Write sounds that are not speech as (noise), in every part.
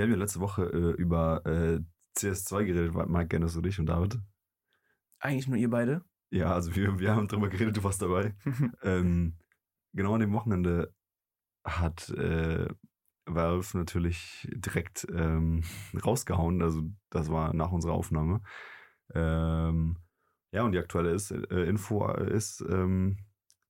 Wir haben ja letzte Woche äh, über äh, CS2 geredet, Mike, erinnerst du dich und David? Eigentlich nur ihr beide. Ja, also wir, wir haben drüber geredet, du warst dabei. (laughs) ähm, genau an dem Wochenende hat äh, Valve natürlich direkt ähm, rausgehauen. Also das war nach unserer Aufnahme. Ähm, ja, und die aktuelle ist, äh, Info ist, ähm,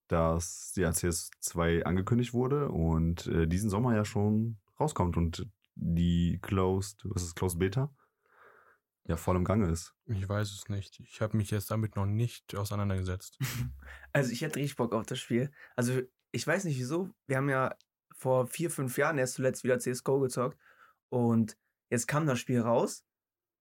dass die ACS 2 angekündigt wurde und äh, diesen Sommer ja schon rauskommt und die Closed, was ist Closed Beta? Ja, voll im Gange ist. Ich weiß es nicht. Ich habe mich jetzt damit noch nicht auseinandergesetzt. (laughs) Also ich hätte richtig Bock auf das Spiel. Also ich weiß nicht wieso. Wir haben ja vor vier, fünf Jahren erst zuletzt wieder CSGO gezockt und jetzt kam das Spiel raus.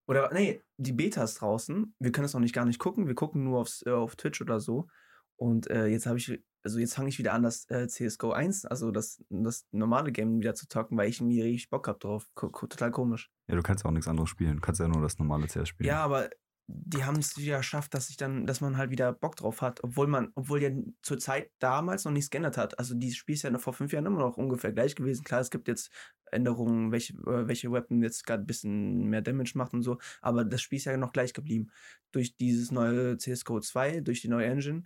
Oder nee, die Beta ist draußen. Wir können es noch nicht gar nicht gucken. Wir gucken nur aufs, äh, auf Twitch oder so. Und äh, jetzt habe ich, also jetzt fange ich wieder an, das äh, CSGO 1, also das, das normale Game wieder zu zocken, weil ich mir richtig Bock habe drauf. Ko total komisch. Ja, du kannst auch nichts anderes spielen. Du kannst ja nur das normale CS spielen. Ja, aber die haben es wieder geschafft, dass ich dann, dass man halt wieder Bock drauf hat, obwohl man, obwohl ja zur Zeit damals noch nichts geändert hat. Also dieses Spiel ist ja noch vor fünf Jahren immer noch ungefähr gleich gewesen. Klar, es gibt jetzt Änderungen, welche, äh, welche Weapon jetzt gerade ein bisschen mehr Damage macht und so, aber das Spiel ist ja noch gleich geblieben. Durch dieses neue CSGO 2, durch die neue Engine,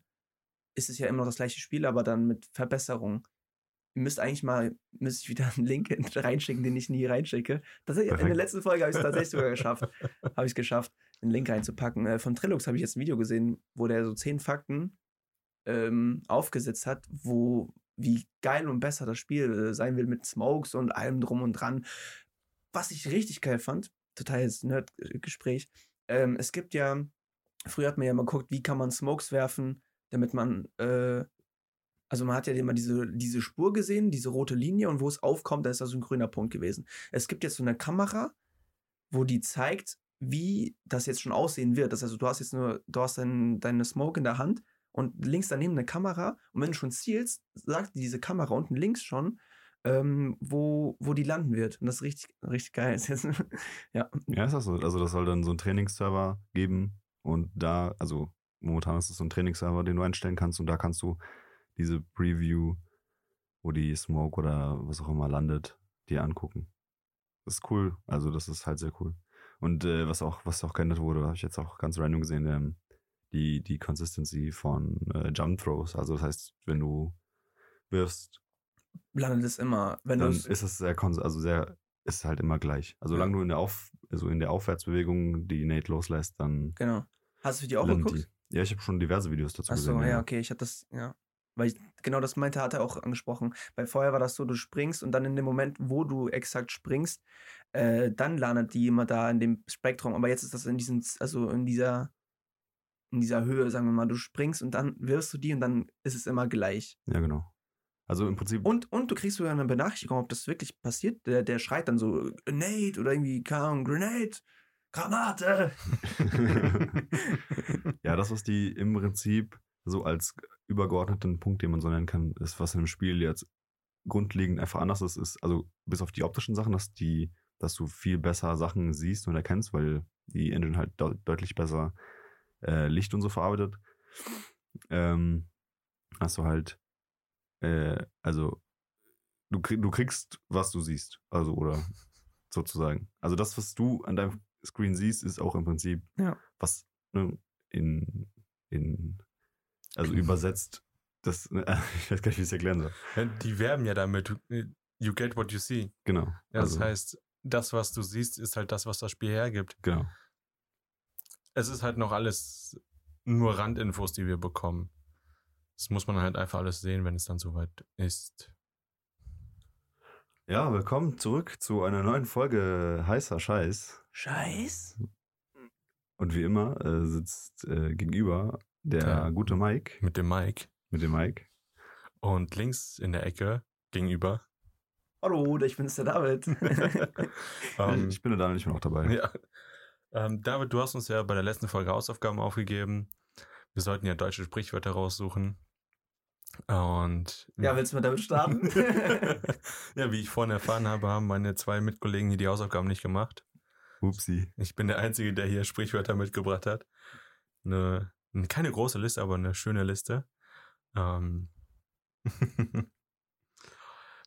ist es ja immer noch das gleiche Spiel, aber dann mit Verbesserungen. Ihr müsst eigentlich mal, müsste ich wieder (laughs) einen Link reinschicken, den ich nie reinschicke. Das, in der letzten Folge habe ich es tatsächlich sogar (laughs) geschafft. Habe ich es geschafft, einen Link reinzupacken. Äh, von Trilux habe ich jetzt ein Video gesehen, wo der so zehn Fakten ähm, aufgesetzt hat, wo wie geil und besser das Spiel äh, sein will mit Smokes und allem drum und dran. Was ich richtig geil fand, total jetzt Nerd-Gespräch, ähm, es gibt ja, früher hat man ja mal geguckt, wie kann man Smokes werfen, damit man, äh, also man hat ja immer diese, diese Spur gesehen, diese rote Linie und wo es aufkommt, da ist da so ein grüner Punkt gewesen. Es gibt jetzt so eine Kamera, wo die zeigt, wie das jetzt schon aussehen wird. Das heißt, du hast jetzt nur, du hast dein, deine Smoke in der Hand und links daneben eine Kamera und wenn du schon zielst, sagt diese Kamera unten links schon, ähm, wo, wo die landen wird. Und das ist richtig, richtig geil. (laughs) ja. ja, ist das so. Also das soll dann so einen Trainingsserver geben und da, also momentan ist es so ein Trainingsserver, den du einstellen kannst und da kannst du diese Preview, wo die Smoke oder was auch immer landet, dir angucken. Das ist cool. Also das ist halt sehr cool. Und äh, was auch, was auch geändert wurde, habe ich jetzt auch ganz random gesehen, ähm, die, die Consistency von äh, Jump Throws. Also das heißt, wenn du wirfst, landet es immer. Wenn dann ist es sehr, also sehr, ist halt immer gleich. Also solange ja. du in der Auf, also in der Aufwärtsbewegung die Nate loslässt, dann. Genau. Hast du die auch geguckt? Die. Ja, ich habe schon diverse Videos dazu Ach so, gesehen. ja, okay, ich hatte das, ja. Weil ich, genau das meinte, hat er auch angesprochen. Weil vorher war das so, du springst und dann in dem Moment, wo du exakt springst, äh, dann landet die immer da in dem Spektrum. Aber jetzt ist das in diesem, also in dieser, in dieser Höhe, sagen wir mal, du springst und dann wirfst du die und dann ist es immer gleich. Ja, genau. Also im Prinzip. Und, und du kriegst sogar eine Benachrichtigung, ob das wirklich passiert. Der, der schreit dann so, Grenade oder irgendwie, Ahnung, Grenade, Granate. (laughs) ja, das, was die im Prinzip so als übergeordneten Punkt, den man so nennen kann, ist, was in dem Spiel jetzt grundlegend einfach anders ist, ist, also bis auf die optischen Sachen, dass die, dass du viel besser Sachen siehst und erkennst, weil die Engine halt de deutlich besser äh, Licht und so verarbeitet, ähm, hast du halt, äh, also du, krieg, du kriegst, was du siehst, also oder sozusagen. Also das, was du an deinem Screen siehst, ist auch im Prinzip, ja. was ne, in, in also übersetzt, das, (laughs) ich weiß gar nicht, wie ich es erklären soll. Die werben ja damit, you get what you see. Genau. Ja, das also, heißt, das, was du siehst, ist halt das, was das Spiel hergibt. Genau. Es ist halt noch alles nur Randinfos, die wir bekommen. Das muss man halt einfach alles sehen, wenn es dann soweit ist. Ja, willkommen zurück zu einer neuen Folge Heißer Scheiß. Scheiß? Und wie immer äh, sitzt äh, gegenüber der, der gute Mike. Mit dem Mike. Mit dem Mike. Und links in der Ecke gegenüber. Hallo, ich bin's der David. (laughs) um, ähm, ich bin der David, ich bin auch dabei. Ja. Ähm, David, du hast uns ja bei der letzten Folge Hausaufgaben aufgegeben. Wir sollten ja deutsche Sprichwörter raussuchen. Und ja, willst du mit damit starten? (laughs) ja, wie ich vorhin erfahren habe, haben meine zwei Mitkollegen hier die Hausaufgaben nicht gemacht. Upsi. Ich bin der Einzige, der hier Sprichwörter mitgebracht hat. Eine keine große Liste, aber eine schöne Liste. Ähm (laughs)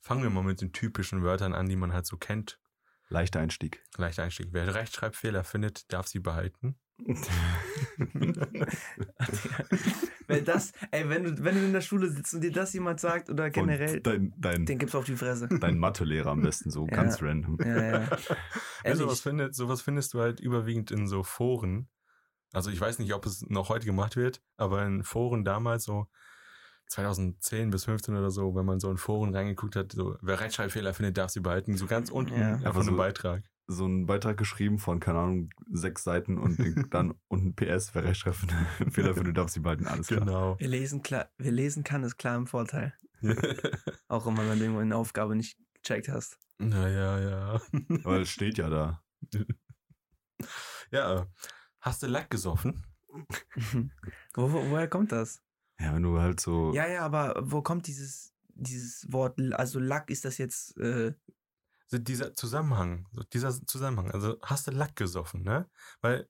Fangen wir mal mit den typischen Wörtern an, die man halt so kennt. Leichter Einstieg. Leichter Einstieg. Wer Rechtschreibfehler findet, darf sie behalten. (laughs) wenn das, ey, wenn du, wenn du in der Schule sitzt und dir das jemand sagt oder generell, dein, dein, den gibt's auf die Fresse. dein Mathelehrer am besten so, (laughs) Ja. ganz random. Ja, ja. (laughs) Ehrlich. sowas, findet, sowas findest du halt überwiegend in so Foren. Also ich weiß nicht, ob es noch heute gemacht wird, aber in Foren damals so 2010 bis 15 oder so, wenn man so in Foren reingeguckt hat, so wer Rechtschreibfehler findet, darf sie behalten. So ganz unten Ja. einfach so ein Beitrag. So einen Beitrag geschrieben von, keine Ahnung, sechs Seiten und (laughs) dann unten PS, wer Rechtschreibfehler findet, darf sie behalten. Alles klar. Genau. wir lesen klar, wir lesen kann, ist klar im Vorteil. (laughs) Auch wenn du irgendwo eine Aufgabe nicht gecheckt hast. naja, ja. Aber es steht ja da. (laughs) ja, äh, hast du Lack gesoffen? wo, wo, woher kommt das? Ja, wenn du halt so. Ja, ja, aber wo kommt dieses, dieses Wort, also Lack, ist das jetzt, äh, dieser Zusammenhang, so dieser Zusammenhang. Also hast du Lack gesoffen, ne? Weil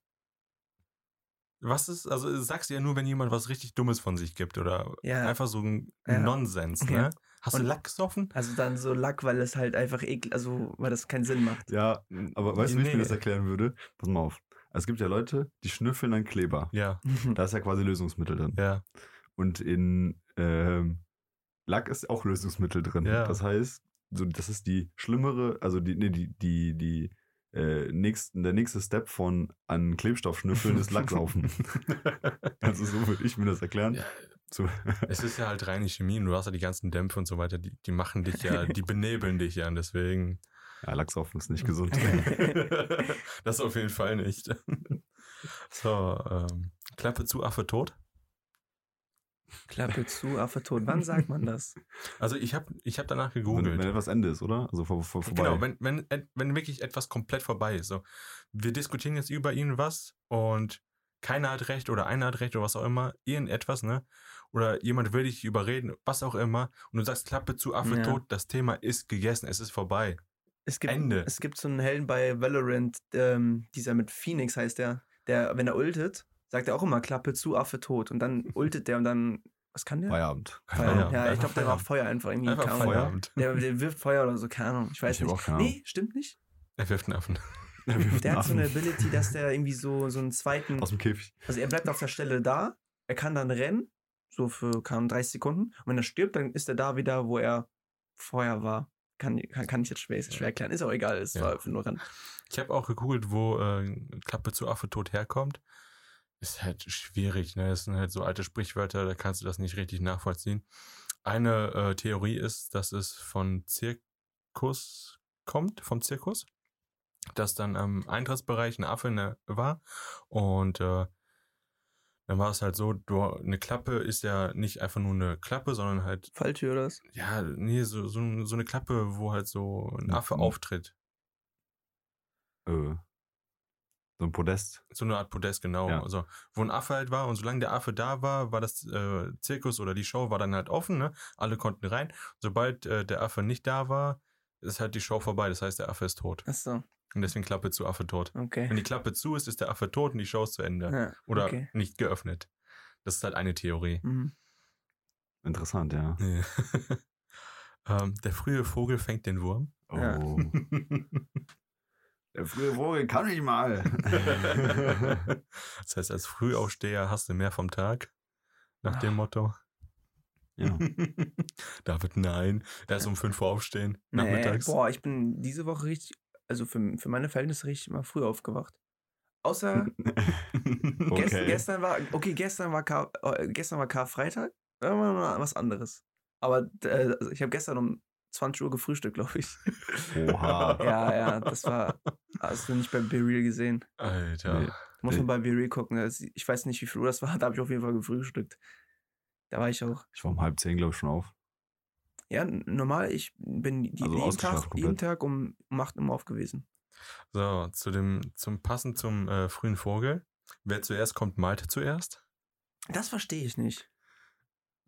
was ist, also sagst du ja nur, wenn jemand was richtig Dummes von sich gibt oder Ja. einfach so ein Ja. Nonsens, (laughs) ne? Ja. Hast du Und- Lack gesoffen? also dann so Lack, weil es halt einfach ekel, also weil das keinen Sinn macht. Ja, aber weißt du, wie ich mir das erklären würde? Pass mal auf. Es gibt ja Leute, die schnüffeln an Kleber. Ja, (laughs) Da ist ja quasi Lösungsmittel drin. ja. Und in ähm, Lack ist auch Lösungsmittel drin. Ja. Das heißt, so, das ist die schlimmere, also die, nee, die, die, die äh, nächsten, der nächste Step von an Klebstoff schnüffeln ist Lacksaufen. (laughs) also so würde ich mir das erklären. Ja. So, Es ist ja halt reine Chemie und du hast ja die ganzen Dämpfe und so weiter, die, die machen dich ja, (laughs) die benebeln dich ja und deswegen. ja, Lacksaufen ist nicht (laughs) gesund. das auf jeden Fall nicht. So, ähm, Klappe zu, Affe tot. Klappe zu, Affe tot. Wann sagt man das? (laughs) Also ich habe ich hab danach wenn, gegoogelt. wenn etwas Ende ist, oder? Also vor, vor, vorbei. Genau, wenn, wenn, wenn wirklich etwas komplett vorbei ist. So, wir diskutieren jetzt über irgendwas und keiner hat recht oder einer hat recht oder was auch immer, irgendetwas, ne? Oder jemand will dich überreden, was auch immer, und du sagst Klappe zu, Affe Ja. tot, das Thema ist gegessen, es ist vorbei. Es gibt, Ende. Es gibt so einen Helden bei Valorant, ähm, dieser mit Phoenix heißt der, der, wenn er ultet, sagt er auch immer Klappe zu, Affe tot. Und dann (laughs) ultet der und dann, was kann der? Feierabend. Ahnung. Ja, ich glaube, der macht Feierabend. Feuer einfach irgendwie. Einfach Ahnung. Feierabend. Der, der wirft Feuer oder so, keine Ahnung. Ich weiß Ich nicht. auch keine Ahnung. Nee, stimmt nicht. Er wirft einen Affen. (laughs) Der hat so eine Ability, dass der irgendwie so, so einen zweiten. Aus dem Käfig. Also er bleibt auf der Stelle da, er kann dann rennen, so für Ahnung, 30 Sekunden. Und wenn er stirbt, dann ist er da wieder, wo er vorher war. Kann, kann, kann ich jetzt schwer, schwer erklären. Ist auch egal, es Ja. war einfach nur ran. Ich habe auch gegoogelt, wo äh, Klappe zu Affe tot herkommt. Ist halt schwierig, ne? Das sind halt so alte Sprichwörter, da kannst du das nicht richtig nachvollziehen. Eine äh, Theorie ist, dass es von Zirkus kommt, vom Zirkus, dass dann am Eintrittsbereich ein Affe ne, war und äh, dann war es halt so, du, eine Klappe ist ja nicht einfach nur eine Klappe, sondern halt, Falltür oder was? ja, nee, so, so, so eine Klappe, wo halt so ein Affe Mhm. auftritt. Äh, so ein Podest. So eine Art Podest, genau. Ja. Also, wo ein Affe halt war und solange der Affe da war, war das äh, Zirkus oder die Show war dann halt offen, ne? Alle konnten rein. Sobald äh, der Affe nicht da war, ist halt die Show vorbei. Das heißt, der Affe ist tot. Achso, Und deswegen Klappe zu, Affe tot. okay. Wenn die Klappe zu ist, ist der Affe tot und die Show ist zu Ende. Ja, Oder okay. nicht geöffnet. Das ist halt eine Theorie. Mhm. Interessant, ja. (laughs) Ähm, der frühe Vogel fängt den Wurm. Oh. (laughs) (laughs) Der frühe Vogel kann ich mal. (laughs) das heißt, als Frühaufsteher hast du mehr vom Tag. Nach dem. Motto. ja. (laughs) David, nein. Erst um 5 Uhr aufstehen. Nee, Nachmittags. boah, ich bin diese Woche richtig, also für, für meine Verhältnisse richtig mal früh aufgewacht. Außer (laughs) gest, Okay. gestern war, okay, gestern war, Kar, äh, gestern war Karfreitag, da war noch was anderes. Aber äh, also ich habe gestern um 20 Uhr gefrühstückt, glaube ich. Oha. (laughs) ja, ja, das war, hast du nicht bei Be gesehen. Alter. Nee. Muss man bei Be gucken. Das- Ich weiß nicht, wie viel Uhr das war, (laughs) da habe ich auf jeden Fall gefrühstückt. Da war ich auch. Ich war um halb zehn, glaube ich, schon auf. Ja, normal, ich bin die, Also jeden, Tag, komplett. jeden Tag um, um 8 Uhr auf gewesen. So, zu dem, zum passend zum äh, frühen Vogel. Wer zuerst kommt, malt zuerst. Das verstehe ich nicht.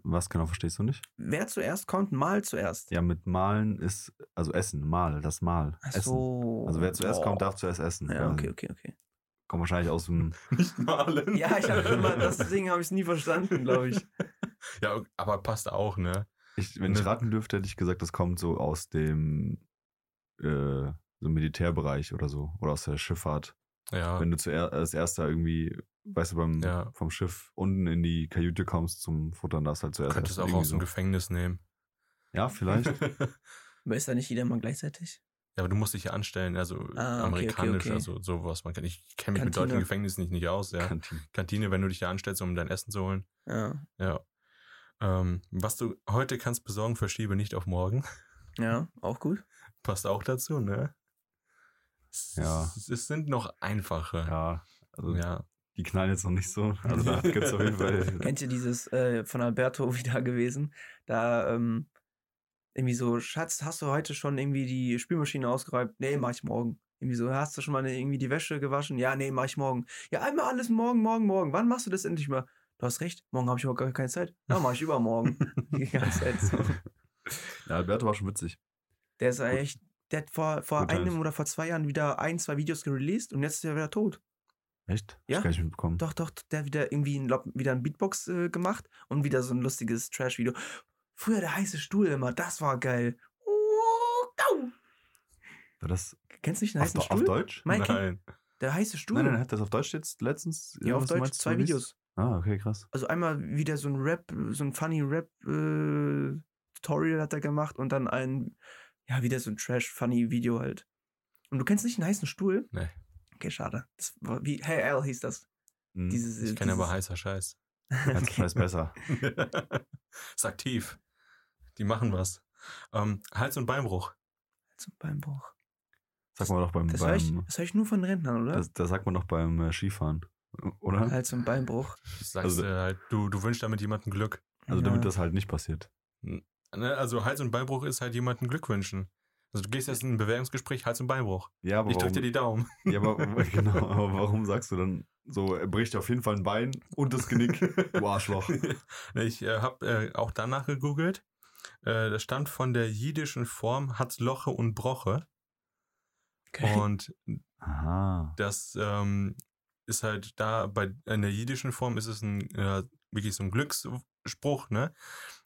Was genau verstehst du nicht? Wer zuerst kommt, mal zuerst. Ja, mit Malen ist, also Essen, Mal, das Mal. Ach Essen. so. Also wer zuerst Boah. kommt, darf zuerst essen. Ja, okay, okay, okay. Kommt wahrscheinlich aus dem. (laughs) Nicht malen. Ja, ich habe immer, deswegen habe ich es nie verstanden, glaube ich. (laughs) Ja, aber passt auch, ne? Ich, wenn ich Ne. raten dürfte, hätte ich gesagt, das kommt so aus dem äh, so Militärbereich oder so. Oder aus der Schifffahrt. Ja. Wenn du zuerst als erster irgendwie, weißt du, beim Ja. vom Schiff unten in die Kajüte kommst zum Futtern, da ist halt Du zuerst. könntest erst auch aus dem Gefängnis nehmen. Ja, vielleicht. (laughs) Aber ist da nicht jeder mal gleichzeitig? Ja, aber du musst dich ja anstellen, also Ah, okay, okay, amerikanisch, okay. also sowas. Man kann, ich kenne mich mit Kantine. deutschen Gefängnissen nicht, nicht aus, ja. Kantine. Kantine, wenn du dich da anstellst, um dein Essen zu holen. Ja. Ja. Ähm, was du heute kannst besorgen, verschiebe nicht auf morgen. Ja, auch gut. (laughs) Passt auch dazu, ne? Es, Ja. Es, es sind noch einfache. Ja, also ja. Die knallen jetzt noch nicht so. Also da (laughs) gibt's auf jeden Fall. Kennt ihr dieses äh, von Alberto (laughs) wieder gewesen? Da ähm, irgendwie so, Schatz, hast du heute schon irgendwie die Spülmaschine ausgeräumt? Nee, mach ich morgen. Irgendwie so, hast du schon mal irgendwie die Wäsche gewaschen? Ja, nee, mach ich morgen. Ja, einmal alles morgen, morgen, morgen. Wann machst du das endlich mal? Du hast recht, morgen habe ich überhaupt gar keine Zeit. Ja, mach ich übermorgen. (laughs) die ganze Zeit so. Ja, Alberto war schon witzig. Der ist echt, der hat vor, vor Gut, einem halt. oder vor zwei Jahren wieder ein, zwei Videos gereleased und jetzt ist er wieder tot. Echt? Ja. Ich gar nicht mitbekommen. Doch, doch, der hat wieder irgendwie ein, wieder ein Beatbox äh, gemacht und wieder so ein lustiges Trash-Video. Früher der heiße Stuhl immer, das war geil. Das Kennst du nicht den auf, heißen auf Stuhl? Deutsch? Mikey, Nein. der heiße Stuhl. Nein, nein, hat das auf Deutsch jetzt letztens? ja, auf Deutsch, zwei? Videos. Ah, okay, krass. Also einmal wieder so ein Rap, so ein funny Rap-Tutorial hat er gemacht und dann ein, ja, wieder so ein Trash-Funny-Video halt. Und du kennst nicht den heißen Stuhl? Nee. Okay, schade. Das war wie, Hey Al hieß das. Hm. Dieses, Ich kenne aber heißer Scheiß. (laughs) Heißt okay. Scheiß besser. (laughs) ist aktiv. Die machen was. Ähm, Hals- und Beinbruch. Zum Beinbruch. Sagt man doch beim, Das höre ich, beim das hör ich nur von Rentnern, oder? das, das sagt man doch beim äh, Skifahren. Oder? Hals- und Beinbruch. Du sagst Also- äh, halt, du, du wünschst damit jemandem Glück. Also Ja. damit das halt nicht passiert. Ne? Also Hals- und Beinbruch ist halt jemandem Glück wünschen. Also du gehst jetzt in ein Bewerbungsgespräch, Hals- und Beinbruch. Ja, aber Ich drück warum, dir die Daumen. ja, aber, (laughs) (laughs) genau, aber warum sagst du dann so, er bricht auf jeden Fall ein Bein und das Genick, du Arschloch. (laughs) Ich äh, habe äh, auch danach gegoogelt. Äh, das stand von der jiddischen Form hat Loche und Broche. Okay. Und Aha. das ähm, ist halt da bei in der jiddischen Form ist es ein äh, wirklich so ein Glücksspruch, ne?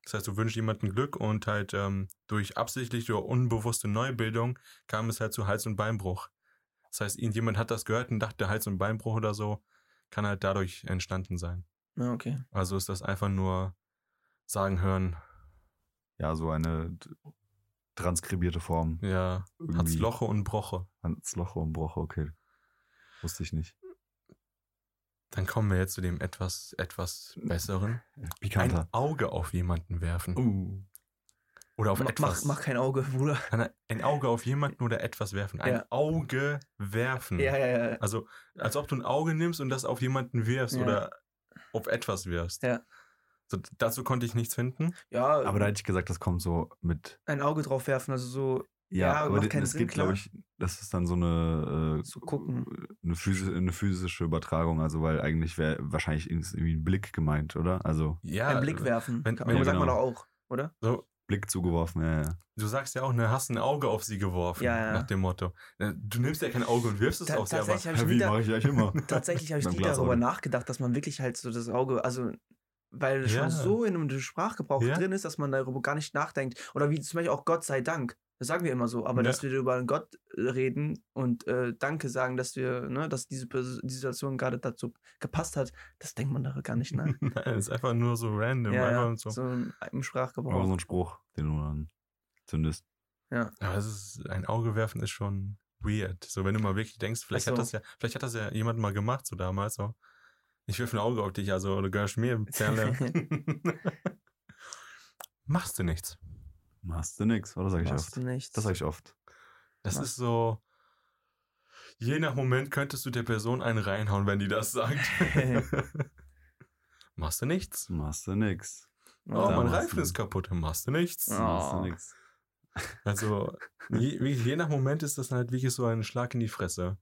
Das heißt, du wünschst jemandem Glück und halt ähm, durch absichtliche oder unbewusste Neubildung kam es halt zu Hals- und Beinbruch. Das heißt, irgendjemand hat das gehört und dachte Hals- und Beinbruch oder so, kann halt dadurch entstanden sein. Ja, okay. Also ist das einfach nur sagen hören, Ja, so eine transkribierte Form. ja, hat's Irgendwie. Loche und Broche. Hans Loche und Broche, okay. Wusste ich nicht. Dann kommen wir jetzt zu dem etwas, etwas besseren. Ein Pikanter. Auge auf jemanden werfen. Uh. Oder auf Mach, etwas. mach kein Auge, Bruder. Ein Auge auf jemanden oder etwas werfen. Ein Ja. Auge werfen. Ja, ja, ja. Also, als ob du ein Auge nimmst und das auf jemanden wirfst Ja. oder auf etwas wirfst. Ja. So, dazu konnte ich nichts finden. Ja, Aber da hätte ich gesagt, das kommt so mit. ein Auge drauf werfen, also so, Ja, Ja, aber macht keinen das Sinn, geht, glaube ich, das ist dann so eine, äh, So gucken. eine, physi eine physische Übertragung, also weil eigentlich wäre wahrscheinlich irgendwie ein Blick gemeint, oder? Also Ja, ein Blick werfen. wenn- Kann- wenn- sagt man genau. doch auch, oder? So, Blick zugeworfen, ja, ja. du sagst ja auch, ne, hast ein Auge auf sie geworfen. Ja, ja. Nach dem Motto. Ne, Du nimmst ja kein Auge und wirfst es Ta- auf sie, aber tatsächlich habe ich Ja, nie wie mache ich eigentlich immer? (laughs) Tatsächlich habe ich nie darüber nachgedacht, dass man wirklich halt so das Auge, also weil es Ja. schon so in einem Sprachgebrauch Ja. drin ist, dass man darüber gar nicht nachdenkt. Oder wie zum Beispiel auch Gott sei Dank. Das sagen wir immer so, aber Ja. dass wir über einen Gott äh, reden und äh, Danke sagen, dass wir, ne, dass diese, die Situation gerade dazu gepasst hat, das denkt man da gar nicht nach. (laughs) Nein, das ist einfach nur so random. ja, einfach ja, so. so im Aber Sprachgebrauch. so ein Spruch, den du dann zündest. Aber es ist, ein Auge werfen ist schon weird. So, wenn du mal wirklich denkst, vielleicht Ach hat so. das ja, vielleicht hat das ja jemand mal gemacht, so damals, so. Ich wirf ein Auge auf dich, also, du gehörst mir, Perle. (laughs) Machst du nichts. Machst du nix, oder sage ich Machst oft? du nichts. Das sage ich oft. Das Mach- ist so, je nach Moment könntest du der Person einen reinhauen, wenn die das sagt. (laughs) (laughs) Machst du nichts. Machst du nix. Oh, Da mein machst Reifen ist kaputt. Machst du nichts. Oh. Machst du nix. (laughs) Also, je, je nach Moment ist das halt wirklich so ein Schlag in die Fresse.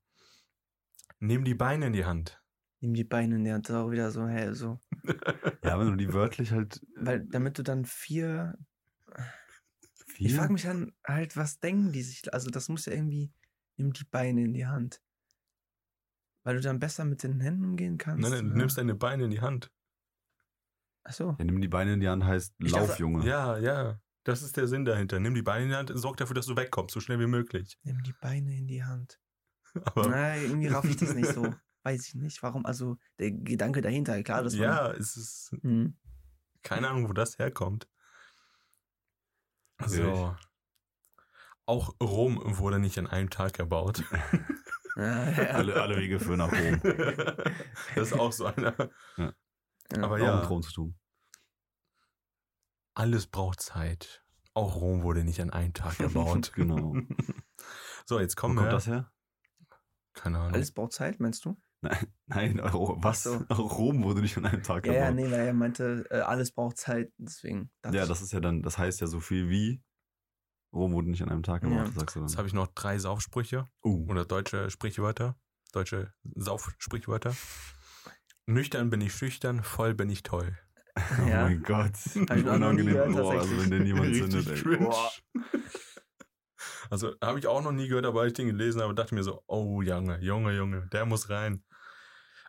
Nimm die Beine in die Hand. Nimm die Beine in die Hand, auch wieder so, hä, so. Ja, wenn du die wörtlich halt Weil damit du dann vier viel. Ich frage mich dann halt, was denken die sich? Also, das muss ja irgendwie, nimm die Beine in die Hand. Weil du dann besser mit den Händen umgehen kannst. Nein, nein, du nimmst deine Beine in die Hand. Ach so. ja, nimm die Beine in die Hand heißt Ich Lauf, dachte- Junge. Ja, ja. Das ist der Sinn dahinter. Nimm die Beine in die Hand, sorg dafür, dass du wegkommst, so schnell wie möglich. Nimm die Beine in die Hand. (laughs) Aber Nein, irgendwie raff ich das nicht so. (laughs) Weiß ich nicht, warum. Also der Gedanke dahinter, klar, das ja, es ist Hm. keine Ahnung, wo das herkommt. So. Auch Rom wurde nicht an einem Tag erbaut. (laughs) Ja, ja. Alle, alle Wege führen nach Rom. (laughs) das ist auch so einer. Ja. Aber Auch ja, mit Rom zu tun. alles braucht Zeit. Auch Rom wurde nicht an einem Tag erbaut. (laughs) Genau. So, jetzt Wo kommen kommt wir. das her? Keine Ahnung. Alles braucht Zeit, meinst du? Nein, Euro, was? So. (laughs) Rom wurde nicht an einem Tag Ja, ja, gebaut. nee, weil er meinte, äh, alles braucht Zeit, deswegen. Ja, das ist ja dann, das heißt ja so viel wie Rom wurde nicht an einem Tag gebaut, Ja. sagst du Jetzt dann. habe ich noch drei Saufsprüche Uh, oder deutsche Sprichwörter. Deutsche Saufsprichwörter. Nüchtern bin ich schüchtern, voll bin ich toll. oh Ja. mein Gott. Noch nie gehört, Boah, also wenn den jemand zündet, ey. Boah. Also habe ich auch noch nie gehört, aber ich den gelesen habe, dachte mir so, oh Junge, Junge, Junge, der muss rein.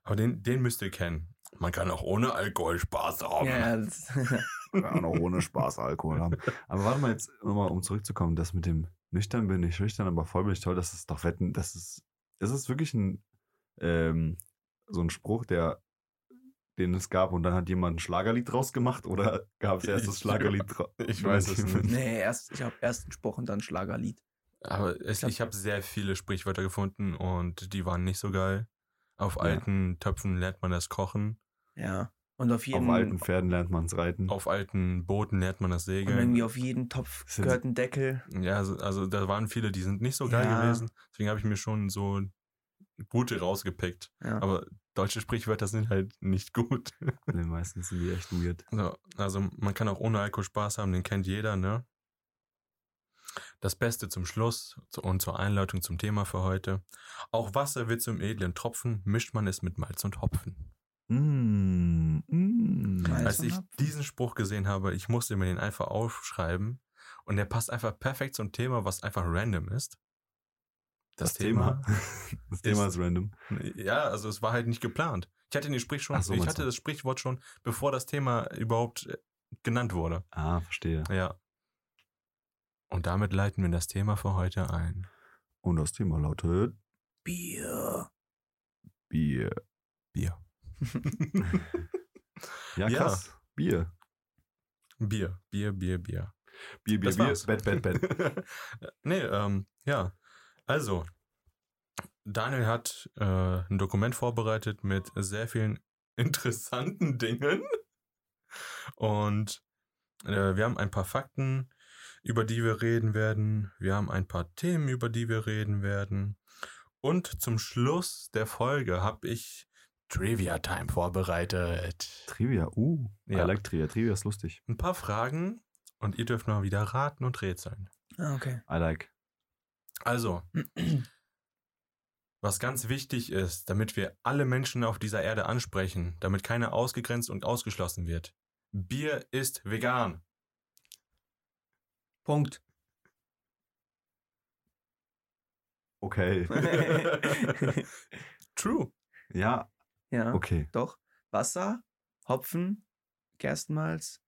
Aber den, den müsst ihr kennen. Man kann auch ohne Alkohol Spaß haben. Ja, das, (laughs) Ja, noch ohne Spaß Alkohol haben. Aber warte mal jetzt nochmal, um zurückzukommen, das mit dem nüchtern bin ich schüchtern, aber voll bin ich toll, das ist doch wetten, das ist, ist es wirklich ein, ähm, so ein Spruch, der, den es gab und dann hat jemand ein Schlagerlied draus gemacht oder gab es erst das Schlagerlied (laughs) draus? ich weiß es nicht. nee, erst, ich habe erst einen Spruch und dann ein Schlagerlied. Aber es, ich habe sehr viele Sprichwörter gefunden und die waren nicht so geil. Auf Ja. alten Töpfen lernt man das Kochen. Ja. Und auf jeden Auf alten Pferden lernt man es reiten. Auf alten Booten lernt man das und Segeln. irgendwie auf jeden Topf Sind- gehört ein Deckel. Ja, also, also da waren viele, die sind nicht so geil Ja. gewesen. Deswegen habe ich mir schon so gute rausgepickt. Ja. Aber deutsche Sprichwörter sind halt nicht gut. Nee, meistens sind die echt weird. So, also man kann auch ohne Alkohol Spaß haben, den kennt jeder, ne? Das Beste zum Schluss und zur Einleitung zum Thema für heute. Auch Wasser wird zum edlen Tropfen, mischt man es mit Malz und Hopfen. Mm, mm. Malz Als ich diesen Spruch gesehen habe, ich musste mir den einfach aufschreiben und der passt einfach perfekt zum Thema, was einfach random ist. Das Thema. (laughs) Das Thema ist- ist random. Ja, also es war halt nicht geplant. Ich hatte den Sprich schon, so, ich hatte das Sprichwort schon, bevor das Thema überhaupt äh, genannt wurde. Ah, verstehe. Ja. Und damit leiten wir das Thema für heute ein. Und das Thema lautet Bier. Bier. Bier. (laughs) Ja, Ja. krass. Bier. Bier, Bier, Bier, Bier. Bier, Bier, Das Bier. war's. Bett, Bett, Bett. (laughs) nee, ähm, ja. Also, Daniel hat äh, ein Dokument vorbereitet mit sehr vielen (laughs) interessanten Dingen. Und äh, wir haben ein paar Fakten, über die wir reden werden. Wir haben ein paar Themen, über die wir reden werden. Und zum Schluss der Folge habe ich Trivia Time vorbereitet. Trivia. Uh, Ja. I like Trivia. Trivia ist lustig. Ein paar Fragen und ihr dürft mal wieder raten und rätseln. Ah, okay. I like. Also, was ganz wichtig ist, damit wir alle Menschen auf dieser Erde ansprechen, damit keiner ausgegrenzt und ausgeschlossen wird. Bier ist vegan. Punkt. Okay. (laughs) True. ja, ja, okay. doch. Wasser, Hopfen, Gerstenmalz.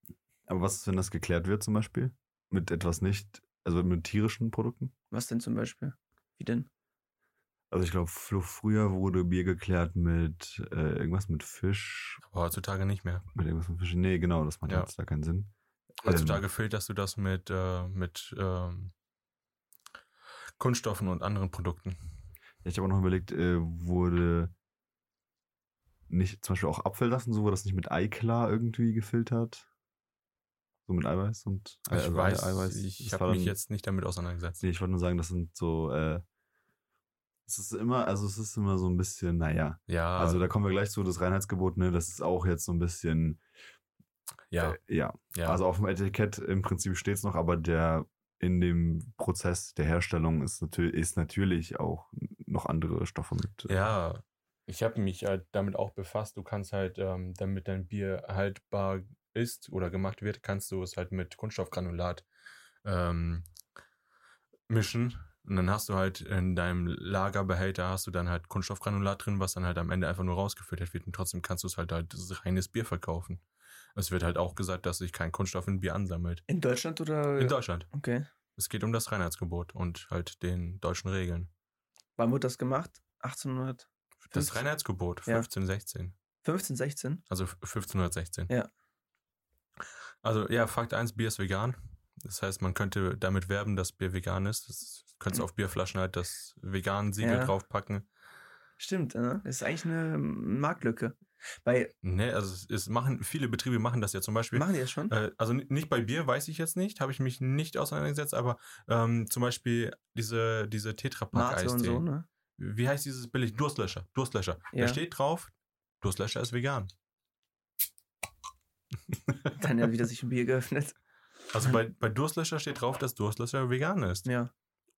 Aber was ist, wenn das geklärt wird zum Beispiel? Mit etwas nicht, also mit tierischen Produkten? Was denn zum Beispiel? Wie denn? Also ich glaube, früher wurde Bier geklärt mit äh, irgendwas mit Fisch. Aber heutzutage nicht mehr. Mit irgendwas mit Fisch. Nee, genau, das macht Ja. jetzt da keinen Sinn. Heutzutage filterst du das mit, äh, mit ähm, Kunststoffen und anderen Produkten. Ja, ich habe auch noch überlegt, äh, wurde nicht zum Beispiel auch Apfelsaft und so, wurde das nicht mit Eiklar irgendwie gefiltert? So mit Eiweiß und Ich also weiß, Eiweiß. ich habe mich dann- jetzt nicht damit auseinandergesetzt. Nee, ich wollte nur sagen, das sind so, äh, es ist immer, also es ist immer so ein bisschen, naja. Ja, Also da kommen wir gleich zu, das Reinheitsgebot, ne, das ist auch jetzt so ein bisschen, ja, äh, ja. ja. Also auf dem Etikett im Prinzip steht es noch, aber der in dem Prozess der Herstellung ist natürlich, ist natürlich auch noch andere Stoffe mit. äh, Ja, ich habe mich halt damit auch befasst. Du kannst halt, ähm, damit dein Bier haltbar ist oder gemacht wird, kannst du es halt mit Kunststoffgranulat ähm, mischen. Und dann hast du halt in deinem Lagerbehälter hast du dann halt Kunststoffgranulat drin, was dann halt am Ende einfach nur rausgefiltert wird. Und trotzdem kannst du es halt als reines Bier verkaufen. Es wird halt auch gesagt, dass sich kein Kunststoff in Bier ansammelt. In Deutschland oder? In Deutschland. Okay. Es geht um das Reinheitsgebot und halt den deutschen Regeln. Wann wurde das gemacht? 1800? Das 15? Reinheitsgebot, Ja. 15, 16. 15, 16? Also 1516. Ja. Also ja, Fakt 1, Bier ist vegan. Das heißt, man könnte damit werben, dass Bier vegan ist. Das könntest du auf Bierflaschen halt das vegan Siegel Ja. draufpacken. Stimmt, ne? Das ist eigentlich eine Marktlücke. Bei, Ne, also es, machen, viele Betriebe machen das ja zum Beispiel. machen die das schon? Äh, also nicht bei Bier, weiß ich jetzt nicht, habe ich mich nicht auseinandergesetzt, aber ähm, zum Beispiel diese, diese und Eistee. so, ne? Wie heißt dieses billig? Durstlöscher. Durstlöscher. Ja. Da steht drauf, Durstlöscher ist vegan. Dann ja wieder sich ein Bier geöffnet. Also bei, bei Durstlöscher steht drauf, dass Durstlöscher vegan ist. Ja.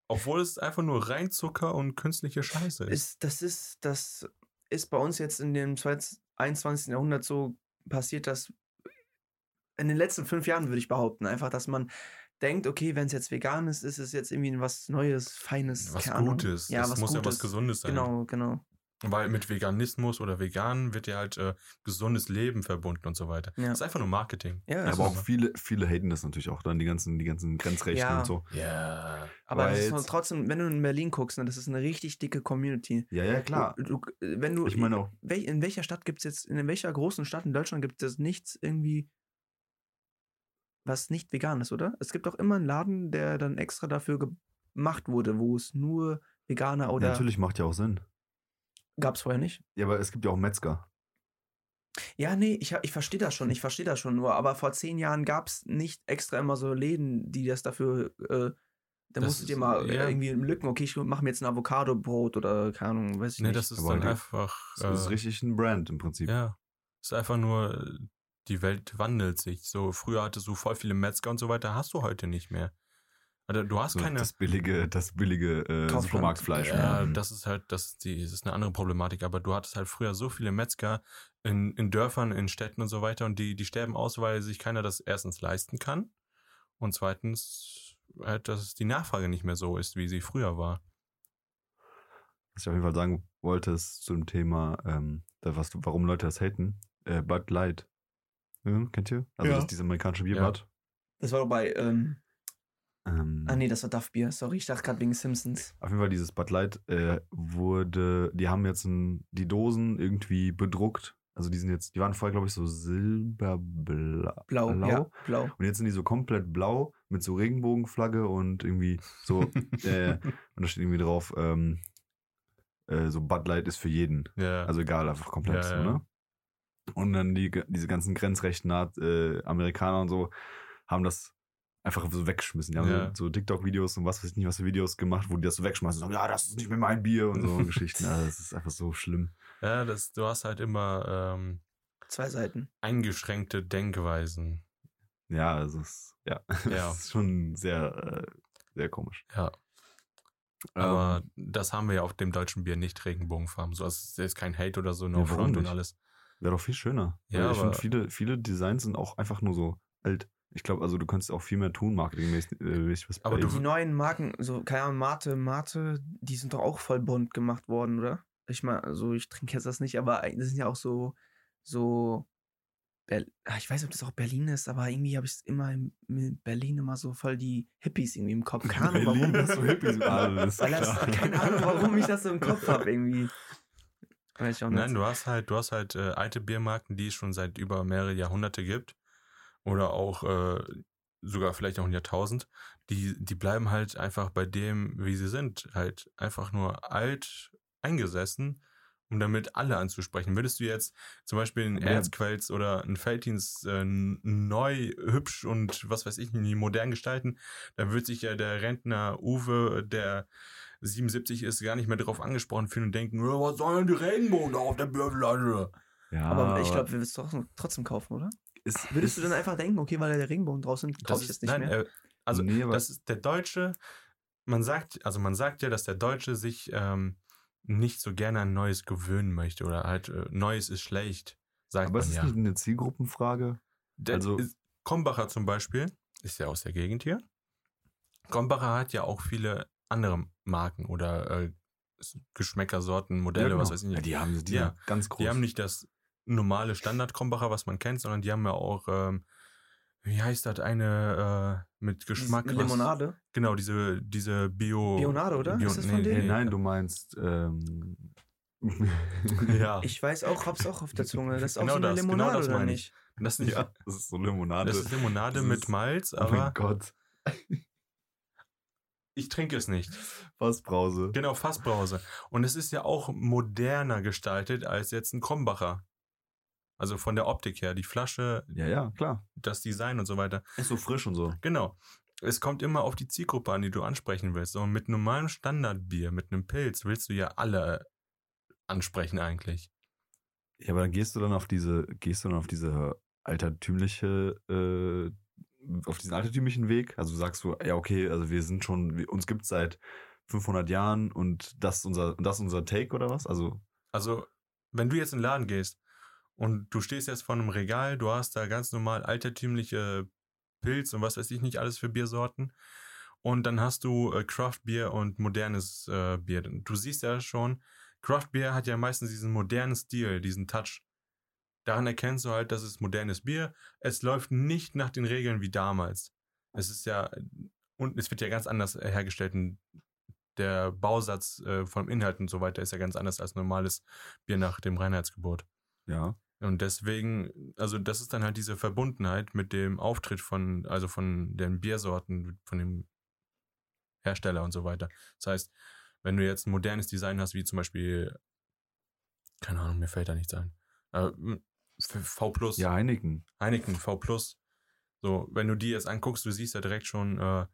Obwohl es einfach nur Reinzucker und künstliche Scheiße ist. Ist, das ist, das ist bei uns jetzt in dem 20 21. Jahrhundert so passiert, dass in den letzten fünf Jahren würde ich behaupten, einfach, dass man denkt, okay, wenn es jetzt vegan ist, ist es jetzt irgendwie was Neues, Feines, was. Gutes. Ja, es was muss ja was Gutes. Gesundes sein. Genau, genau. Weil mit Veganismus oder vegan wird ja halt äh, gesundes Leben verbunden und so weiter. Ja. Das ist einfach nur Marketing. Ja, Ja, aber auch viele, viele haten das natürlich auch dann, die ganzen, die ganzen Grenzrechten Ja. und so. Ja. Aber trotzdem, wenn du in Berlin guckst, ne, das ist eine richtig dicke Community. Ja, ja, klar. Du, du, wenn du, Ich meine auch, in welcher Stadt gibt es jetzt, in welcher großen Stadt in Deutschland gibt es nichts irgendwie, was nicht vegan ist, oder? Es gibt auch immer einen Laden, der dann extra dafür gemacht wurde, wo es nur Veganer ja, oder natürlich macht ja auch Sinn. Gab es vorher nicht. Ja, aber es gibt ja auch Metzger. Ja, nee, ich, ich verstehe das schon, ich verstehe das schon nur, aber vor zehn Jahren gab es nicht extra immer so Läden, die das dafür, äh, da Das musstet ihr ist- mal ja. äh, irgendwie Lücken, okay, ich mache mir jetzt ein Avocado-Brot oder keine Ahnung, weiß ich Nee, nicht. das ist Aber dann einfach. Das ist äh, richtig ein Brand im Prinzip. Ja. ist einfach nur, äh, die Welt wandelt sich. So, früher hattest du voll viele Metzger und so weiter, hast du heute nicht mehr. Also, du hast So keine. das billige, das billige äh. Supermarktfleisch. Ja, Mhm. das ist halt, das ist, die, das ist eine andere Problematik, aber du hattest halt früher so viele Metzger in, in Dörfern, in Städten und so weiter und die, die sterben aus, weil sich keiner das erstens leisten kann und zweitens halt, dass die Nachfrage nicht mehr so ist, wie sie früher war. Was ich auf jeden Fall sagen wollte, ist zu dem Thema, ähm, da, was, warum Leute das haten. Äh, Bud Light. Ja, kennt ihr? Also Ja. das ist diese amerikanische Bier Ja. Bud. Das war doch bei, ähm, Ähm, ah nee, das war Duff Bier, sorry, ich dachte gerade wegen Simpsons. Auf jeden Fall dieses Bud Light äh, wurde, die haben jetzt ein, die Dosen irgendwie bedruckt. Also die sind jetzt, die waren vorher glaube ich so silberblau. Blau, Blau? ja, blau. Und jetzt sind die so komplett blau mit so Regenbogenflagge und irgendwie so, (laughs) äh, und da steht irgendwie drauf, ähm, äh, so Bud Light ist für jeden. Ja. Also egal, einfach komplett Ja, so, ja. ne? Und dann die, diese ganzen grenzrechten Art, äh, Amerikaner und so haben das einfach so weggeschmissen. Die haben Ja. so, so TikTok-Videos und was weiß ich nicht, was für Videos gemacht, wo die das so wegschmeißen und sagen, ja, das ist nicht mehr mein Bier und so (laughs) Geschichten. Ja, das ist einfach so schlimm. ja, das, du hast halt immer ähm, Zwei Seiten. eingeschränkte Denkweisen. Ja, also es, ja, (laughs) Ja. das ist schon sehr, äh, sehr komisch. Ja. Aber Ähm, das haben wir ja auf dem deutschen Bier nicht Regenbogenfarben. So, also es ist kein Hate oder so, no Ja, front und alles. Wäre doch viel schöner. Ja, ich finde, viele, viele Designs sind auch einfach nur so alt. Ich glaube, also du könntest auch viel mehr tun, marketingmäßig. Äh, was Aber du- Die neuen Marken, so, keine Ahnung, Mate, Mate, die sind doch auch voll bunt gemacht worden, oder? Ich meine, also ich trinke jetzt das nicht, aber das sind ja auch so, so, Ber Ah, ich weiß nicht, ob das auch Berlin ist, aber irgendwie habe ich immer in in Berlin immer so voll die Hippies irgendwie im Kopf. Keine Ahnung, warum. Berlin ist so Hippies. (laughs) Das ist Weil das, keine Ahnung, warum ich das so im Kopf habe, irgendwie. Weiß ich auch nicht. Nein, du hast halt, du hast halt äh, alte Biermarken, die es schon seit über mehrere Jahrhunderte gibt. Oder auch äh, sogar vielleicht auch ein Jahrtausend. Die, die bleiben halt einfach bei dem, wie sie sind. Halt einfach nur alt eingesessen, um damit alle anzusprechen. Würdest du jetzt zum Beispiel einen Ja. Erzquels oder einen Felddienst äh, neu, hübsch und was weiß ich, nicht modern gestalten, dann wird sich ja der Rentner Uwe, der 77 ist, gar nicht mehr darauf angesprochen fühlen und denken, "Ja, was soll denn die Regenbogen da auf der Bierflasche? Ja, aber ich glaube, wir würden es trotzdem kaufen, oder? Ist, Würdest du ist- dann einfach denken, okay, weil da der Regenbogen draußen sind, kaufe ich das nicht nein, mehr? Äh, also Nee, das ist der Deutsche, man sagt, also man sagt ja, dass der Deutsche sich ähm, nicht so gerne an Neues gewöhnen möchte oder halt äh, Neues ist schlecht, sagt aber man ist ja. nicht eine Zielgruppenfrage? Der, also- ist, Krombacher zum Beispiel, ist ja aus der Gegend hier. Krombacher hat ja auch viele andere Marken oder äh, Geschmäcker, Sorten, Modelle, Ja, was genau. weiß ich nicht. Ja, die haben die Ja. ganz groß. Die haben nicht das normale Standard-Krombacher, was man kennt, sondern die haben ja auch, ähm, wie heißt das, eine äh, mit Geschmack. Diese was- Limonade. Genau, diese, diese Bio. Bionade, oder? Bio, Ist das von denen? Nee, nein, du meinst. Ähm, Ja. (laughs) Ich weiß auch, hab's auch auf der Zunge. Das ist auch Genau so eine das, genau Limonade, das oder meine ich. nicht? Das, ist, ja, das ist so Limonade. das ist Limonade Das mit ist- Malz, oh aber mein Gott. ich trinke es nicht. Fassbrause. Genau, Fassbrause. Und es ist ja auch moderner gestaltet als jetzt ein Krombacher. Also von der Optik her, die Flasche, Ja, ja, klar. das Design und so weiter. Ist so frisch und so. Genau. Es kommt immer auf die Zielgruppe an, die du ansprechen willst. Und mit normalem Standardbier, mit einem Pilz, willst du ja alle ansprechen eigentlich. Ja, aber dann gehst du dann auf diese, gehst du dann auf diese altertümliche, äh, auf diesen altertümlichen Weg? Also sagst du, ja, okay, also wir sind schon, wir, uns gibt's seit 500 Jahren und das ist unser, das ist unser Take oder was? Also, Also, wenn du jetzt in den Laden gehst und du stehst jetzt vor einem Regal, du hast da ganz normal altertümliche Pilz und was weiß ich nicht alles für Biersorten. Und dann hast du äh, Craft Beer und modernes äh, Bier. Du siehst ja schon, Craft Beer hat ja meistens diesen modernen Stil, diesen Touch. Daran erkennst du halt, dass es modernes Bier. Es läuft nicht nach den Regeln wie damals. Es ist ja, und es wird ja ganz anders hergestellt. Der Bausatz äh, vom Inhalt und so weiter ist ja ganz anders als normales Bier nach dem Reinheitsgebot. ja. Und deswegen, also das ist dann halt diese Verbundenheit mit dem Auftritt von, also von den Biersorten, von dem Hersteller und so weiter. Das heißt, wenn du jetzt ein modernes Design hast, wie zum Beispiel, keine Ahnung, mir fällt da nichts ein. Äh, V Plus, Ja, Heineken. Heineken V Plus. So, wenn du die jetzt anguckst, du siehst ja direkt schon, äh,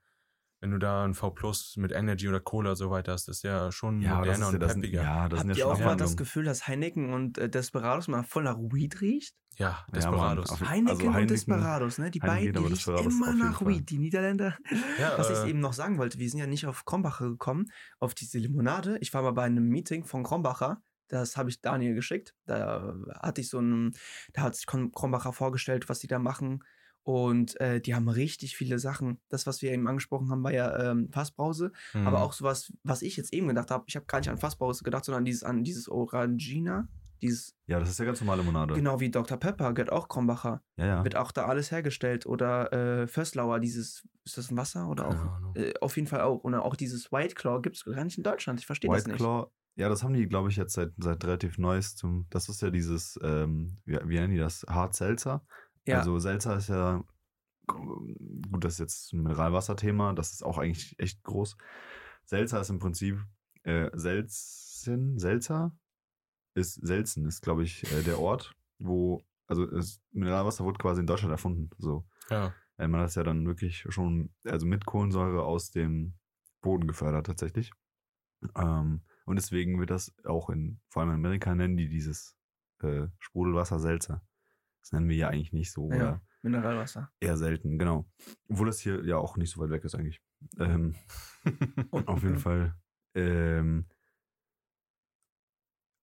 wenn du da ein V Plus mit Energy oder Cola und so weiter hast, das ist ja schon Ja, moderner ist ja, und das sind, peppiger. ja, das sind Habt ja ihr auch mal das. Gefühl, dass Heineken und äh, Desperados mal voll nach Weed riecht? Ja, Ja, Desperados. auf- Heineken, also und Heineken- Desperados, ne? Die Heineken beiden, die riechen immer nach Fall. Weed. Die Niederländer. (laughs) ja, Was äh, ich eben noch sagen wollte, wir sind ja nicht auf Krombacher gekommen, auf diese Limonade. Ich war mal bei einem Meeting von Krombacher. Das habe ich Daniel geschickt. Da hatte ich so einen, da hat sich Krom- Krombacher vorgestellt, was die da machen. Und äh, die haben richtig viele Sachen. Das, was wir eben angesprochen haben, war ja ähm, Fassbrause. mhm. Aber auch sowas, was ich jetzt eben gedacht habe, ich habe gar nicht an Fassbrause gedacht, sondern dieses, an dieses Orangina. Dieses, Ja, das ist ja ganz normale Limonade. genau wie Dr. Pepper, gehört auch Krombacher. Ja, ja. Wird auch da alles hergestellt. Oder äh, Föstlauer, dieses, ist das ein Wasser oder auch? Äh, auf jeden Fall auch. Und auch dieses White Claw gibt es gar nicht in Deutschland. Ich verstehe das White nicht. Claw, ja, das haben die, glaube ich, jetzt seit, seit relativ neuestem. Das ist ja dieses, ähm, wie, wie nennen die das? Hart Seltzer. Ja, Also Seltzer ist ja, gut, das ist jetzt ein Mineralwasserthema, das ist auch eigentlich echt groß. Seltzer ist im Prinzip äh, Selzen, Seltzer ist Selzen, ist glaube ich äh, der Ort, wo, also Mineralwasser wurde quasi in Deutschland erfunden. So. Ja. Äh, man hat es ja dann wirklich schon, also mit Kohlensäure aus dem Boden gefördert tatsächlich. Ähm, und deswegen wird das auch in, vor allem in Amerika nennen die dieses äh, Sprudelwasser Seltzer. Das nennen wir ja eigentlich nicht so. ja, Oder Mineralwasser. eher selten, genau. Obwohl das hier ja auch nicht so weit weg ist eigentlich. Ähm, (laughs) (laughs) auf jeden Fall. Ähm,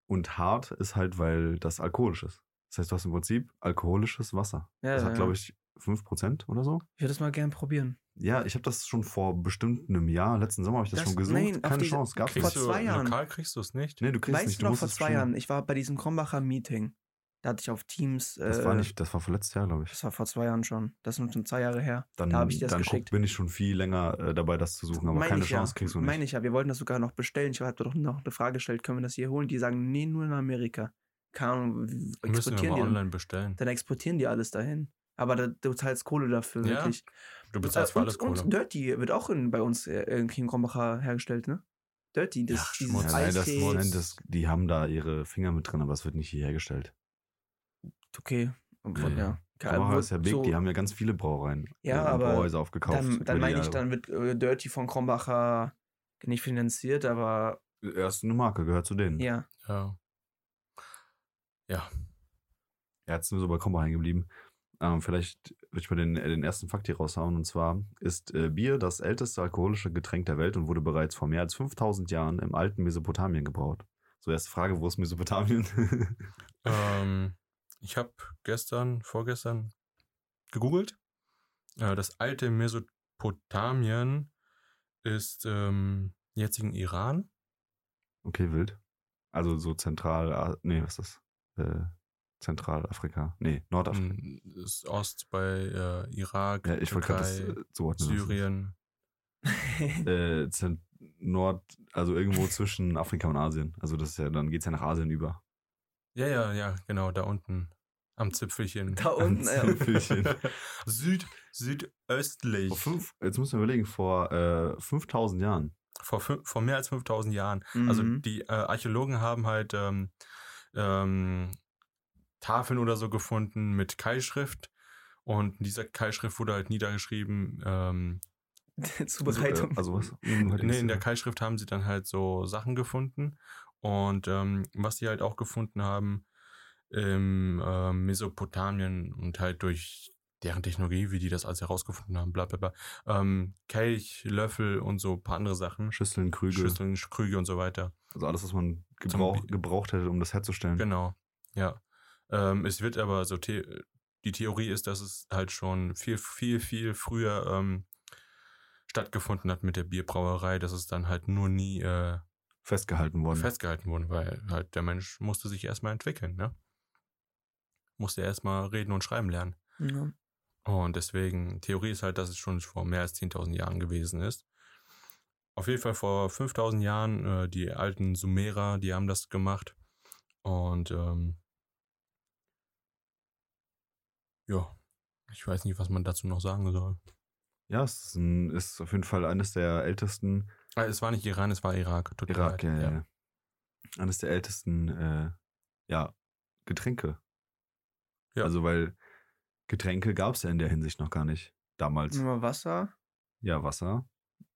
und hart ist halt, weil das alkoholisch ist. Das heißt, du hast im Prinzip alkoholisches Wasser. Ja, das ja, hat, glaube ich, 5% oder so. Ich würde das mal gern probieren. Ja, ich habe das schon vor bestimmt einem Jahr, letzten Sommer habe ich das, Das- schon gesucht. nein, Keine Chance, gab's Vor Kriegst nicht. du, zwei Jahren. Lokal kriegst du es nicht. Nee, du kriegst Weißt nicht. du noch, vor es zwei Jahren, ich war bei diesem Krombacher Meeting. Da hatte ich auf Teams. Äh, Das war nicht, das war vor letztes Jahr, glaube ich. Das war vor zwei Jahren schon. Das sind schon zwei Jahre her. Dann, da habe ich dir das dann geschickt. guck, bin ich schon viel länger äh, dabei, das zu suchen, aber Meine keine ich Chance ja. kriegst du nicht. Meine ich ja. Wir wollten das sogar noch bestellen. Ich habe doch noch eine Frage gestellt, können wir das hier holen? Die sagen, nee, nur in Amerika. Keine Ahnung, w- Müssen wir exportieren mal die dann, online bestellen. dann exportieren die alles dahin. Aber da, du zahlst Kohle dafür, Ja, wirklich. Du bezahlst für Äh, alles und, Kohle. und Dirty wird auch in, bei uns äh, irgendwie in Krombacher hergestellt, ne? Dirty, das, Ja, dieses Schmutz. Ja, nein, das, das, die haben da ihre Finger mit drin, aber es wird nicht hier hergestellt. Okay. Von, Ja. ja. Krombacher ist ja big, so- die haben ja ganz viele Brauereien. Ja, äh, aber Brauhäuser aufgekauft. Dann, dann meine ich, dann wird äh, Dirty von Krombacher nicht finanziert, aber Er ist eine Marke, gehört zu denen. ja. Ja. Ja. Er hat nur so bei Krombacher hängen geblieben. Ähm, vielleicht würde ich mal den, äh, den ersten Fakt hier raushauen. Und zwar ist äh, Bier das älteste alkoholische Getränk der Welt und wurde bereits vor mehr als 5000 Jahren im alten Mesopotamien gebraut. So, erste Frage, wo ist Mesopotamien? (laughs) Ähm, ich habe gestern, vorgestern gegoogelt. Äh, das alte Mesopotamien ist ähm, jetzigen Iran. okay, wild. Also so zentral, nee, was ist das? Äh, Zentralafrika. Nee, Nordafrika. Hm, ist Ost bei äh, Irak, Ja, ich wollte gerade das Türkei, äh, zuordnen. Syrien. (laughs) Äh, Zent Nord, also irgendwo zwischen Afrika und Asien. Also das ist ja, dann geht's ja nach Asien über. Ja, ja, ja, genau, da unten. Am Zipfelchen. Da unten, ja. Zipfelchen. (laughs) Süd, südöstlich. Vor fünf, jetzt müssen wir überlegen, vor äh, 5000 Jahren. Vor, vor mehr als 5000 Jahren. Also Mhm. die äh, Archäologen haben halt ähm, ähm, Tafeln oder so gefunden mit Keilschrift. Und in dieser Keilschrift wurde halt niedergeschrieben, ähm, Zubereitung. (laughs) Also, äh, also was? Hm, nee, in der Keilschrift haben sie dann halt so Sachen gefunden. Und ähm, was sie halt auch gefunden haben im äh, Mesopotamien und halt durch deren Technologie, wie die das alles herausgefunden haben, bla bla bla, ähm, Kelch, Löffel und so ein paar andere Sachen. Schüsseln, Krüge. Schüsseln, Krüge und so weiter. Also alles, was man gebrauch, gebraucht hätte, um das herzustellen. Genau, ja. Ähm, es wird aber so, the die Theorie ist, dass es halt schon viel, viel, viel früher ähm, stattgefunden hat mit der Bierbrauerei, dass es dann halt nur nie äh, Festgehalten worden. festgehalten wurde, weil halt der Mensch musste sich erstmal entwickeln, ne? Musste erstmal reden und schreiben lernen. ja. Und deswegen, Theorie ist halt, dass es schon vor mehr als 10.000 Jahren gewesen ist. Auf jeden Fall vor 5.000 Jahren, äh, die alten Sumerer, die haben das gemacht. Und ähm, ja, ich weiß nicht, was man dazu noch sagen soll. Ja, es ist, ein, ist auf jeden Fall eines der ältesten Ah, es war nicht Iran, es war Irak. Tut Irak, ja, ja. ja. Eines der ältesten, äh, ja, Getränke. Ja. Also, weil Getränke gab es ja in der Hinsicht noch gar nicht. Damals. Nur Wasser Ja, Wasser.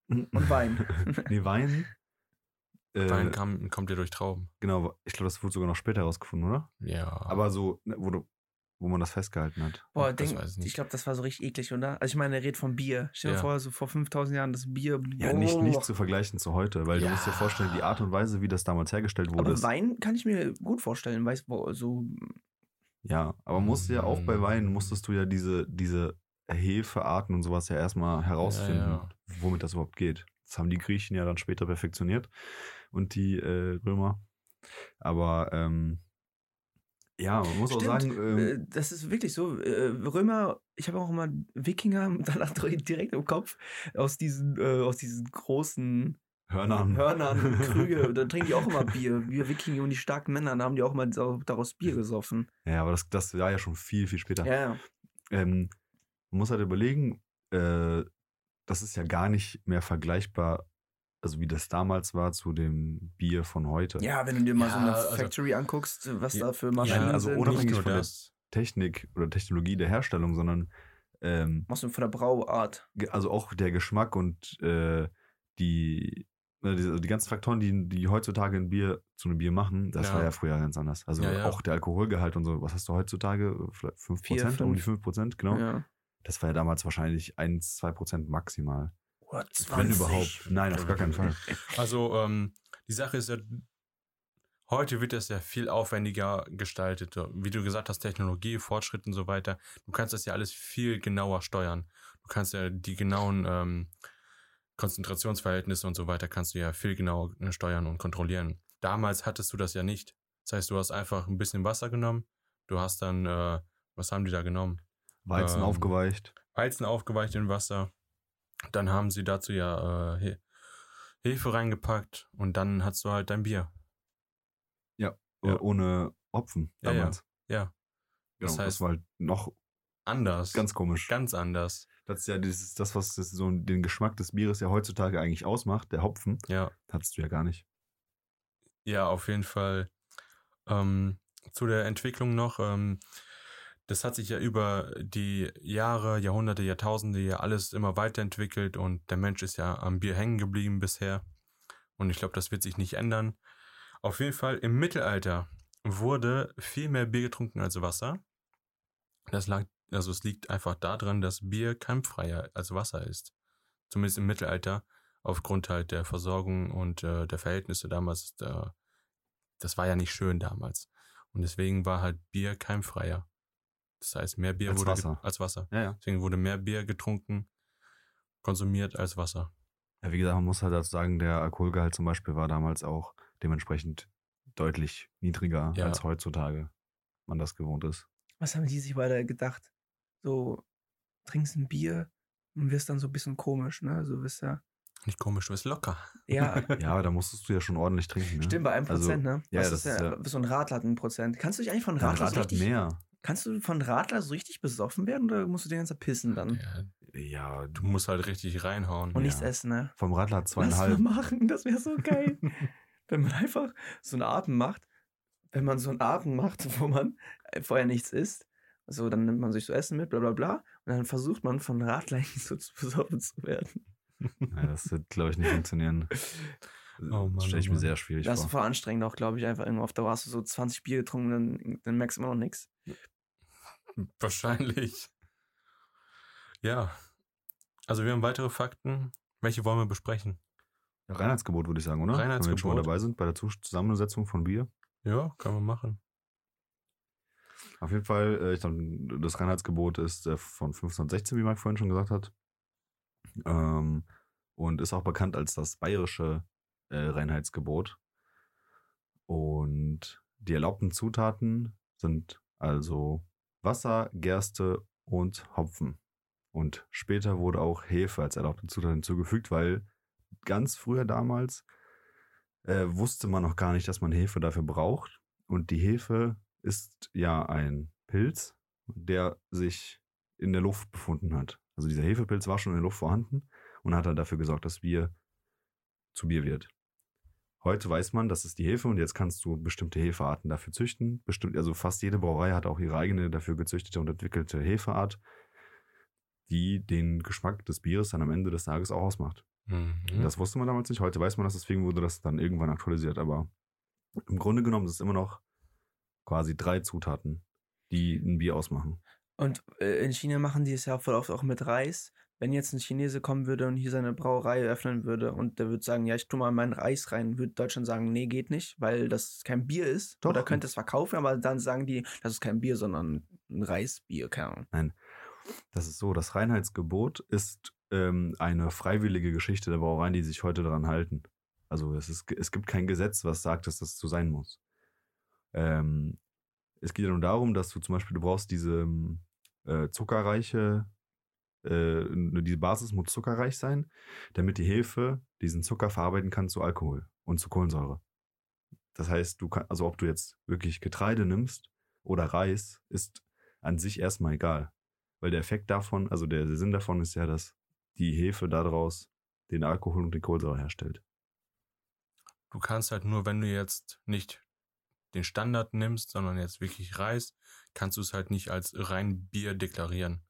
und Wein. (laughs) nee, Wein. Äh, Wein kam, kommt ja durch Trauben. Genau, ich glaube, das wurde sogar noch später herausgefunden, oder? Ja. Aber so, ne, wo, du, wo man das festgehalten hat. Boah, denk, ich ich, glaube, das war so richtig eklig, oder? Also ich meine, er redet vom Bier. Stell dir Ja. vor, so vor 5000 Jahren das Bier. Ja, nicht, boah. nicht zu vergleichen zu heute, weil du musst dir Ja. vorstellen, die Art und Weise, wie das damals hergestellt wurde. Aber Wein kann ich mir gut vorstellen, weißt du, so Ja, aber musst ja auch bei Mm. Wein, musstest du ja diese, diese Hefearten und sowas ja erstmal herausfinden, Ja, womit das überhaupt geht. Das haben die Griechen ja dann später perfektioniert und die äh, Römer. Aber ähm, ja, man muss auch Stimmt, sagen, ähm, äh, das ist wirklich so. Äh, Römer, ich habe auch immer Wikinger danach (laughs) direkt im Kopf aus diesen, äh, aus diesen großen Hörnern. Hörnern, Krüge, (laughs) da trinken die auch immer Bier. Wir Wikinger und die starken Männer, da haben die auch mal daraus Bier (laughs) gesoffen. Ja, aber das, das war ja schon viel, viel später. Ja, ja. Ähm, man muss halt überlegen, äh, das ist ja gar nicht mehr vergleichbar, also wie das damals war zu dem Bier von heute. Ja, wenn du dir mal so Ja, eine also- Factory anguckst, was Ja, da für Maschinen also sind, unabhängig nicht nur von der- das. Technik oder Technologie der Herstellung, sondern ähm, was denn von der Brauart. also auch der Geschmack und äh, die, ne, die, die ganzen Faktoren, die, die heutzutage ein Bier zu einem Bier machen, das Ja. war ja früher ganz anders. Also Ja, ja. auch der Alkoholgehalt und so, was hast du heutzutage? Vielleicht 5%? Vier, um die fünf. 5%, genau. Ja. Das war ja damals wahrscheinlich 1, 2% maximal. Oder Wenn 20. überhaupt. Nein, auf gar keinen Fall. (laughs) Also, ähm, die Sache ist ja, heute wird das ja viel aufwendiger gestaltet. Wie du gesagt hast, Technologie, Fortschritt und so weiter. Du kannst das ja alles viel genauer steuern. Du kannst ja die genauen ähm, Konzentrationsverhältnisse und so weiter kannst du ja viel genauer äh, steuern und kontrollieren. Damals hattest du das ja nicht. Das heißt, du hast einfach ein bisschen Wasser genommen. Du hast dann, äh, was haben die da genommen? Weizen Ähm, aufgeweicht. Weizen aufgeweicht in Wasser. Dann haben sie dazu ja äh, He Hefe reingepackt und dann hast du halt dein Bier. Ja. ja. Ohne Hopfen Ja, ja. damals. Ja, Genau, Das das, heißt- war halt noch anders. ganz komisch. ganz anders. Das ist ja dieses, das, was das so den Geschmack des Bieres ja heutzutage eigentlich ausmacht, der Hopfen, Ja, hattest du ja gar nicht. ja, auf jeden Fall. Ähm, zu der Entwicklung noch. Ähm, das hat sich ja über die Jahre, Jahrhunderte, Jahrtausende ja alles immer weiterentwickelt und der Mensch ist ja am Bier hängen geblieben bisher. Und ich glaube, das wird sich nicht ändern. Auf jeden Fall im Mittelalter wurde viel mehr Bier getrunken als Wasser. Das lag, also es liegt einfach daran, dass Bier keimfreier als Wasser ist. Zumindest im Mittelalter, aufgrund halt der Versorgung und äh, der Verhältnisse damals. Äh, das war ja nicht schön damals. Und deswegen war halt Bier keimfreier. Das heißt, mehr Bier Als wurde Wasser. als Wasser. Ja, ja. Deswegen wurde mehr Bier getrunken, konsumiert als Wasser. Ja, wie gesagt, man muss halt dazu sagen, der Alkoholgehalt zum Beispiel war damals auch dementsprechend deutlich niedriger Ja. als heutzutage. man das gewohnt ist. Was haben die sich weiter gedacht? So, trinkst ein Bier und wirst dann so ein bisschen komisch, ne? So wirst ja. Nicht komisch, du bist locker. Ja, (laughs) Ja, aber da musstest du ja schon ordentlich trinken. Ne? stimmt, bei einem Also, Prozent, ne? ja, Was das ist ist ja, ja- so ein Radler hat ein Prozent. Kannst du dich eigentlich von Ja, Radler, Rad so hat richtig, mehr. Kannst du von Radler so richtig besoffen werden oder musst du den ganzen pissen dann? Ja, Ja, du musst halt richtig reinhauen. Und nichts Ja. essen, ne? vom Radler hat Lass mal zweieinhalb. machen, das wäre so geil. (laughs) wenn man einfach so einen Atem macht, wenn man so einen Atem macht, (laughs) wo man vorher nichts isst, so, dann nimmt man sich so Essen mit, bla bla bla, und dann versucht man von Radler (laughs) eigentlich so zu besoffen zu werden. Ja, das wird, glaube ich, nicht funktionieren. Oh Mann, das stelle ich oh mir Mann. sehr schwierig Das ist vor. voll anstrengend auch, glaube ich, einfach irgendwo auf Dauer hast du so 20 Bier getrunken, dann, dann merkst du immer noch nichts. (laughs) Wahrscheinlich. Ja. Also wir haben weitere Fakten. Welche wollen wir besprechen? Ja, Reinheitsgebot würde ich sagen, oder? Wenn wir jetzt schon mal Reinheitsgebot. dabei sind bei der Zus- Zusammensetzung von Bier. Ja, können wir machen. Auf jeden Fall, äh, ich glaube, das Reinheitsgebot ist äh, von 1516, wie Mike vorhin schon gesagt hat. Ähm, und ist auch bekannt als das bayerische äh, Reinheitsgebot. Und die erlaubten Zutaten sind also Wasser, Gerste und Hopfen. Und später wurde auch Hefe als erlaubte Zutat hinzugefügt, weil ganz früher damals äh, wusste man noch gar nicht, dass man Hefe dafür braucht. Und die Hefe ist ja ein Pilz, der sich in der Luft befunden hat. Also dieser Hefepilz war schon in der Luft vorhanden und hat dann dafür gesorgt, dass Bier zu Bier wird. Heute weiß man, das ist die Hefe und jetzt kannst du bestimmte Hefearten dafür züchten. Bestimmt, also fast jede Brauerei hat auch ihre eigene dafür gezüchtete und entwickelte Hefeart, die den Geschmack des Bieres dann am Ende des Tages auch ausmacht. Mhm. Das wusste man damals nicht. Heute weiß man das, deswegen wurde das dann irgendwann aktualisiert. Aber im Grunde genommen ist es immer noch quasi drei Zutaten, die ein Bier ausmachen. Und äh, in China machen die es ja voll oft auch mit Reis. Wenn jetzt ein Chinese kommen würde und hier seine Brauerei eröffnen würde und der würde sagen, ja, ich tue mal meinen Reis rein, würde Deutschland sagen, nee, geht nicht, weil das kein Bier ist. Doch. Oder könnte es verkaufen, aber dann sagen die, das ist kein Bier, sondern ein Reisbier, keine Ahnung. Das ist so, das Reinheitsgebot ist ähm, eine freiwillige Geschichte der Brauereien, die sich heute daran halten. Also es, ist, es gibt kein Gesetz, was sagt, dass das so sein muss. Ähm, es geht ja nur darum, dass du zum Beispiel, du brauchst diese ähm, äh, zuckerreiche, äh, diese Basis muss zuckerreich sein, damit die Hefe diesen Zucker verarbeiten kann zu Alkohol und zu Kohlensäure. Das heißt, du kannst, also ob du jetzt wirklich Getreide nimmst oder Reis, ist an sich erstmal egal. Weil der Effekt davon, also der Sinn davon ist ja, dass die Hefe daraus den Alkohol und die Kohlensäure herstellt. Du kannst halt nur, wenn du jetzt nicht den Standard nimmst, sondern jetzt wirklich Reis, kannst du es halt nicht als rein Bier deklarieren.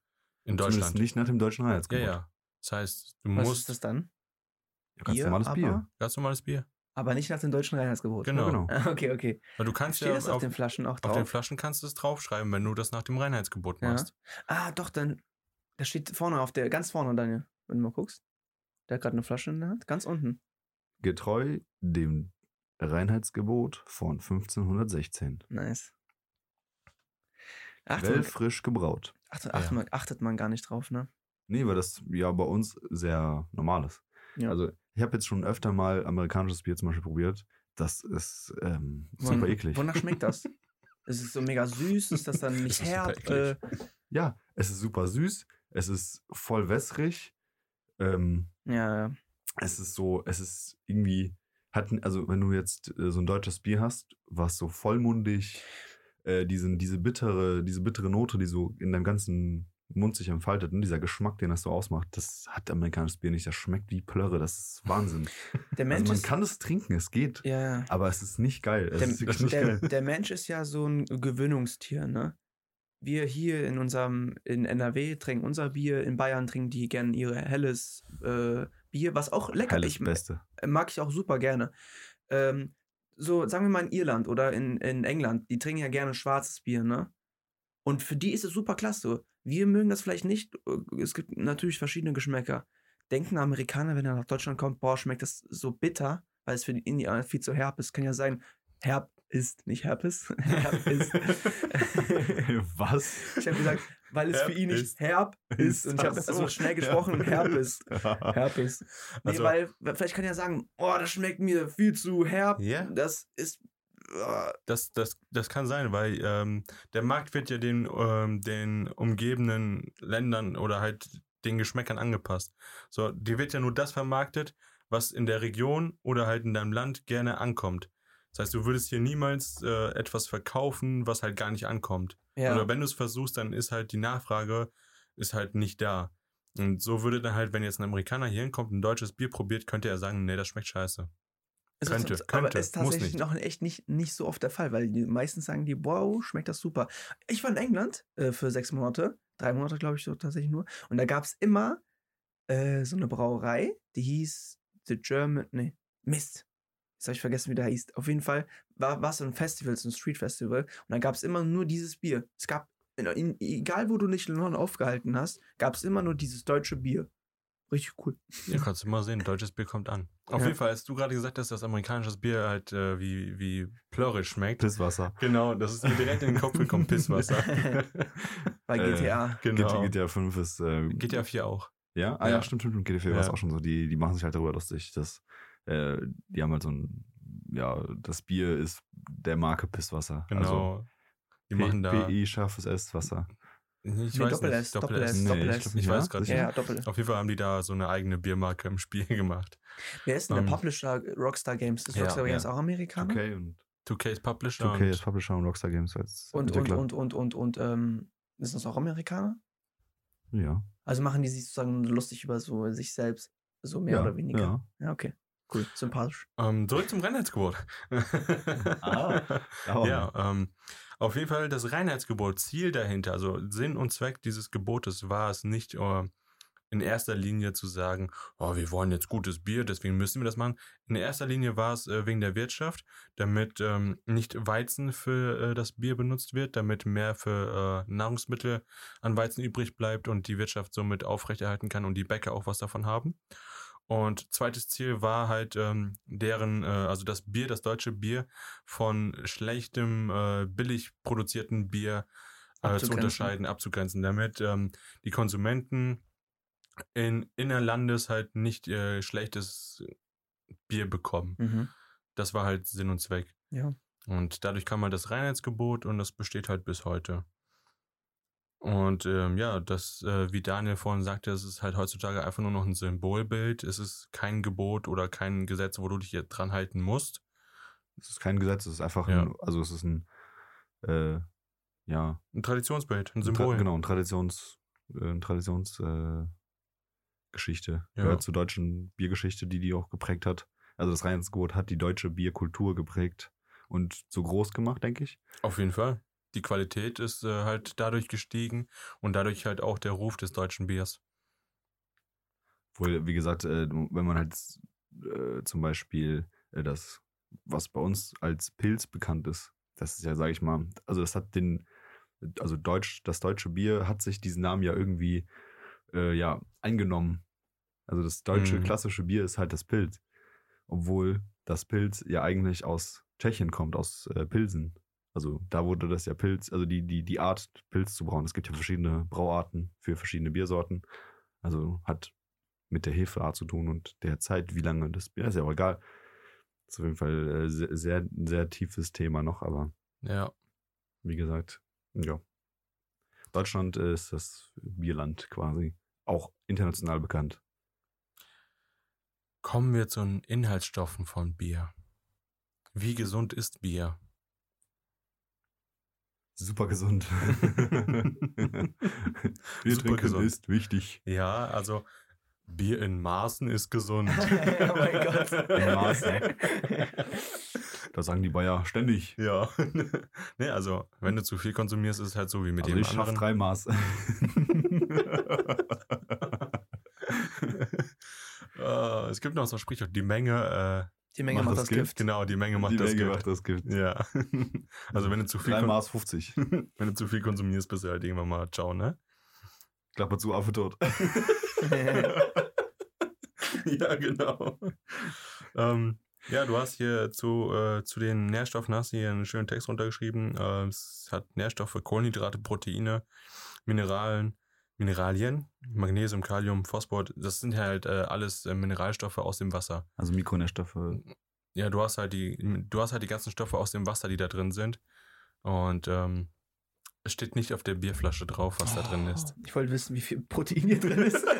In Zumindest Deutschland. nicht nach dem deutschen Ja, Reinheitsgebot. ja. Das heißt, du Was musst ist das dann? Ja, ganz Bier, normales aber, Bier. ganz normales Bier. Aber nicht nach dem deutschen Reinheitsgebot. Genau. genau. (laughs) Okay, okay. Weil du kannst Steht ja das auf, den Flaschen auch auf drauf? den Flaschen kannst du es draufschreiben, wenn du das nach dem Reinheitsgebot Ja. machst. Ah, doch, dann. Da steht vorne auf der, ganz vorne, Daniel, wenn du mal guckst. Der hat gerade eine Flasche in der Hand, ganz unten. Getreu dem Reinheitsgebot von 1516. Nice. Achtet, man, Weltfrisch gebraut. Achtet, Ja. achtet, man, achtet man gar nicht drauf, ne? Nee, weil das ja bei uns sehr normal ist. Ja. Also ich habe jetzt schon öfter mal amerikanisches Bier zum Beispiel probiert. Das ist ähm, super Won- eklig. Wonach schmeckt das? (laughs) ist es so mega süß? Ist das dann nicht Das ist herb? Äh. Ja, es ist super süß. Es ist voll wässrig. Ähm, ja, ja. es ist so, es ist irgendwie, hat, also wenn du jetzt äh, so ein deutsches Bier hast, was so vollmundig, äh, diesen, diese bittere, diese bittere Note, die so in deinem ganzen Mund sich entfaltet und dieser Geschmack, den das so ausmacht, das hat amerikanisches Bier nicht. Das schmeckt wie Plörre. Das ist Wahnsinn. (laughs) Der also Mensch man ist. kann es trinken, es geht. ja. Aber es ist nicht geil. Der, ist der, geil. der Mensch ist ja so ein Gewöhnungstier, ne? Wir hier in unserem, in NRW trinken unser Bier, in Bayern trinken die gerne ihre helles äh, Bier, was auch lecker ich, Beste. mag ich auch super gerne. Ähm, so, sagen wir mal in Irland oder in, in England, die trinken ja gerne schwarzes Bier, ne? Und für die ist es super klasse. Wir mögen das vielleicht nicht. Es gibt natürlich verschiedene Geschmäcker. Denken Amerikaner, wenn er nach Deutschland kommt, boah, schmeckt das so bitter, weil es für die Indianer viel zu herb ist. Kann ja sein, herb ist, nicht Herpes. (laughs) (laughs) herb ist. (laughs) Was? ich habe gesagt, weil es für Herb ihn nicht ist. herb ist. Und ich habe so schnell gesprochen, Herpes. Herpes. Nee, Also- weil vielleicht kann er sagen, oh, das schmeckt mir viel zu herb. Ja. Das ist äh, Das, das, das kann sein, weil ähm, der Markt wird ja den, ähm, den umgebenden Ländern oder halt den Geschmäckern angepasst. So, dir wird ja nur das vermarktet, was in der Region oder halt in deinem Land gerne ankommt. Das heißt, du würdest hier niemals äh, etwas verkaufen, was halt gar nicht ankommt. ja. Oder wenn du es versuchst, dann ist halt die Nachfrage ist halt nicht da. Und so würde dann halt, wenn jetzt ein Amerikaner hier hinkommt, ein deutsches Bier probiert, könnte er sagen, nee, das schmeckt scheiße. Es Könnte, ist, aber könnte, ist muss tatsächlich nicht. noch echt nicht, nicht so oft der Fall, weil die meistens sagen die, wow, schmeckt das super. Ich war in England äh, für sechs Monate, drei Monate glaube ich so tatsächlich nur, und da gab es immer äh, so eine Brauerei, die hieß The German, nee, Mist. Jetzt habe ich vergessen, wie der hieß. Auf jeden Fall war es so ein Festival, so ein Street Festival, und da gab es immer nur dieses Bier. Es gab, in, in, egal wo du dich in London aufgehalten hast, gab es immer nur dieses deutsche Bier. Richtig cool. Ja, kannst du mal sehen, deutsches Bier kommt an. Auf Ja. jeden Fall, als du gerade gesagt hast, dass amerikanisches Bier halt äh, wie, wie Plörrisch schmeckt. Pisswasser. Genau, das ist mir direkt in den Kopf gekommen, Pisswasser. (laughs) Bei Äh, GTA. genau. GTA 5 ist. Äh, GTA 4 auch. Ja, ah, ja. Ja. stimmt, stimmt. Und GTA 4 war es Ja. auch schon so. Die, die machen sich halt darüber lustig. Dass, äh, die haben halt so ein, ja, das Bier ist der Marke Pisswasser. Genau. Also die machen da. PI scharfes S Wasser. Ich Nee, weiß Doppel nicht. S, Doppel S, Doppel ich S. Ich weiß gerade Ja, nicht. Auf jeden Fall haben die da so eine eigene Biermarke im Spiel (laughs) gemacht. Wer ist denn der Ähm, Publisher Rockstar Games? Ist Rockstar Games ja. auch Amerikaner? 2K und 2K ist Publisher 2K ist und Publisher und Rockstar Games als Und, und, und, und, und, und, ähm, ist das auch Amerikaner? ja. Also machen die sich sozusagen lustig über so sich selbst, so mehr ja, oder weniger. Ja. Ja, okay. Cool, sympathisch. ähm, zurück zum Reinheitsgebot. Ah. (laughs) Oh. Ja, ähm, auf jeden Fall das Reinheitsgebot, Ziel dahinter, also Sinn und Zweck dieses Gebotes war es nicht äh, in erster Linie zu sagen, oh, wir wollen jetzt gutes Bier, deswegen müssen wir das machen. In erster Linie war es äh, wegen der Wirtschaft, damit ähm, nicht Weizen für äh, das Bier benutzt wird, damit mehr für äh, Nahrungsmittel an Weizen übrig bleibt und die Wirtschaft somit aufrechterhalten kann und die Bäcker auch was davon haben. Und zweites Ziel war halt ähm, deren, äh, also das Bier, das deutsche Bier von schlechtem, äh, billig produzierten Bier äh, zu unterscheiden, abzugrenzen, damit ähm, die Konsumenten in innerlandes halt nicht äh, schlechtes Bier bekommen. Mhm. Das war halt Sinn und Zweck. Ja. Und dadurch kam halt das Reinheitsgebot und das besteht halt bis heute. Und ähm, ja, das, äh, wie Daniel vorhin sagte, es ist halt heutzutage einfach nur noch ein Symbolbild. Es ist kein Gebot oder kein Gesetz, wo du dich jetzt dran halten musst. Es ist kein Gesetz, es ist einfach Ja. ein, also es ist ein, äh, ja, Ein Traditionsbild, ein Symbol. genau, ein Traditions, äh, ein Traditions, äh. Ja. Gehört zur deutschen Biergeschichte, die die auch geprägt hat. Also das Reinheitsgebot hat die deutsche Bierkultur geprägt und so groß gemacht, denke ich. Auf jeden Fall. Die Qualität ist äh, halt dadurch gestiegen und dadurch halt auch der Ruf des deutschen Biers. Wohl, wie gesagt, äh, wenn man halt äh, zum Beispiel äh, das, was bei uns als Pilz bekannt ist, das ist ja, sage ich mal, also das hat den, also Deutsch, das deutsche Bier hat sich diesen Namen ja irgendwie, äh, ja, eingenommen. Also das deutsche Mhm. klassische Bier ist halt das Pilz. Obwohl das Pilz ja eigentlich aus Tschechien kommt, aus äh, Pilsen. Also da wurde das ja Pilz, also die, die, die Art, Pilz zu brauen. Es gibt ja verschiedene Brauarten für verschiedene Biersorten. Also hat mit der Hefeart zu tun und der Zeit, wie lange das Bier ist ja auch egal. ist auf jeden Fall äh, sehr, sehr, sehr tiefes Thema noch, aber Ja. wie gesagt, ja. Deutschland ist das Bierland quasi. Auch international bekannt. Kommen wir zu den Inhaltsstoffen von Bier. Wie gesund ist Bier? Super gesund. (laughs) (laughs) Bier Super trinken gesund. ist wichtig. Ja, also Bier in Maßen ist gesund. (laughs) oh mein Gott. In Maßen. Das sagen die Bayer ständig. ja. nee, also wenn du zu viel konsumierst, ist es halt so wie mit also dem ich schaff anderen. drei Maß. äh, es gibt noch so ein Sprichwort, die Menge, Die Menge Macht macht das das Gift? Gift. genau, die Menge macht die das Menge Gift. macht das Gift. Ja. (laughs) also wenn du zu viel Drei kon- Maß 50. (laughs) wenn du zu viel konsumierst, bist du halt irgendwann mal ciao, ne? Klappe zu, Affe tot. (laughs) ja, genau. ähm, ja, du hast hier zu, äh, zu den Nährstoffen hast du hier einen schönen Text runtergeschrieben. Äh, es hat Nährstoffe, Kohlenhydrate, Proteine, Mineralen, Mineralien, Magnesium, Kalium, Phosphor. Das sind halt äh, alles äh, Mineralstoffe aus dem Wasser. Also Mikronährstoffe. ja, du hast halt die, du hast halt die ganzen Stoffe aus dem Wasser, die da drin sind. Und ähm, es steht nicht auf der Bierflasche drauf, was da drin ist. Oh, Ich wollte wissen, wie viel Protein hier drin ist. (laughs)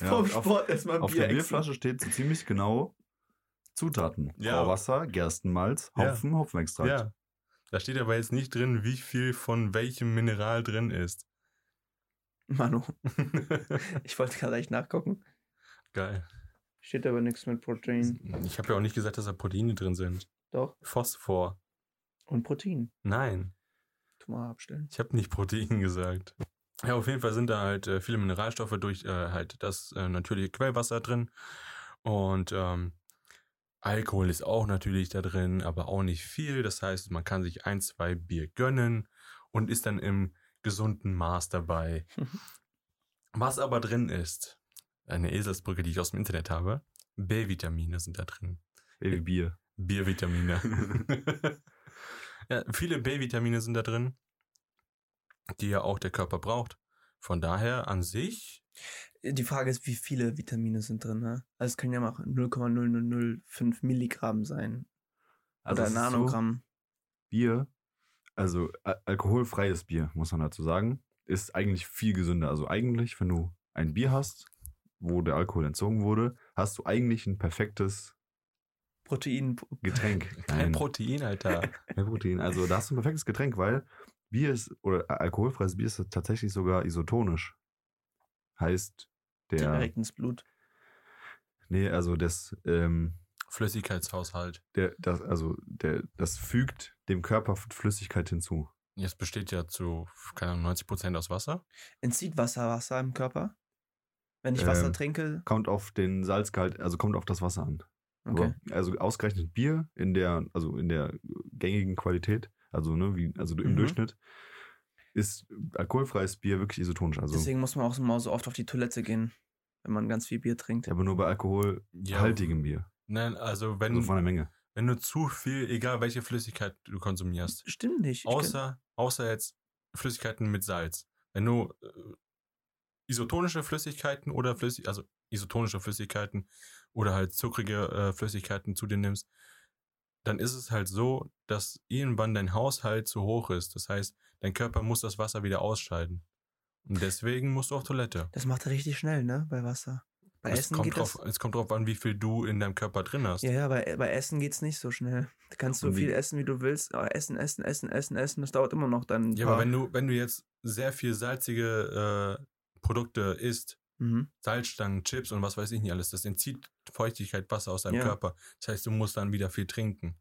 Ja, Vom auf- Sport erstmal Auf Bier der. Bierflasche steht so ziemlich genau Zutaten. Ja. Brauwasser, Gerstenmalz, Ja. Hopfen, Hopfenextrakt. Ja. Da steht aber jetzt nicht drin, wie viel von welchem Mineral drin ist. Manu, (laughs) ich wollte gerade echt nachgucken. Geil. Steht aber nichts mit Protein. Ich habe ja auch nicht gesagt, dass da Proteine drin sind. Doch. Phosphor. Und Protein. Nein, Tu mal abstellen. ich habe nicht Protein gesagt. Ja, auf jeden Fall sind da halt äh, viele Mineralstoffe durch äh, halt das äh, natürliche Quellwasser drin. Und ähm, Alkohol ist auch natürlich da drin, aber auch nicht viel. Das heißt, man kann sich ein, zwei Bier gönnen und ist dann im gesunden Maß dabei. Was aber drin ist, eine Eselsbrücke, die ich aus dem Internet habe, B-Vitamine sind da drin. Baby Bier. Biervitamine. (laughs) ja, viele B-Vitamine sind da drin, die ja auch der Körper braucht. Von daher an sich, Die Frage ist, wie viele Vitamine sind drin, ne? Also es können ja mal 0,0005 Milligramm sein. Also oder ist so, Nanogramm. Bier, also al alkoholfreies Bier, muss man dazu sagen, ist eigentlich viel gesünder. Also eigentlich, wenn du ein Bier hast, wo der Alkohol entzogen wurde, hast du eigentlich ein perfektes Protein. Getränk. (laughs) kein Protein, Alter. (laughs) kein Protein. Also da hast du ein perfektes Getränk, weil Bier ist, oder alkoholfreies Bier ist tatsächlich sogar isotonisch. Heißt, der, Direkt ins Blut. nee, also das, ähm, Flüssigkeitshaushalt. der, das, also der, das fügt dem Körper Flüssigkeit hinzu. Jetzt besteht ja zu, keine Ahnung, 90 Prozent aus Wasser. Entzieht Wasser Wasser im Körper? Wenn ich Wasser Ähm, trinke? Kommt auf den Salzgehalt, also kommt auf das Wasser an. Okay. Aber, also ausgerechnet Bier in der, also in der gängigen Qualität, also ne, wie, also im Mhm. Durchschnitt, ist alkoholfreies Bier wirklich isotonisch. Also Deswegen muss man auch so mal so oft auf die Toilette gehen, wenn man ganz viel Bier trinkt. aber nur bei alkoholhaltigem Bier. Nein, also wenn, Also von der Menge. wenn du zu viel, egal welche Flüssigkeit du konsumierst, Stimmt nicht. Ich außer, außer jetzt Flüssigkeiten mit Salz. Wenn du äh, isotonische Flüssigkeiten oder Flüssig, also isotonische Flüssigkeiten oder halt zuckrige äh, Flüssigkeiten zu dir nimmst, dann ist es halt so, dass irgendwann dein Haushalt zu hoch ist. Das heißt, dein Körper muss das Wasser wieder ausscheiden. Und deswegen musst du auf Toilette. das macht er richtig schnell, ne? Bei Wasser. Bei Es Essen kommt, geht drauf, das. es kommt drauf an, wie viel du in deinem Körper drin hast. Ja, ja, bei, bei Essen geht's nicht so schnell. Kannst du Und wie- viel essen, wie du willst. Aber essen, essen, essen, essen, essen. Das dauert immer noch dann. Ja, aber wenn du, wenn du jetzt sehr viel salzige äh, Produkte isst, Mhm. Salzstangen, Chips und was weiß ich nicht alles, das entzieht Feuchtigkeit, Wasser aus deinem Ja. Körper. Das heißt, du musst dann wieder viel trinken.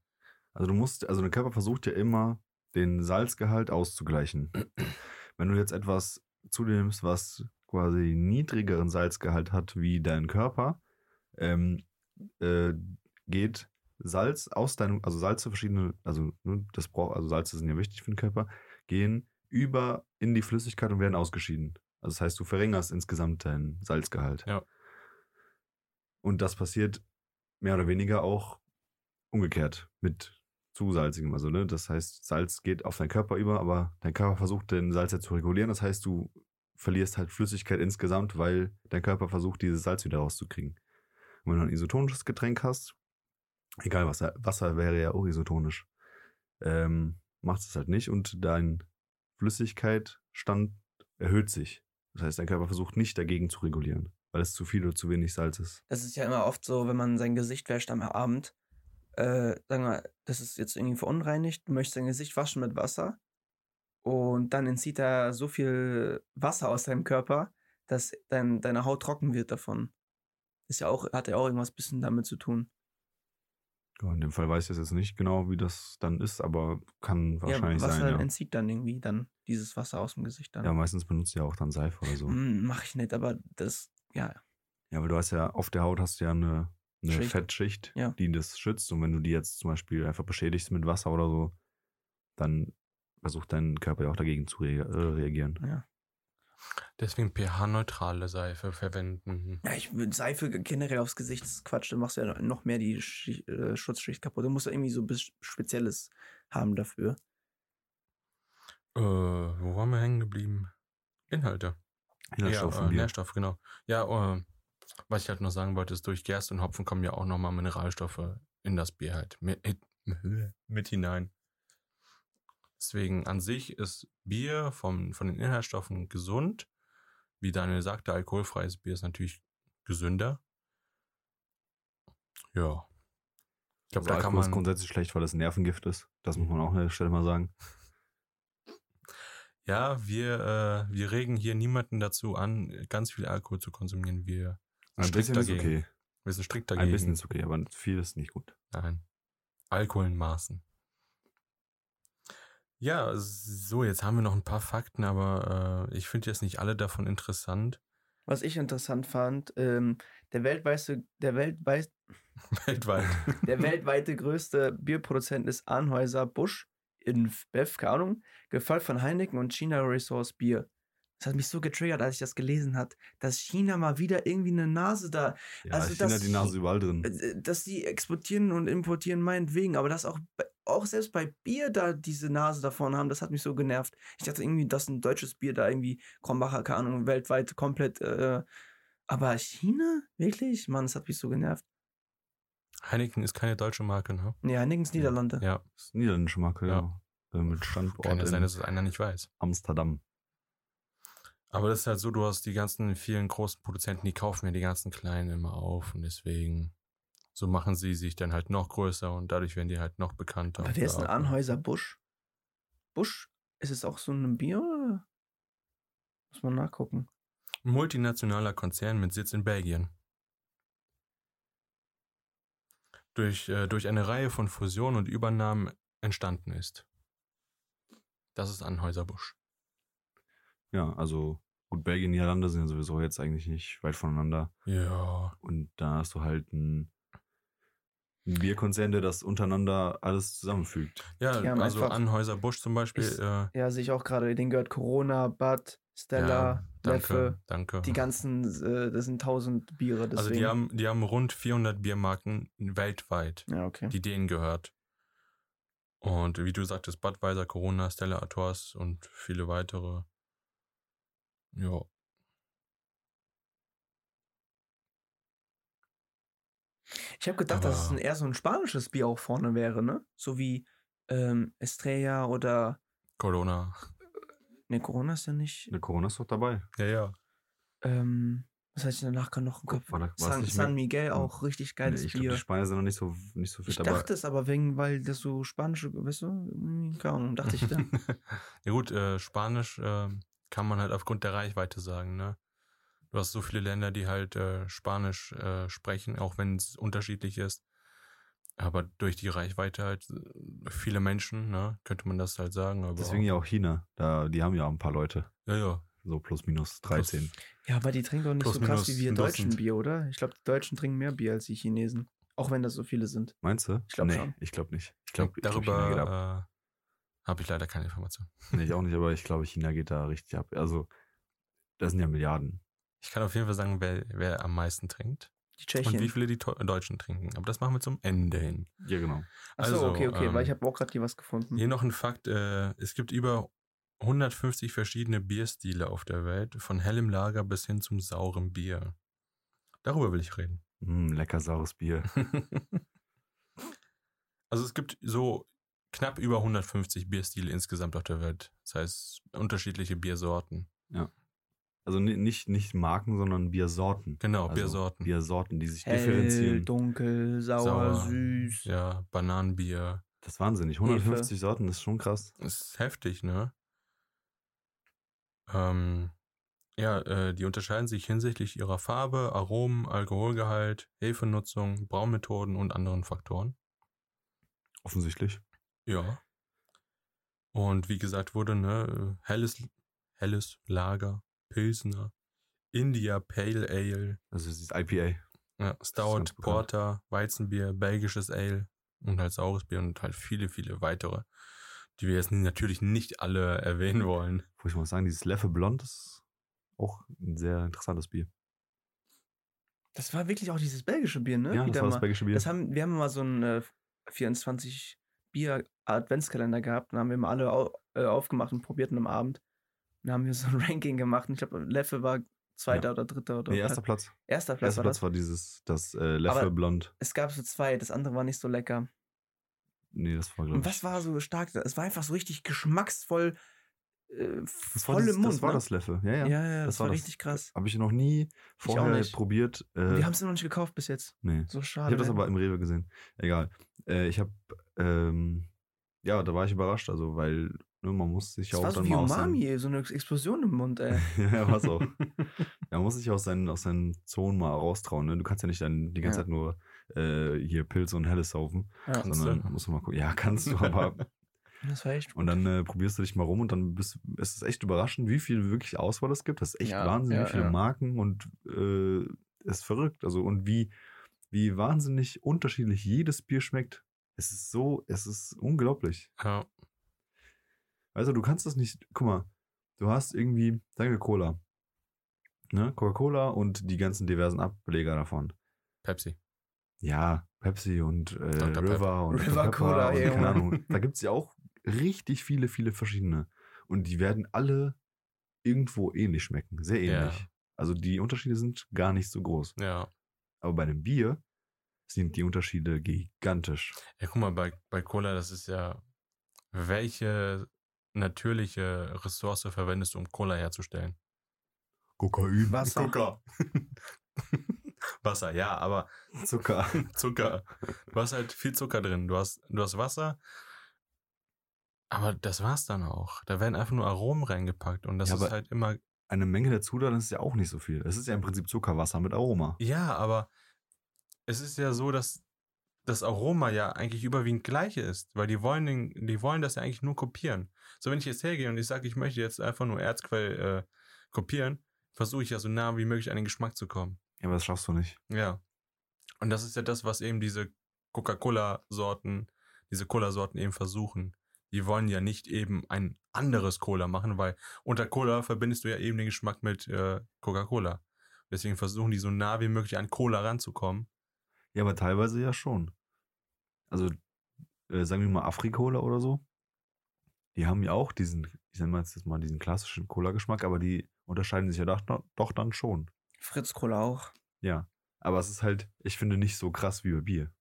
Also du musst, also der Körper versucht ja immer, den Salzgehalt auszugleichen. (clears throat) Wenn du jetzt etwas zu dir nimmst, was quasi niedrigeren Salzgehalt hat wie dein Körper, ähm, äh, geht Salz aus deinem, also Salze verschiedene, also ne, das braucht, also Salze sind ja wichtig für den Körper, gehen über in die Flüssigkeit und werden ausgeschieden. Also das heißt, du verringerst insgesamt deinen Salzgehalt. Ja. Und das passiert mehr oder weniger auch umgekehrt mit zu salzigem. Also, ne, das heißt, Salz geht auf deinen Körper über, aber dein Körper versucht, den Salz ja zu regulieren. Das heißt, du verlierst halt Flüssigkeit insgesamt, weil dein Körper versucht, dieses Salz wieder rauszukriegen. Und wenn du ein isotonisches Getränk hast, egal was, Wasser wäre ja auch isotonisch, ähm, macht es halt nicht und dein Flüssigkeitsstand erhöht sich. Das heißt, dein Körper versucht nicht dagegen zu regulieren, weil es zu viel oder zu wenig Salz ist. Das ist ja immer oft so, wenn man sein Gesicht wäscht am Abend. Äh, sagen wir, das ist jetzt irgendwie verunreinigt. Du möchtest dein Gesicht waschen mit Wasser. Und dann entzieht er so viel Wasser aus deinem Körper, dass dein, deine Haut trocken wird davon. Ist ja auch, hat ja auch irgendwas bisschen damit zu tun. Ja, in dem Fall weiß ich jetzt nicht genau, wie das dann ist, aber kann wahrscheinlich ja, Wasser sein. Ja. entzieht dann irgendwie dann dieses Wasser aus dem Gesicht dann. ja, meistens benutzt ihr auch dann Seife oder so. Hm, mach ich nicht, aber das, ja. Ja, aber du hast ja, auf der Haut hast du ja eine, eine Schicht. Fettschicht, Ja. die das schützt. Und wenn du die jetzt zum Beispiel einfach beschädigst mit Wasser oder so, dann versucht dein Körper ja auch dagegen zu rea äh, reagieren. ja. Deswegen pH-neutrale Seife verwenden. Ja, ich würde Seife generell aufs Gesicht, das ist Quatsch, dann machst du ja noch mehr die Schicht, äh, Schutzschicht kaputt. Du musst ja irgendwie so was Spezielles haben dafür. Äh, wo waren wir hängen geblieben? Inhalte. Inhaltsstoffe ja, äh. Nährstoffe, genau. Ja, äh, Was ich halt noch sagen wollte, ist, durch Gerste und Hopfen kommen ja auch nochmal Mineralstoffe in das Bier halt mit, (laughs) mit hinein. Deswegen an sich ist Bier vom, von den Inhaltsstoffen gesund. Wie Daniel sagte, alkoholfreies Bier ist natürlich gesünder. Ja. Ich glaube, Also da kann ist man. grundsätzlich schlecht, weil es Nervengift ist. Das muss man auch an der Stelle mal sagen. Ja, wir, äh, wir regen hier niemanden dazu an, ganz viel Alkohol zu konsumieren. Wir Ein strikt bisschen ist dagegen. okay. Wir sind strikt dagegen. Ein bisschen ist okay, aber viel ist nicht gut. Nein. Alkohol in Maßen. Ja, so, jetzt haben wir noch ein paar Fakten, aber äh, ich finde jetzt nicht alle davon interessant. Was ich interessant fand, ähm, der weltweite, der weltweit, (laughs) Weltweit. (laughs) der weltweite größte Bierproduzent ist Anheuser Busch in Bev, keine Ahnung, gefolgt von Heineken und China Resource Bier. Das hat mich so getriggert, als ich das gelesen hat, dass China mal wieder irgendwie eine Nase da, Ja, Also, China dass hat die Nase überall drin. äh, dass die exportieren und importieren meinetwegen, aber dass auch, auch selbst bei Bier da diese Nase da vorne haben, das hat mich so genervt. Ich dachte irgendwie, dass ein deutsches Bier da irgendwie, Krombacher, keine Ahnung, weltweit komplett, äh, aber China? Wirklich? Mann, das hat mich so genervt. Heineken ist keine deutsche Marke, ne? Nee, Heineken's Niederlande. Ja, ist niederländische Marke, Ja. ja. Äh, Mit Standort kann ja sein, in dass es einer nicht weiß. Amsterdam. Aber das ist halt so, du hast die ganzen vielen großen Produzenten, die kaufen ja die ganzen kleinen immer auf und deswegen so machen sie sich dann halt noch größer und dadurch werden die halt noch bekannter. Aber wer ist ein. Anhäuser Busch? Busch? Ist es auch so ein Bier oder? Muss man nachgucken. multinationaler Konzern mit Sitz in Belgien. Durch, äh, durch eine Reihe von Fusionen und Übernahmen entstanden ist. Das ist Anhäuser-Busch. Ja, also gut, Belgien und Niederlande sind ja sowieso jetzt eigentlich nicht weit voneinander. Ja. Und da hast du halt ein, ein Bierkonzern, der das untereinander alles zusammenfügt. Ja, also einfach- Anhäuser-Busch zum Beispiel. Ist- äh, Ja, sehe ich auch gerade. Den gehört Corona, Bud, Stella, ja, danke, Leffe. danke. Die ganzen, äh, das sind tausend Biere. Deswegen. also die haben, die haben rund 400 Biermarken weltweit, Ja, okay. die denen gehört. Und wie du sagtest, Budweiser, Corona, Stella Artois und viele weitere. Ja. Ich habe gedacht, dass es Aber- ein, eher so ein spanisches Bier auch vorne wäre, ne? So wie ähm, Estrella oder. Corona. Ne, Corona ist ja nicht. Eine Corona ist doch dabei. Ja, ja. Ähm, was hatte ich danach gerade noch im Kopf? War San, nicht San Miguel auch richtig geiles Nee, ich Bier. die Spanier sind noch nicht so, nicht so fit Ich dabei. dachte es aber wegen, weil das so spanische, weißt du, irgendwie, keine Ahnung, dachte ich dann. (laughs) ja gut, äh, Spanisch äh, kann man halt aufgrund der Reichweite sagen, ne? Du hast so viele Länder, die halt äh, Spanisch äh, sprechen, auch wenn es unterschiedlich ist. Aber durch die Reichweite halt äh, viele Menschen, ne, könnte man das halt sagen. Aber Deswegen ja auch China. Da, die haben ja ein paar Leute. ja, ja. So plus minus 13. ja, aber die trinken doch nicht Plus, so krass wie wir ein Deutschen Dutzend. Bier, oder? Ich glaube, die Deutschen trinken mehr Bier als die Chinesen. Auch wenn das so viele sind. Meinst du? Ich glaub nee, schon. Ich glaube nicht. Ich glaube, Darüber äh, habe ich leider keine Information. (laughs) Nee, ich auch nicht, aber ich glaube, China geht da richtig ab. Also, das sind ja Milliarden. Ich kann auf jeden Fall sagen, wer, wer am meisten trinkt Die Tschechien. und wie viele die To- Deutschen trinken. Aber das machen wir zum Ende hin. Ja, genau. Achso, also, okay, okay, weil ähm, ich habe auch gerade hier was gefunden. Hier noch ein Fakt, äh, es gibt über 150 verschiedene Bierstile auf der Welt, von hellem Lager bis hin zum sauren Bier. Darüber will ich reden. Mm, lecker saures Bier. (laughs) also es gibt so knapp über 150 Bierstile insgesamt auf der Welt. Das heißt, unterschiedliche Biersorten. Also ni- nicht, nicht Marken, sondern Biersorten. Genau, also Biersorten. Biersorten, die sich Hell, differenzieren. dunkel, sauer, Sauer. süß. Ja, Bananenbier. Das ist wahnsinnig. 150 Sorten, das ist schon krass. Das ist heftig, ne? Ähm, ja, äh, die unterscheiden sich hinsichtlich ihrer Farbe, Aromen, Alkoholgehalt, Hefenutzung, Braumethoden und anderen Faktoren. Offensichtlich. Ja. Und wie gesagt wurde, ne, helles, helles Lager, Pilsner, India Pale Ale, Also es ist IPA. ja, Stout. Porter, Weizenbier, belgisches Ale und halt saures Bier und halt viele, viele weitere, die wir jetzt natürlich nicht alle (laughs) erwähnen wollen. Wo ich mal sagen, dieses Leffe Blond ist auch ein sehr interessantes Bier. Das war wirklich auch dieses belgische Bier, ne? Ja, das war mal. das belgische Bier. Das haben, wir haben mal so einen äh, 24 Bier Adventskalender gehabt. Dann haben wir mal alle au äh, aufgemacht und probiert und am Abend. Dann haben wir so ein (laughs) Ranking gemacht und ich glaube, Leffe war zweiter oder dritter oder Nee, erster Platz. erster Platz Erster war Platz das. war dieses, das äh, Leffe Aber- Blond. Es gab so zwei, das andere war nicht so lecker. Nee, das war, glaube Und ich. was war so stark? Es war einfach so richtig geschmacksvoll, äh, das war voll das, im Mund. Das war ne? das Leffe. Ja, ja. Ja, ja, das das, war war, richtig krass. Habe ich noch nie vorher probiert. Äh, Wir haben es noch nicht gekauft bis jetzt. nee. So Ich schade. habe das aber im Rewe gesehen. Egal. Äh, ich habe, ähm, ja, da war ich überrascht, also, weil ne, man muss sich Das auch war so dann wie mal seinen, Umami, so eine Explosion im Mund, ey. (laughs) ja, was auch. (laughs) Ja, man muss sich aus seinen, aus seinen Zonen mal raustrauen. Ne? Du kannst ja nicht dann die ganze Ja. Zeit nur äh, hier Pilze und Helles saufen, Ja, Kannst sondern du? musst du mal gucken. Ja, kannst du, aber. (laughs) das war echt Und dann äh, probierst du dich mal rum und dann bist, ist es echt überraschend, wie viel wirklich Auswahl es gibt. Das ist echt Ja, Wahnsinn, ja, wie viele ja. Marken und äh, ist verrückt. Also und wie, wie wahnsinnig unterschiedlich jedes Bier schmeckt. Es ist so, es ist unglaublich. Ja. Also du kannst das nicht, guck mal, du hast irgendwie, sagen wir Cola. Ne? Coca-Cola und die ganzen diversen Ableger davon. Pepsi. Ja, Pepsi und äh. River und River. Pepper Cola, und ja, keine. Ahnung. Da gibt es ja auch richtig viele, viele verschiedene. Und die werden alle irgendwo ähnlich schmecken. Sehr Ja. ähnlich. Also die Unterschiede sind gar nicht so groß. Ja. Aber bei einem Bier sind die Unterschiede gigantisch. Ja, guck mal, bei, bei Cola, das ist ja, welche natürliche Ressource verwendest du, um Cola herzustellen? Kokain. Wasser. Zucker. (laughs) Wasser, ja, aber Zucker. (laughs) Zucker. Du hast halt viel Zucker drin. Du hast, du hast Wasser, aber das war's dann auch. Da werden einfach nur Aromen reingepackt und das Ja, ist aber- halt immer, Eine Menge der Zutaten ist ja auch nicht so viel. Es ist ja im Prinzip Zuckerwasser mit Aroma. ja, aber es ist ja so, dass das Aroma ja eigentlich überwiegend gleiche ist, weil die wollen, den, die wollen das ja eigentlich nur kopieren. So, wenn ich jetzt hergehe und ich sage, ich möchte jetzt einfach nur Erzquell äh, kopieren, versuche ich ja so nah wie möglich an den Geschmack zu kommen. Ja, aber das schaffst du nicht. Ja. Und das ist ja das, was eben diese Coca-Cola-Sorten, diese Cola-Sorten eben versuchen. Die wollen ja nicht eben ein anderes Cola machen, weil unter Cola verbindest du ja eben den Geschmack mit äh, Coca-Cola. Deswegen versuchen die so nah wie möglich an Cola ranzukommen. Ja, aber teilweise ja schon. Also, äh, sagen wir mal Afrikola oder so. Die haben ja auch diesen, ich nenne mal jetzt mal diesen klassischen Cola-Geschmack, aber die unterscheiden sich ja doch, doch dann schon. Fritz Cola auch. Ja. Aber es ist halt, ich finde, nicht so krass wie bei Bier.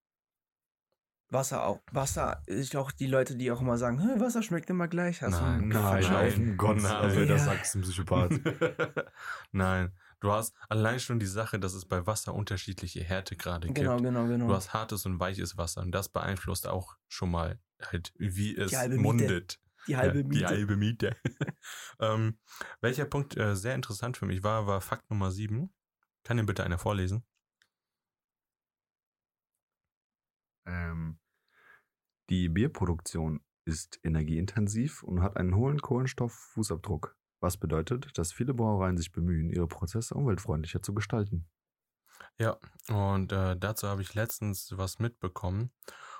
Wasser auch. Wasser, ich auch die Leute, die auch immer sagen, "Hä, Wasser schmeckt immer gleich. Hast du Nein, einen nein, nein. Gott, Nein. also das sagt, ist ein Psychopath. (laughs) Nein, du hast allein schon die Sache, dass es bei Wasser unterschiedliche Härtegrade Genau, gibt. genau, genau. Du hast hartes und weiches Wasser und das beeinflusst auch schon mal halt, wie es Die mundet. die halbe Miete. Die halbe Miete. (laughs) ähm, welcher Punkt äh, sehr interessant für mich war, war Fakt Nummer 7. Kann den bitte einer vorlesen? ähm, die Bierproduktion ist energieintensiv und hat einen hohen Kohlenstofffußabdruck. Was bedeutet, dass viele Brauereien sich bemühen, ihre Prozesse umweltfreundlicher zu gestalten. Ja, und äh, dazu habe ich letztens was mitbekommen.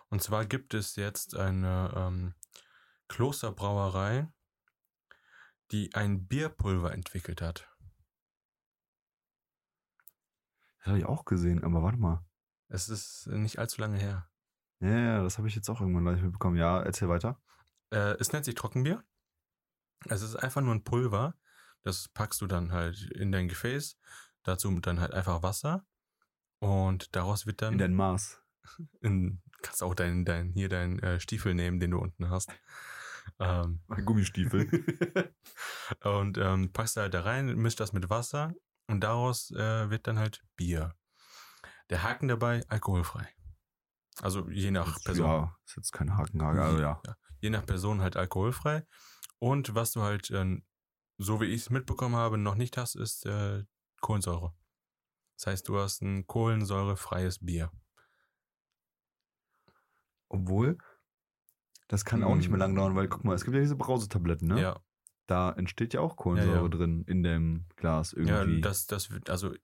Und zwar gibt es jetzt eine ähm, Klosterbrauerei, die ein Bierpulver entwickelt hat. Das habe ich auch gesehen, aber warte mal. Es ist nicht allzu lange her. Ja, das habe ich jetzt auch irgendwann gleich mitbekommen. Ja, erzähl weiter. Äh, es nennt sich Trockenbier. Es ist einfach nur ein Pulver. Das packst du dann halt in dein Gefäß. Dazu dann halt einfach Wasser. Und daraus wird dann. In dein Maß. (laughs) in, kannst auch dein, dein, hier deinen äh, Stiefel nehmen, den du unten hast. Ähm, Gummistiefel. (laughs) und ähm, packst da halt da rein, mischt das mit Wasser und daraus äh, wird dann halt Bier. Der Haken dabei, alkoholfrei. Also je nach Person. Ja, ist jetzt kein Hakenhage, also (laughs) ja. Je nach Person halt alkoholfrei. Und was du halt, äh, so wie ich es mitbekommen habe, noch nicht hast, ist äh, Kohlensäure. Das heißt, du hast ein kohlensäurefreies Bier. Obwohl, das kann auch nicht mehr Mm. lang dauern, weil guck mal, es gibt ja diese Brausetabletten, ne? Ja, Da entsteht ja auch Kohlensäure Ja, ja. drin in dem Glas ja, irgendwie. das, das wird, also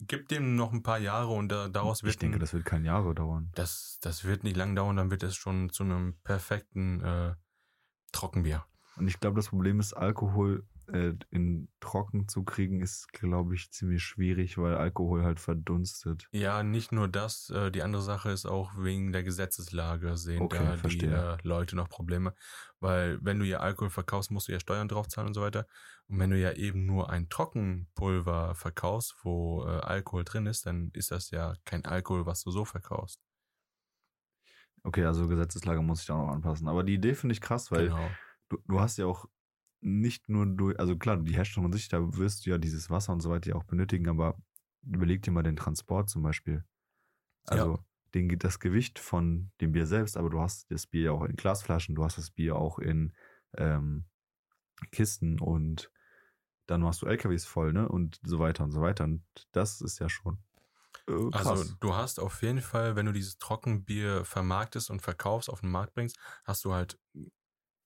gib dem noch ein paar Jahre und da, daraus wird ich denke, ein, das wird kein Jahre dauern. das, das wird nicht lang dauern, dann wird es schon zu einem perfekten äh, Trockenbier. Und ich glaube, das Problem ist, Alkohol äh, in trocken zu kriegen, ist, glaube ich, ziemlich schwierig, weil Alkohol halt verdunstet. Ja, nicht nur das, äh, die andere Sache ist auch wegen der Gesetzeslage sehen Okay, da die verstehe. äh, Leute noch Probleme. Weil wenn du ja Alkohol verkaufst, musst du ja Steuern draufzahlen und so weiter. Und wenn du ja eben nur ein Trockenpulver verkaufst, wo äh, Alkohol drin ist, dann ist das ja kein Alkohol, was du so verkaufst. Okay, also Gesetzeslage muss ich da noch anpassen. Aber die Idee finde ich krass, weil genau. Du, du hast ja auch nicht nur durch, also klar, die Herstellung an sich, da wirst du ja dieses Wasser und so weiter ja auch benötigen, aber überleg dir mal den Transport zum Beispiel. Also den, das Gewicht von dem Bier selbst, aber du hast das Bier ja auch in Glasflaschen, du hast das Bier auch in ähm, Kisten und dann hast du LKWs voll, ne? Und so weiter und so weiter. Und das ist ja schon äh, krass. Also du hast auf jeden Fall, wenn du dieses Trockenbier vermarktest und verkaufst, auf den Markt bringst, hast du halt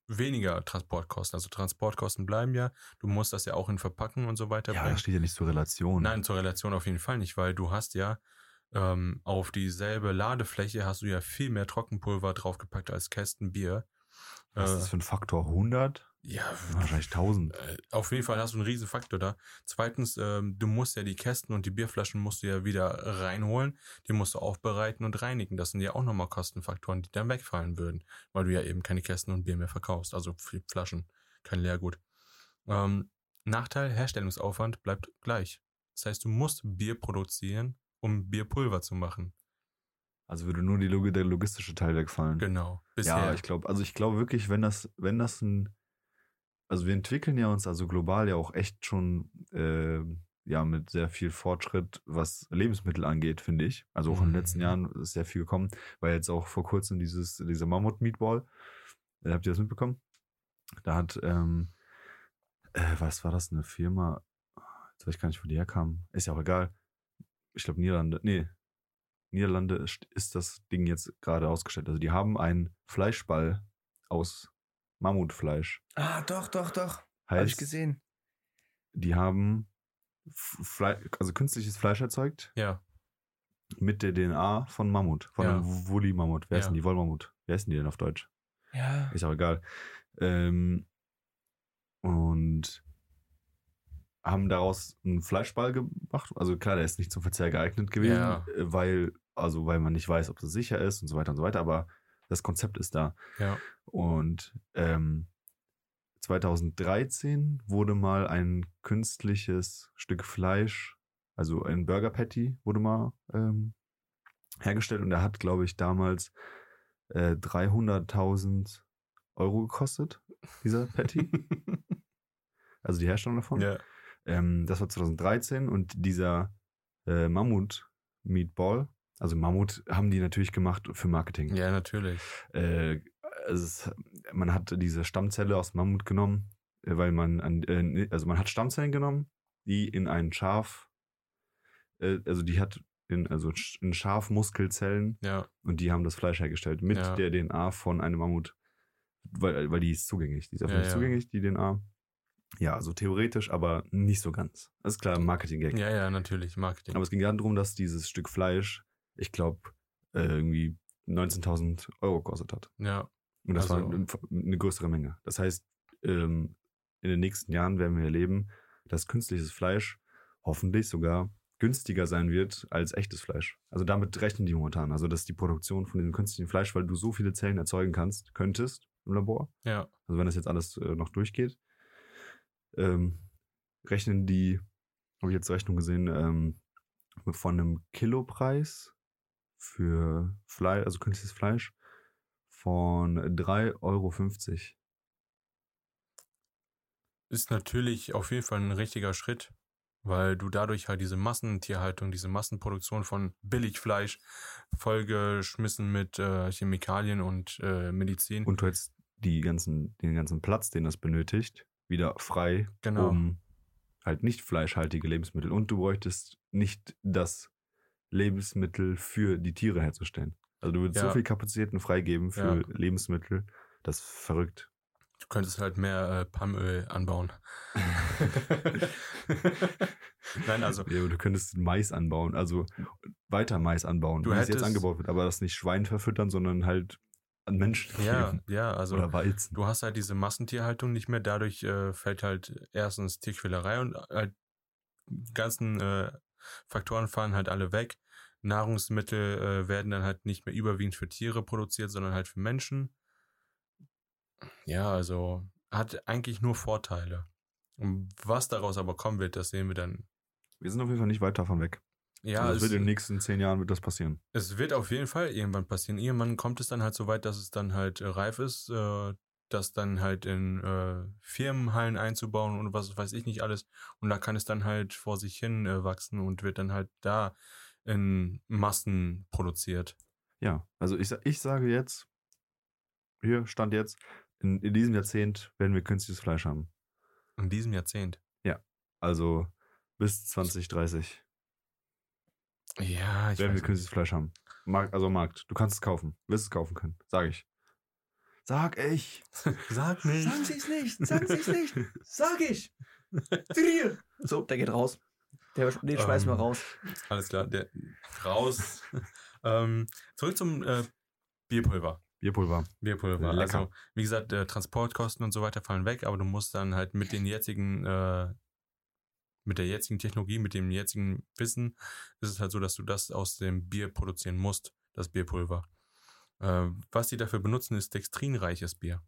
weniger Transportkosten. Also Transportkosten bleiben ja. Du musst das ja auch in Verpacken und so weiter ja, bringen. das steht ja nicht zur Relation. Nein, zur Relation auf jeden Fall nicht, weil du hast ja ähm, auf dieselbe Ladefläche hast du ja viel mehr Trockenpulver draufgepackt als Kästen Bier. Was ist Äh, das für ein Faktor? 100? Ja, Wahrscheinlich 1000. äh, auf jeden Fall hast du einen riesen Faktor da. Zweitens, ähm, du musst ja die Kästen und die Bierflaschen musst du ja wieder reinholen. Die musst du aufbereiten und reinigen. Das sind ja auch nochmal Kostenfaktoren, die dann wegfallen würden, weil du ja eben keine Kästen und Bier mehr verkaufst. Also Flaschen, kein Leergut. Ähm, Nachteil, Herstellungsaufwand bleibt gleich. Das heißt, du musst Bier produzieren, um Bierpulver zu machen. Also würde nur die Log der logistische Teil wegfallen. Genau. Bisher. Ja, ich glaube, also ich glaube wirklich, wenn das, wenn das ein, also wir entwickeln ja uns also global ja auch echt schon äh, ja mit sehr viel Fortschritt, was Lebensmittel angeht, finde ich. Also auch in den letzten Mhm. Jahren ist sehr viel gekommen, weil jetzt auch vor kurzem dieses, dieser Mammut-Meatball, äh, habt ihr das mitbekommen? Da hat, ähm, äh, was war das, eine Firma, jetzt weiß ich gar nicht, wo die herkam, ist ja auch egal. Ich glaube Niederlande, nee, Niederlande ist, ist das Ding jetzt gerade ausgestellt. Also die haben einen Fleischball aus Mammutfleisch. Ah, doch, doch, doch. Habe ich gesehen. die haben Fle also künstliches Fleisch erzeugt Ja. mit der DNA von Mammut, von Ja. einem Woolly-Mammut. Wer ist Ja. denn die Wollmammut? Wer ist denn die denn auf Deutsch? Ja. Ist auch egal. Ähm, und haben daraus einen Fleischball gemacht. Also klar, der ist nicht zum Verzehr geeignet gewesen, Ja. äh, weil, also weil man nicht weiß, ob das sicher ist und so weiter und so weiter, aber das Konzept ist da. Ja. Und ähm, 2013 wurde mal ein künstliches Stück Fleisch, also ein Burger Patty, wurde mal ähm, hergestellt und der hat, glaube ich, damals äh, 300.000 Euro gekostet, dieser Patty. (laughs) also die Herstellung davon. ja. Ähm, das war 2013 und dieser äh, Mammut Meatball, also Mammut haben die natürlich gemacht für Marketing. Ja, natürlich. Äh, ist, man hat diese Stammzelle aus Mammut genommen, äh, weil man an, äh, also man hat Stammzellen genommen, die in ein Schaf, äh, also die hat in, also in Schafmuskelzellen Ja. und die haben das Fleisch hergestellt mit Ja. der DNA von einem Mammut, weil, weil die ist zugänglich, die ist Ja, öffentlich ja. zugänglich, die DNA. Ja, also theoretisch, aber nicht so ganz. Das ist klar, Marketing-Gag. Ja, ja, natürlich. Marketing. Aber es ging ja darum, dass dieses Stück Fleisch, ich glaube, äh, irgendwie 19.000 Euro gekostet hat. ja. Und das Also- war eine, eine größere Menge. Das heißt, ähm, in den nächsten Jahren werden wir erleben, dass künstliches Fleisch hoffentlich sogar günstiger sein wird als echtes Fleisch. Also damit rechnen die momentan. Also dass die Produktion von diesem künstlichen Fleisch, weil du so viele Zellen erzeugen kannst, könntest im Labor, Ja. also wenn das jetzt alles äh, noch durchgeht, ähm, rechnen die, habe ich jetzt Rechnung gesehen, ähm, von einem Kilopreis für Fleisch, also künstliches Fleisch, von 3,50 Euro. Ist natürlich auf jeden Fall ein richtiger Schritt, weil du dadurch halt diese Massentierhaltung, diese Massenproduktion von Billigfleisch vollgeschmissen mit äh, Chemikalien und äh, Medizin. Und du hättest die ganzen, den ganzen Platz, den das benötigt, wieder frei, Genau. um halt nicht fleischhaltige Lebensmittel. Und du bräuchtest nicht das Lebensmittel für die Tiere herzustellen. Also du würdest Ja. so viel Kapazitäten freigeben für Ja. Lebensmittel, das ist verrückt. Du könntest halt mehr äh, Palmöl anbauen. (laughs) Nein, also Ja, aber du könntest Mais anbauen, also weiter Mais anbauen, Du wie es jetzt hättest- angebaut wird, aber das nicht Schwein verfüttern, sondern halt an Menschen Ja, geben. ja, also Oder Weizen. du hast halt diese Massentierhaltung nicht mehr. Dadurch äh, fällt halt erstens Tierquälerei und halt die ganzen äh, Faktoren fallen halt alle weg. Nahrungsmittel äh, werden dann halt nicht mehr überwiegend für Tiere produziert, sondern halt für Menschen. Ja, also hat eigentlich nur Vorteile. Und was daraus aber kommen wird, das sehen wir dann. Wir sind auf jeden Fall nicht weit davon weg. Ja, also es es, wird in den nächsten zehn Jahren wird das passieren. es wird auf jeden Fall irgendwann passieren. Irgendwann kommt es dann halt so weit, dass es dann halt äh, reif ist, äh, das dann halt in äh, Firmenhallen einzubauen und was weiß ich nicht alles. Und da kann es dann halt vor sich hin äh, wachsen und wird dann halt da in Massen produziert. Ja, also ich, ich sage jetzt, hier stand jetzt, in, in diesem Jahrzehnt werden wir künstliches Fleisch haben. In diesem Jahrzehnt. Also bis 2030 Ja, ich werden wir künstliches Fleisch haben. Markt, also Markt. Du kannst es kaufen. Wirst es kaufen können. Sag ich. Sag ich. (laughs) Sag nicht. Sagen Sie es nicht, sagen Sie es nicht, sag ich. Trier. So, der geht raus. Der, den schmeißen wir Ähm, raus. Alles klar, der raus. (laughs) ähm, zurück zum äh, Bierpulver. Bierpulver. Bierpulver. Lecker. Also, wie gesagt, äh, Transportkosten und so weiter fallen weg, aber du musst dann halt mit den jetzigen, äh, mit der jetzigen Technologie, mit dem jetzigen Wissen, ist es halt so, dass du das aus dem Bier produzieren musst, das Bierpulver. Äh, was die dafür benutzen, ist dextrinreiches Bier.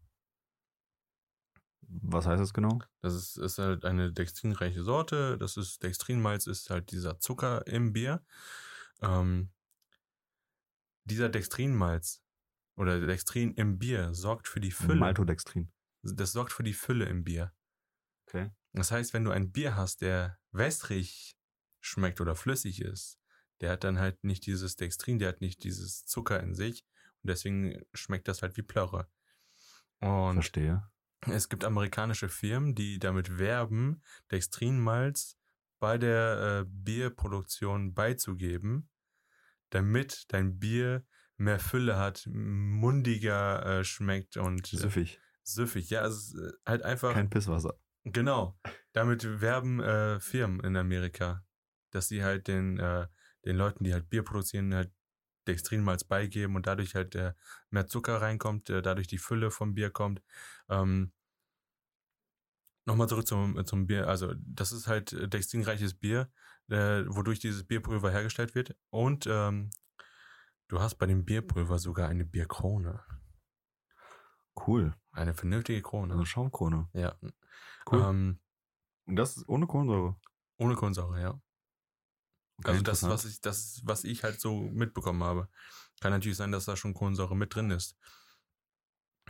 Was heißt das genau? Das ist, ist halt eine dextrinreiche Sorte. Das ist Dextrinmalz, ist halt dieser Zucker im Bier. Ähm, dieser Dextrinmalz oder Dextrin im Bier sorgt für die Fülle. Maltodextrin. Das sorgt für die Fülle im Bier. Okay. Das heißt, wenn du ein Bier hast, der wässrig schmeckt oder flüssig ist, der hat dann halt nicht dieses Dextrin, der hat nicht dieses Zucker in sich und deswegen schmeckt das halt wie Plörre. Und Verstehe. es gibt amerikanische Firmen, die damit werben, Dextrinmalz bei der äh, Bierproduktion beizugeben, damit dein Bier mehr Fülle hat, mundiger äh, schmeckt und äh, Süffig. süffig. Ja, es ist äh, halt einfach. Kein Pisswasser. Genau. Damit werben äh, Firmen in Amerika, dass sie halt den, äh, den Leuten, die halt Bier produzieren, halt Dextrinmalz beigeben und dadurch halt äh, mehr Zucker reinkommt, äh, dadurch die Fülle vom Bier kommt. Ähm, Nochmal zurück zum, zum Bier. Also, das ist halt äh, dextrinreiches Bier, äh, wodurch dieses Bierpulver hergestellt wird. Und ähm, du hast bei dem Bierpulver sogar eine Bierkrone. Cool. Eine vernünftige Krone. Also Schaumkrone. ja. Cool. Ähm, Und das ist ohne Kohlensäure. ohne Kohlensäure, ja. Okay, also das, was ich, das, was ich halt so mitbekommen habe. Kann natürlich sein, dass da schon Kohlensäure mit drin ist.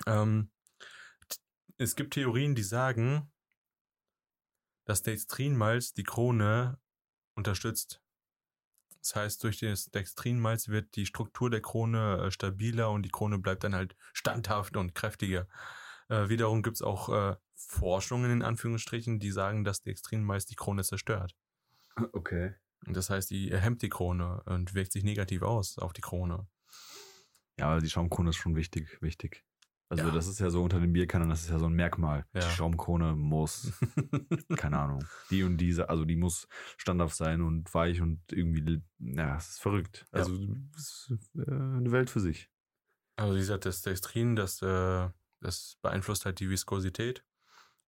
Ähm, es gibt Theorien, die sagen, dass Dextrinmalz die Krone unterstützt. Das heißt, durch das Dextrinmalz wird die Struktur der Krone äh, stabiler und die Krone bleibt dann halt standhaft und kräftiger. Äh, wiederum gibt es auch äh, Forschungen in Anführungsstrichen, die sagen, dass Dextrinmalz die Krone zerstört. Okay. Das heißt, die hemmt die Krone und wirkt sich negativ aus auf die Krone. Ja, aber die Schaumkrone ist schon wichtig, wichtig. Also Ja. das ist ja so unter den Bierkennern, das ist ja so ein Merkmal. Ja. Die Schaumkrone muss, (laughs) keine Ahnung, die und diese, also die muss standhaft sein und weich und irgendwie, ja, es ist verrückt. Ja. Also es ist äh, eine Welt für sich. Also dieser das Dextrin, das, äh, das beeinflusst halt die Viskosität.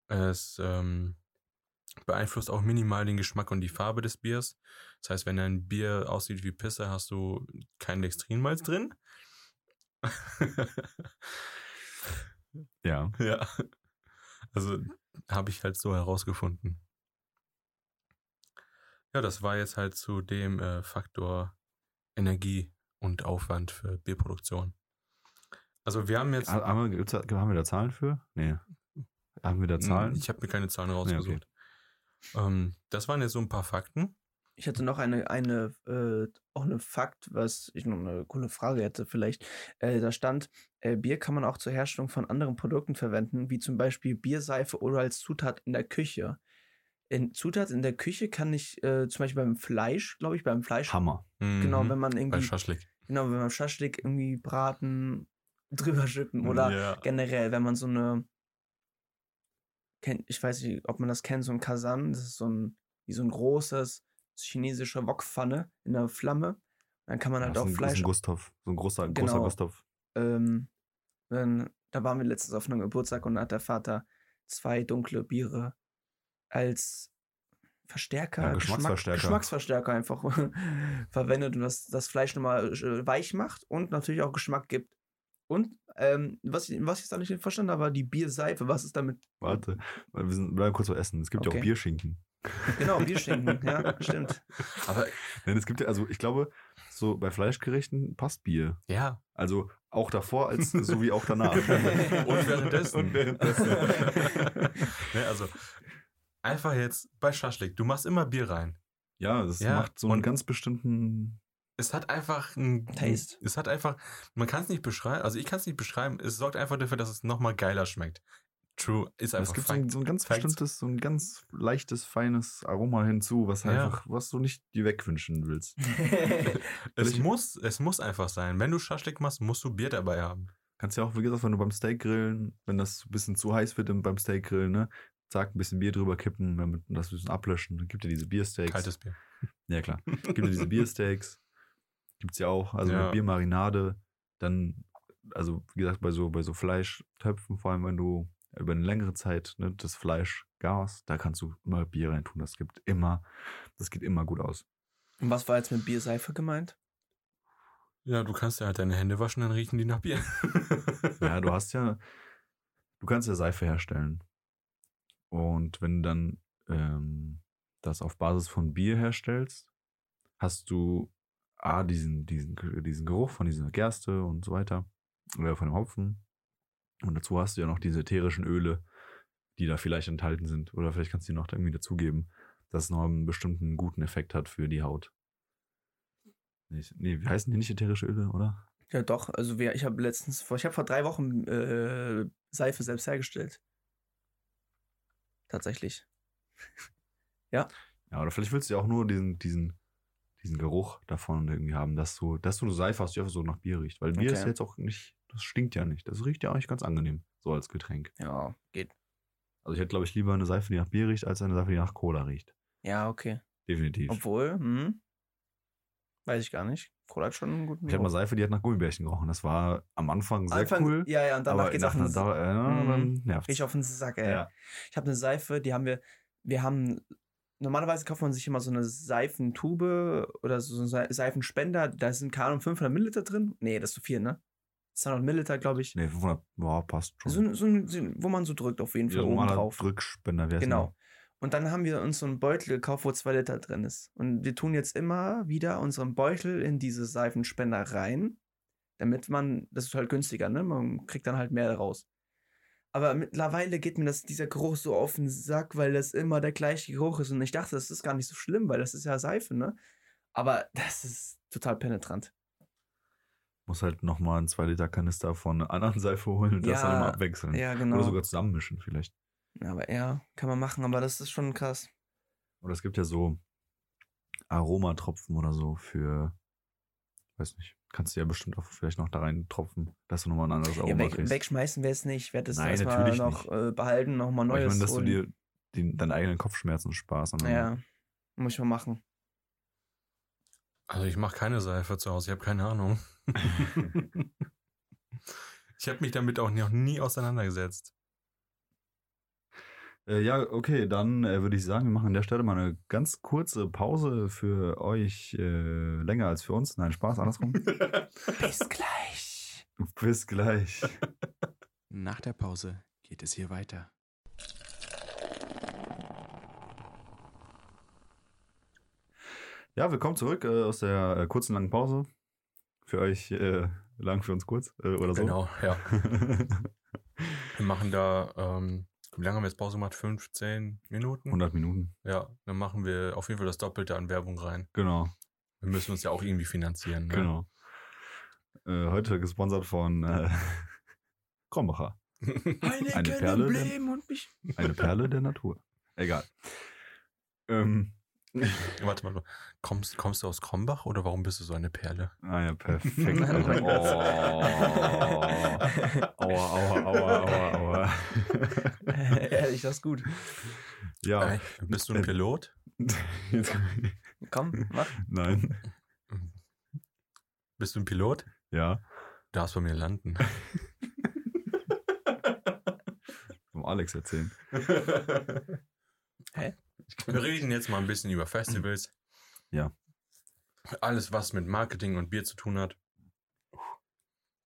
Es ähm, beeinflusst auch minimal den Geschmack und die Farbe des Biers. Das heißt, wenn ein Bier aussieht wie Pisse, hast du kein Dextrinmalz drin. (laughs) Ja. ja. Also habe ich halt so herausgefunden. Ja, das war jetzt halt zu dem äh, Faktor Energie und Aufwand für Bierproduktion. Also wir haben jetzt, Ha- Haben wir, haben wir da Zahlen für? Nee. Haben wir da Zahlen? ich habe mir keine Zahlen Nee, okay. Ähm, das waren jetzt so ein paar Fakten. Ich hatte noch eine, eine äh, auch eine Fakt, was ich noch eine coole Frage hätte vielleicht. Äh, da stand, äh, Bier kann man auch zur Herstellung von anderen Produkten verwenden, wie zum Beispiel Bierseife oder als Zutat in der Küche. In Zutat in der Küche kann ich äh, zum Beispiel beim Fleisch, glaube ich, beim Fleisch, Hammer. genau, Mhm. wenn man Bei irgendwie, Schaschlik. genau, wenn man Schaschlik irgendwie braten, (laughs) drüber schippen oder ja. generell, wenn man so eine, kennt, ich weiß nicht, ob man das kennt, so ein Kasan, das ist so ein, wie so ein großes chinesische Wokpfanne in der Flamme. Dann kann man halt Ja, auch so ein, Fleisch, Ist ein Gustav. So ein großer, großer Genau. Gustav. ähm, Dann, da waren wir letztens auf einem Geburtstag und da hat der Vater zwei dunkle Biere als Verstärker, Ja, Geschmack- Geschmacksverstärker. Geschmacksverstärker einfach (laughs) verwendet und was das Fleisch nochmal äh, weich macht und natürlich auch Geschmack gibt. Und ähm, was, ich- was ich jetzt noch nicht verstanden habe, war die Bierseife. Was ist damit? Warte, wir sind, bleiben kurz bei Essen. Es gibt ja Okay. auch Bierschinken. Genau, (laughs) Bierschinken. ja, stimmt. Aber Nein, es gibt ja, also ich glaube, so bei Fleischgerichten passt Bier. ja, Also auch davor als sowie auch danach. (laughs) Und währenddessen. Und währenddessen. (laughs) ne, also einfach jetzt bei Schaschlik, du machst immer Bier rein. ja, das Ja, macht so einen und- ganz bestimmten. Es hat einfach ein Taste. Es hat einfach, man kann es nicht beschreiben, also ich kann es nicht beschreiben, es sorgt einfach dafür, dass es nochmal geiler schmeckt. True, ist einfach Es gibt so ein, Fakt. so ein ganz Facts. bestimmtes, so ein ganz leichtes, feines Aroma hinzu, was Ja. einfach, was du nicht dir wegwünschen willst. (laughs) Es muss, es muss einfach sein. Wenn du Schaschlik machst, musst du Bier dabei haben. Kannst ja auch, wie gesagt, wenn du beim Steak grillen, wenn das ein bisschen zu heiß wird im- beim Steak grillen, ne? Zack, ein bisschen Bier drüber kippen, damit das ein bisschen ablöschen. Dann gibt ja diese Biersteaks. Kaltes Bier. Ja, klar. Gibt ja diese (laughs) Biersteaks. Gibt's ja auch. Also Ja. mit Biermarinade. Dann, also wie gesagt, bei so, bei so Fleischtöpfen, vor allem wenn du über eine längere Zeit ne, das Fleisch garst, da kannst du immer Bier reintun. Das gibt immer, das geht immer gut aus. Und was war jetzt mit Bierseife gemeint? Ja, du kannst ja halt deine Hände waschen, dann riechen die nach Bier. Ja, du (laughs) hast ja, du kannst ja Seife herstellen. Und wenn du dann ähm, das auf Basis von Bier herstellst, hast du A, diesen, diesen, diesen Geruch von dieser Gerste und so weiter, oder von dem Hopfen. Und dazu hast du ja noch diese ätherischen Öle, die da vielleicht enthalten sind. Oder vielleicht kannst du die noch irgendwie dazugeben, dass es noch einen bestimmten guten Effekt hat für die Haut. Nee, nee wie heißen die nicht ätherische Öle, oder? Ja, doch. Also wir, ich habe letztens, vor, ich habe vor drei Wochen äh, Seife selbst hergestellt. Tatsächlich. (laughs) Ja, oder vielleicht willst du ja auch nur diesen, diesen, diesen Geruch davon irgendwie haben, dass du, dass du eine Seife hast, die einfach so nach Bier riecht. Weil Bier Okay. ist jetzt auch nicht, das stinkt ja nicht. Das riecht ja eigentlich ganz angenehm, so als Getränk. Ja, geht. Also ich hätte, glaube ich, lieber eine Seife, die nach Bier riecht, als eine Seife, die nach Cola riecht. Ja, okay. Definitiv. Obwohl, hm, weiß ich gar nicht. Cola hat schon einen guten ich hatte mal. Seife, die hat nach Gummibärchen gerochen. Das war am Anfang sehr Anfang, cool. Ja, ja, und danach geht's auf den einer S- Dauer, äh, Mhm. Ich auf den Sack, ey. Ja. Ich habe eine Seife, die haben wir, wir haben, normalerweise kauft man sich immer so eine Seifentube oder so einen Se- Seifenspender, da sind, keine Ahnung, 500 Milliliter drin. Nee, das ist zu viel, ne? 200 Milliliter, glaube ich. Nee, 500, boah, passt schon. So, so, so, wo man so drückt auf jeden Ja, Fall oben normaler drauf. Drückspender wäre Genau. Und dann haben wir uns so einen Beutel gekauft, wo zwei Liter drin ist. Und wir tun jetzt immer wieder unseren Beutel in diese Seifenspender rein, damit man, das ist halt günstiger, ne? Man kriegt dann halt mehr raus. Aber mittlerweile geht mir das, dieser Geruch so auf den Sack, weil das immer der gleiche Geruch ist. Und ich dachte, das ist gar nicht so schlimm, weil das ist ja Seife, ne? Aber das ist total penetrant. Muss halt nochmal einen 2 Liter Kanister von einer anderen Seife holen und das Ja, dann immer abwechseln. Ja, genau. Oder sogar zusammenmischen vielleicht. aber ja, kann man machen, aber das ist schon krass. Oder es gibt ja so Aromatropfen oder so für, weiß nicht, kannst du ja bestimmt auch vielleicht noch da rein tropfen, dass du nochmal ein anderes Ja, Aroma weg, kriegst. wegschmeißen wir es nicht. Ich werde es erstmal natürlich noch nicht. äh, behalten, nochmal Aber ich Neues meine, dass holen. du dir den, deinen eigenen Kopfschmerzen sparst. Ja, muss ich mal machen. Also ich mache keine Seife zu Hause, ich habe keine Ahnung. (laughs) ich habe mich damit auch noch nie auseinandergesetzt. Äh, ja, okay, dann äh, würde ich sagen, wir machen an der Stelle mal eine ganz kurze Pause für euch, äh, länger als für uns. Nein, Spaß, andersrum. (laughs) Bis gleich. Bis gleich. Nach der Pause geht es hier weiter. Ja, willkommen zurück äh, aus der äh, kurzen, langen Pause. Für euch äh, lang, für uns kurz äh, oder so. Genau, ja. (laughs) Wir machen da, ähm, wie lange haben wir jetzt Pause gemacht? 15 Minuten? 100 Minuten. Ja, dann machen wir auf jeden Fall das Doppelte an Werbung rein. Genau, Wir müssen uns ja auch irgendwie finanzieren. Ne? genau. Äh, heute gesponsert von äh, (laughs) Krombacher. (laughs) Eine Perle, mich. Eine Perle der Natur. Egal. Ähm, (laughs) Warte mal, kommst, kommst du aus Krombach oder warum bist du so eine Perle? ah ja, perfekt. (laughs) Oh Gott. (laughs) Oh. Aua, aua, aua, aua, aua. Ehrlich, das ist gut. Ja. Äh, bist du ein Äh, Pilot? Jetzt, Komm, mach. nein. Bist du ein Pilot? Ja. Du darfst bei mir landen. vom Alex erzählen. Hä? Wir reden jetzt mal ein bisschen über Festivals. (clears throat) Ja. Alles, was mit Marketing und Bier zu tun hat.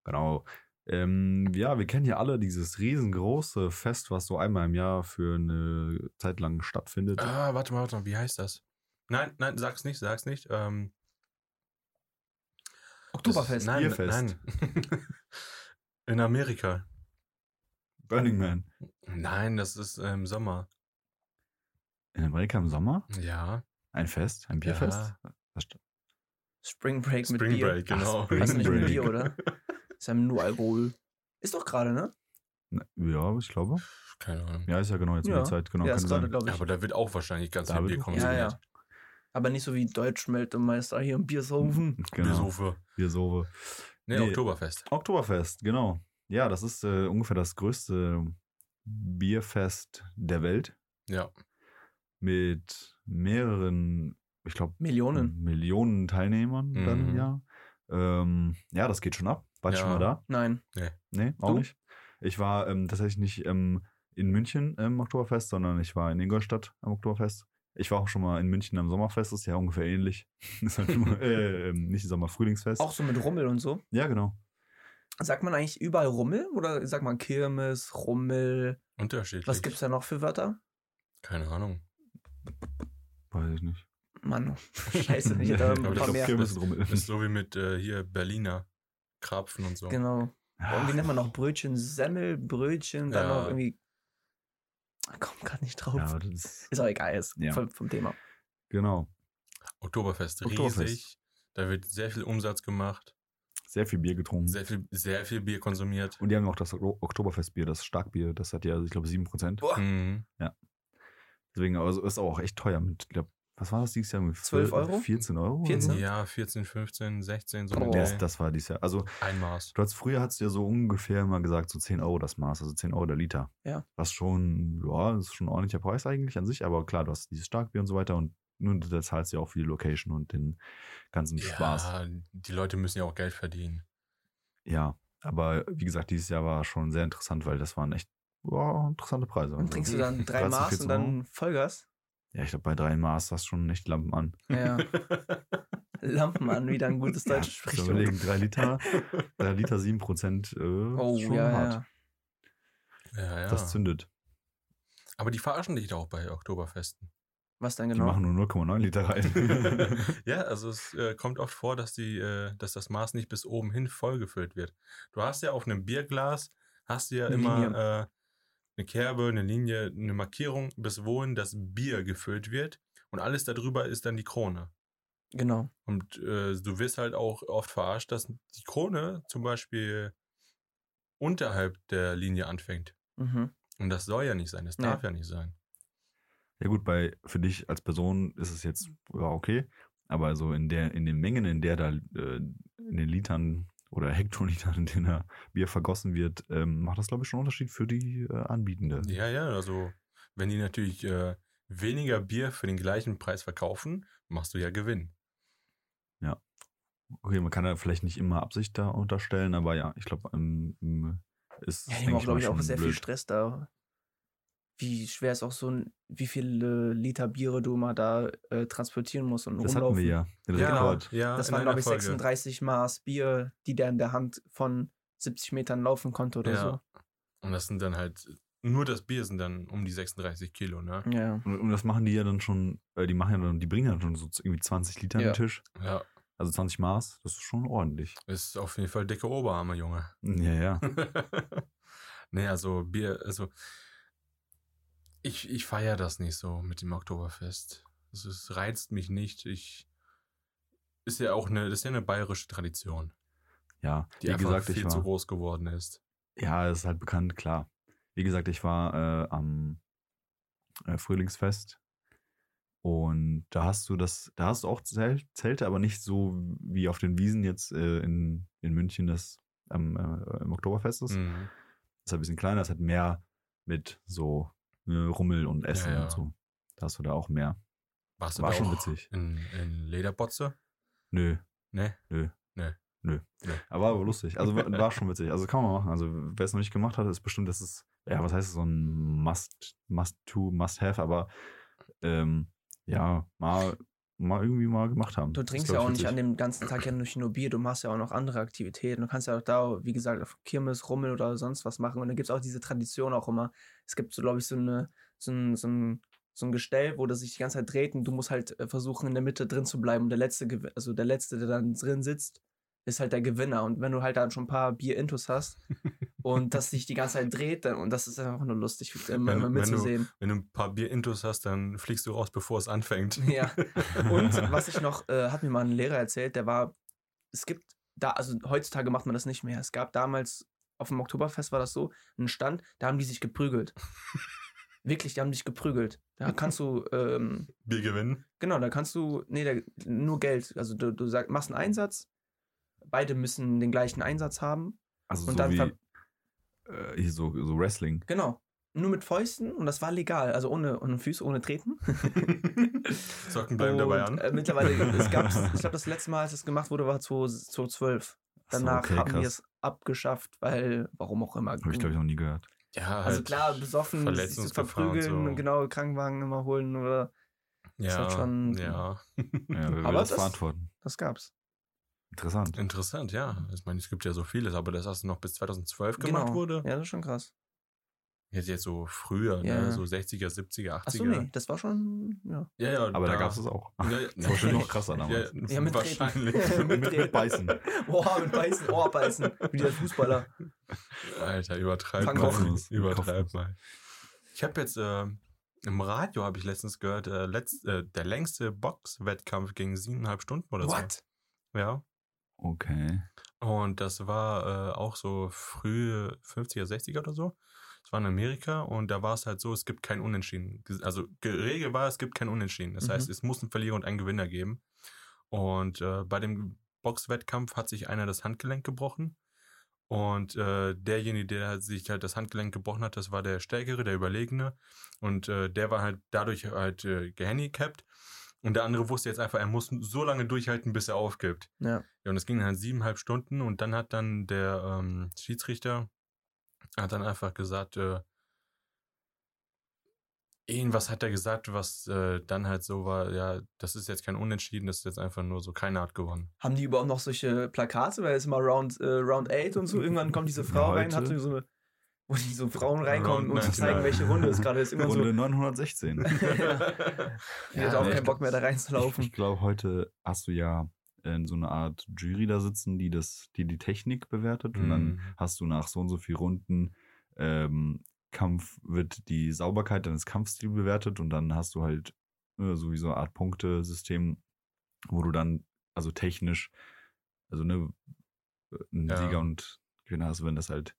Genau. Ähm, ja, wir kennen ja alle dieses riesengroße Fest, was so einmal im Jahr für eine Zeit lang stattfindet. Ah, warte mal, warte mal, wie heißt das? Nein, nein, sag's nicht, sag's nicht. Ähm, Oktoberfest. Nein, Bierfest. nein. In Amerika. Burning Man. Nein, das ist äh, im Sommer. In Amerika im Sommer? Ja. Ein Fest? Ein Bierfest? Ja. Spring Break mit Spring Bier. Break, genau. Spring Hast du nicht mit Break. Bier, oder? (laughs) Ist ja nur Alkohol. Ist doch gerade, ne? Na, Ja, ich glaube. Keine Ahnung. Ja, ist ja genau jetzt in Ja. der Zeit. Genau, ja, ist gerade, glaube Ja, ich. aber da wird auch wahrscheinlich ganz Da viel Bier auch- ja, konsumiert. ja. Aber nicht so wie Deutschmeltemeister hier im Biersaufen. (laughs) Genau. Biersufe. Biersove. Nee, Nee. Oktoberfest. Oktoberfest, genau. Ja, das ist äh, ungefähr das größte Bierfest der Welt Ja. Mit mehreren, ich glaube, Millionen. Millionen Teilnehmern dann im Mhm. Jahr. Ähm, ja, das geht schon ab. Warst du Ja. schon mal da? Nein. Nee, auch Du? nicht. Ich war ähm, tatsächlich nicht ähm, in München im Oktoberfest, sondern ich war in Ingolstadt am Oktoberfest. Ich war auch schon mal in München am Sommerfest, ist ja ungefähr ähnlich. (laughs) ist halt nur, äh, ähm, nicht Sommer-Frühlingsfest. Auch so mit Rummel und so. Ja, genau. Sagt man eigentlich überall Rummel oder sagt man Kirmes, Rummel? Unterschiedlich. Was gibt's da noch für Wörter? Keine Ahnung. Weiß ich nicht. Mann, (laughs) scheiße, ich hätte Aber ein das paar ist mehr. Rummel. Ist so wie mit äh, hier Berliner Krapfen und so. Genau. Und wie nennt man noch Brötchen? Semmel, Brötchen, dann Ja. noch irgendwie. Ah, Komm gerade nicht drauf. Ja, das ist, Ist auch egal, ist Ja. voll vom Thema. genau. Oktoberfest Oktoberfest. riesig. Da wird sehr viel Umsatz gemacht, Sehr viel Bier getrunken. sehr viel, sehr viel Bier konsumiert. Und die haben auch das Ok- Oktoberfestbier, das Starkbier, das hat ja, ich glaube, 7%. Boah. Mhm. Deswegen also ist auch echt teuer. Mit, glaub, was war das dieses Jahr? Mit 12 Euro? 14 Euro? oder 14? so? Ja, 14, 15, 16, so Oh. das, das war dieses Jahr. Also, ein Maß. du hast früher hast du ja so ungefähr immer gesagt, so 10 Euro das Maß, also 10 Euro der Liter. Ja. Was schon, ja, das ist schon ein ordentlicher Preis eigentlich an sich, aber klar, du hast dieses Starkbier und so weiter und nun da zahlst du ja auch für die Location und den ganzen Spaß. Ja, die Leute müssen ja auch Geld verdienen. Ja, aber wie gesagt, dieses Jahr war schon sehr interessant, weil das waren echt ja, interessante Preise. Und Also, trinkst du dann (laughs) drei 13, Maß 14 und dann Vollgas? Ja, ich glaube, bei drei Maß hast du schon echt Lampen an. Ja. (laughs) Lampen an, wieder ein gutes Ja, deutsches du Sprichwort. überlegen, drei Liter, drei Liter 7 Prozent, äh, Oh, schon ja, hart. ja. ja, ja. Das zündet. Aber die verarschen dich auch bei Oktoberfesten. Was denn Die genau? machen nur 0,9 Liter rein. (laughs) ja, also es äh, kommt oft vor, dass die, äh, dass das Maß nicht bis oben hin vollgefüllt wird. Du hast ja auf einem Bierglas hast du ja Eine immer äh, eine Kerbe, eine Linie, eine Markierung, bis wohin das Bier gefüllt wird. Und alles darüber ist dann die Krone. Genau. Und äh, du wirst halt auch oft verarscht, dass die Krone zum Beispiel unterhalb der Linie anfängt. Mhm. Und das soll ja nicht sein, das Nee. darf ja nicht sein. ja gut, bei für dich als Person ist es jetzt ja, okay, aber so in der in den Mengen, in der da äh, in den Litern oder Hektolitern, in denen Bier vergossen wird, ähm, macht das glaube ich schon einen Unterschied für die äh, Anbietende. Ja, ja, also wenn die natürlich äh, weniger Bier für den gleichen Preis verkaufen, machst du ja Gewinn. Okay, man kann da vielleicht nicht immer Absicht da unterstellen, aber ja, ich glaube, ähm, ähm, ist Ja, die denke haben auch, glaube ich, auch sehr viel. Stress da. Wie schwer ist auch so ein, wie viele Liter Biere du mal da äh, transportieren musst und Das hatten rumlaufen. wir ja. Den Ja, Rekord. ja Das waren, glaube ich, Folge. 36 Maß Bier, die der in der Hand von 70 Metern laufen konnte oder Ja. Und das sind dann halt, nur das Bier sind dann um die 36 Kilo, ne? so. Ja. Und, und das machen die ja dann schon, äh, die machen ja dann, die bringen ja dann schon so irgendwie 20 Liter Ja. an den Tisch. Ja, Also 20 Maß, das ist schon ordentlich. ist auf jeden Fall dicke Oberarme, Junge. Ja, ja. (laughs) nee, also Bier, also ich, ich feiere das nicht so mit dem Oktoberfest. Es ist, reizt mich nicht. Ich ist ja auch eine, das ist ja eine bayerische Tradition, Ja, die wie einfach gesagt, ich viel zu war, groß geworden ist. ja, es ist halt bekannt, klar. Wie gesagt, ich war äh, am äh, Frühlingsfest und da hast du das, da hast du auch Zel Zelte, aber nicht so wie auf den Wiesen jetzt äh, in, in München das am, äh, im Oktoberfest ist. Mhm. ist ein bisschen kleiner, es hat mehr mit so Rummel und Essen Ja, ja. und so. Da hast du da auch mehr. Warst War schon witzig. In, in Lederbotze? Nö, Ne? nö. Nee. Nö. Nee. Aber war lustig. Also war, schon witzig. Also kann man machen. Also wer es noch nicht gemacht hat, ist bestimmt, das ist ja, was heißt so ein Must, Must-to, Must-have, aber ähm, ja, mal, mal irgendwie mal gemacht haben. Du trinkst ja auch nicht an dem ganzen Tag ja nicht nur Bier, du machst ja auch noch andere Aktivitäten. Du kannst ja auch da, wie gesagt, auf Kirmes, Rummel oder sonst was machen. Und dann gibt es auch diese Tradition auch immer. Es gibt so, glaube ich, so, eine, so, ein, so, ein, so ein Gestell, wo das sich die ganze Zeit dreht und du musst halt äh, versuchen, in der Mitte drin zu bleiben. Und der letzte, also der letzte, der dann drin sitzt, ist halt der Gewinner. Und wenn du halt dann schon ein paar Bier-Intus hast (laughs) und das sich die ganze Zeit dreht, dann, und das ist einfach nur lustig, immer, immer wenn du- mitzusehen. Wenn du ein paar Bier-Intos hast, dann fliegst du raus, bevor es anfängt. (laughs) Ja. Und (laughs) was ich noch, äh, hat mir mal ein Lehrer erzählt, der war, es gibt da, also heutzutage macht man das nicht mehr. Es gab damals, auf dem Oktoberfest war das so, einen Stand, da haben die sich geprügelt. Wirklich, die haben sich geprügelt. Da kannst du, ähm, Bier gewinnen. genau, da kannst du, nee, da, nur Geld. Also du, du sag, machst einen Einsatz, beide müssen den gleichen Einsatz haben. Also und so dann wie äh, so, so Wrestling. Genau. Nur mit Fäusten und das war legal, also ohne, ohne Füße, ohne Treten. (laughs) Socken bleiben dabei an. Äh, mittlerweile, (laughs) es gab, ich glaube, das letzte Mal, als es gemacht wurde, war 2012. Ach so, Danach okay, haben die krass. es abgeschafft, weil, warum auch immer. Habe ich, glaube ich, noch nie gehört. Ja, also halt klar, besoffen, sich zu verprügeln, so. genau, Krankenwagen immer holen oder Ja, halt schon- ja. Ja, Aber das, das- verantworten? das gab's. Interessant. Interessant, ja. Ich meine, es gibt ja so vieles, aber das hast du noch bis 2012 gemacht Genau. wurde. Ja, das ist schon krass. Jetzt, jetzt so früher, Ja. ne? so 60er, 70er, 80er. Achso, nee, das war schon, ja. Ja, ja, Aber da, gab es es auch. Ja, ja. (laughs) Das war wahrscheinlich noch krasser damals. Ja, mit wahrscheinlich. (laughs) Mit, mit Beißen. Boah, mit Beißen, Ohrbeißen, wie der Fußballer. Alter, übertreib Fang mal. Kopfnuss. Übertreib mal. Ich habe jetzt äh, im Radio habe ich letztens gehört, äh, letzt, äh, der längste Boxwettkampf ging siebeneinhalb Stunden oder What? so. Ja. Okay. Und das war äh, auch so frühe 50er, 60er oder so. Es war in Amerika und da war es halt so, es gibt kein Unentschieden. Also geregelt war, es gibt kein Unentschieden. Das Mhm. heißt, es muss einen Verlierer und einen Gewinner geben. Und äh, bei dem Boxwettkampf hat sich einer das Handgelenk gebrochen. Und äh, derjenige, der sich halt das Handgelenk gebrochen hat, das war der Stärkere, der Überlegene. Und äh, der war halt dadurch halt äh, gehandicapt. Und der andere wusste jetzt einfach, er muss so lange durchhalten, bis er aufgibt. Ja. Ja, und es ging halt siebeneinhalb Stunden und dann hat dann der ähm, Schiedsrichter hat dann einfach gesagt, äh, irgendwas hat er gesagt, was äh, dann halt so war, ja, das ist jetzt kein Unentschieden, das ist jetzt einfach nur so, keiner hat gewonnen. Haben die überhaupt noch solche Plakate? Weil es immer Round, äh, Round 8 und so. Irgendwann kommt diese Frau rein, heute? hat so eine, wo die so Frauen reinkommen und zeigen, 99. welche Runde es gerade ist. Immer Runde so. 916. (laughs) (laughs) Ich hätte auch nee, keinen ich Bock mehr da reinzulaufen. Ich glaube, heute hast du ja in so eine Art Jury da sitzen, die das, die die Technik bewertet. Und dann Mhm. hast du nach so und so viel Runden ähm, Kampf wird die Sauberkeit deines Kampfstils bewertet und dann hast du halt äh, sowieso eine Art Punktesystem, wo du dann also technisch also ne einen Ja. Sieger und Gewinner hast, wenn das halt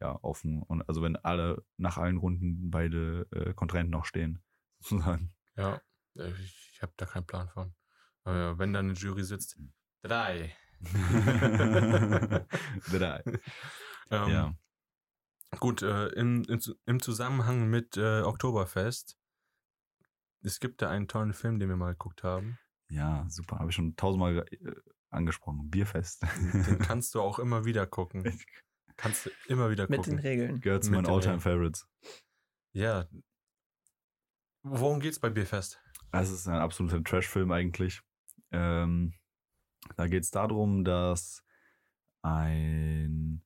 ja offen und also wenn alle nach allen Runden beide äh, Kontrahenten noch stehen (laughs) sozusagen. Ja, äh, ich habe da keinen Plan von. Aber ja, wenn da eine Jury sitzt, drei. (laughs) Drei. (laughs) Ähm, Ja. Gut, äh, im, im, im Zusammenhang mit äh, Oktoberfest, es gibt da einen tollen Film, den wir mal geguckt haben. Ja, super. Habe ich schon tausendmal äh, angesprochen. Bierfest. Den kannst du auch immer wieder gucken. Kannst du immer wieder Mit den gucken. Regeln. Gehört zu meinen Alltime. Favorites. Ja. Worum geht's bei Bierfest? Es ist ein absoluter Trash-Film eigentlich. Ähm, da geht es darum, dass ein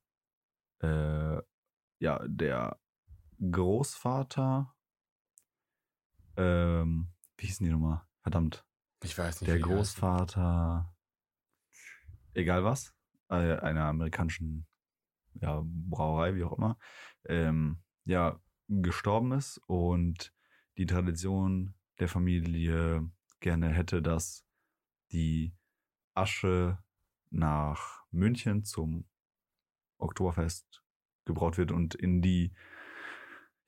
äh, ja, der Großvater ähm, wie hieß denn die Nummer? Verdammt. Ich weiß nicht. Der. Großvater, egal was, äh, einer amerikanischen ja, Brauerei, wie auch immer, ähm, ja, gestorben ist und die Tradition der Familie gerne hätte, dass die Asche nach München zum Oktoberfest gebraut wird und in die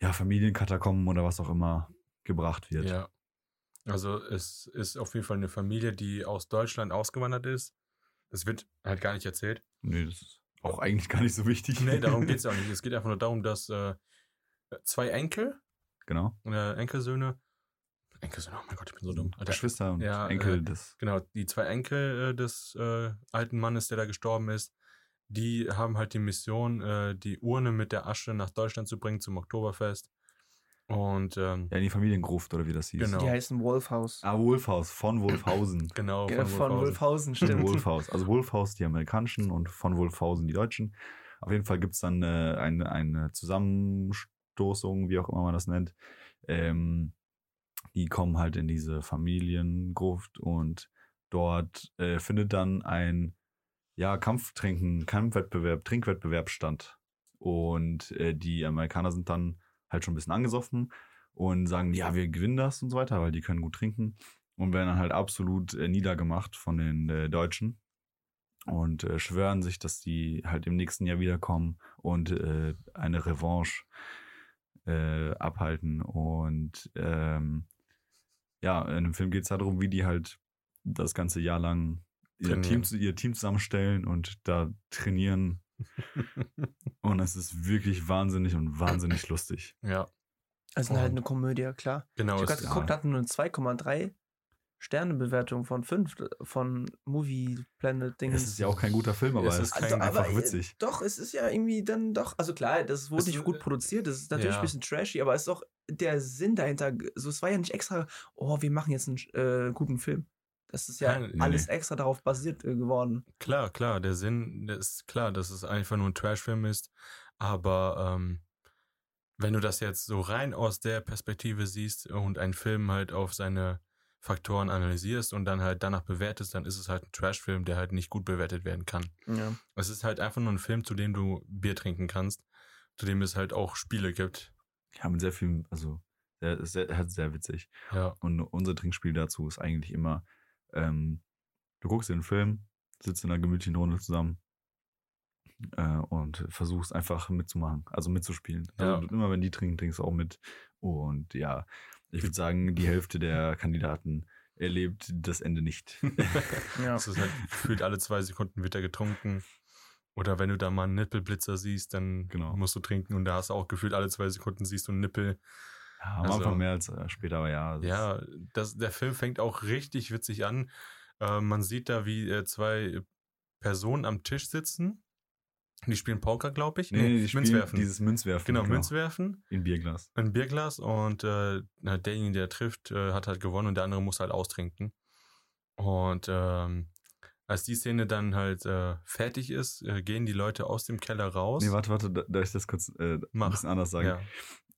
ja, Familienkatakomben oder was auch immer gebracht wird. Ja. Also es ist auf jeden Fall eine Familie, die aus Deutschland ausgewandert ist. Das wird halt gar nicht erzählt. Nee, das ist auch eigentlich gar nicht so wichtig. Nee, darum (laughs) geht's auch nicht. Es geht einfach nur darum, dass äh, zwei Enkel, Genau. äh, Enkelsöhne, Enkelsöhne, oh mein Gott, ich bin so dumm. Alter, Geschwister und Ja, Enkel äh, des. Genau, die zwei Enkel äh, des äh, alten Mannes, der da gestorben ist, die haben halt die Mission, äh, die Urne mit der Asche nach Deutschland zu bringen zum Oktoberfest. Und ähm, Ja, in die Familiengruft oder wie das hieß. Genau. Die heißen Wolfhaus. Ah, Wolfhaus, von Wolfhausen. (laughs) genau, Ja, von Wolfhausen. Wolfhausen, stimmt. Wolfhaus. Also Wolfhaus die amerikanischen und von Wolfhausen die deutschen. Auf jeden Fall gibt's dann äh, eine, eine Zusammenstoßung, wie auch immer man das nennt. Ähm, die kommen halt in diese Familiengruft und dort äh, findet dann ein ja, Kampftrinken, Kampfwettbewerb, Trinkwettbewerb statt. Und äh, die Amerikaner sind dann halt schon ein bisschen angesoffen und sagen, ja, wir gewinnen das und so weiter, weil die können gut trinken und werden dann halt absolut äh, niedergemacht von den äh, Deutschen und äh, schwören sich, dass die halt im nächsten Jahr wiederkommen und äh, eine Revanche äh, abhalten. Und ähm, ja, in dem Film geht es darum, wie die halt das ganze Jahr lang ihr. Team, ihr Team zusammenstellen und da trainieren. (laughs) Und es ist wirklich wahnsinnig und wahnsinnig lustig. ja, Also halt Und- eine Komödie, klar. genau. Ich habe es- gerade geguckt, hatten nur eine 2,3 Sternebewertung von 5 von Movie Planet Ding. Es ist ja auch kein guter Film, aber Es es ist ist kein- einfach äh, witzig. Doch, es ist ja irgendwie dann doch, also klar, das wurde Es nicht ist- gut produziert, das ist natürlich ja. ein bisschen trashy, aber es ist auch der Sinn dahinter, so es war ja nicht extra, oh, wir machen jetzt einen äh, guten Film. Das ist ja Nein, nee, alles extra darauf basiert äh, geworden. Klar, klar, der Sinn, der ist klar, dass es einfach nur ein Trashfilm ist, aber ähm, wenn du das jetzt so rein aus der Perspektive siehst und einen Film halt auf seine Faktoren analysierst und dann halt danach bewertest, dann ist es halt ein Trashfilm, der halt nicht gut bewertet werden kann. Ja. Es ist halt einfach nur ein Film, zu dem du Bier trinken kannst, zu dem es halt auch Spiele gibt. Ja, mit sehr viel, also sehr, sehr, halt (laughs) sehr witzig. Ja, Und unser Trinkspiel dazu ist eigentlich immer, ähm, du guckst den Film, sitzt in einer gemütlichen Runde zusammen äh, und versuchst einfach mitzumachen, also mitzuspielen. Ja. Also immer wenn die trinken, trinkst du auch mit. Und ja, ich würde sagen, die Hälfte der Kandidaten erlebt das Ende nicht. (laughs) ja. es ist halt gefühlt alle zwei Sekunden wird er getrunken. Oder wenn du da mal einen Nippelblitzer siehst, dann Genau. musst du trinken und da hast du auch gefühlt alle zwei Sekunden siehst du einen Nippel. Ja, am Also- Anfang mehr als äh, später, aber ja. Ja, das, der Film fängt auch richtig witzig an. Äh, man sieht da, wie äh, zwei Personen am Tisch sitzen. Die spielen Poker, glaube ich. Nee, die spielen Münzwerfen. dieses Münzwerfen. genau, Münzwerfen. In Bierglas. Ein Bierglas und äh, derjenige, der trifft, äh, hat halt gewonnen und der andere muss halt austrinken. Und ähm, als die Szene dann halt äh, fertig ist, äh, gehen die Leute aus dem Keller raus. Nee, warte, warte, da- darf ich das kurz äh, ein bisschen anders sagen? ja.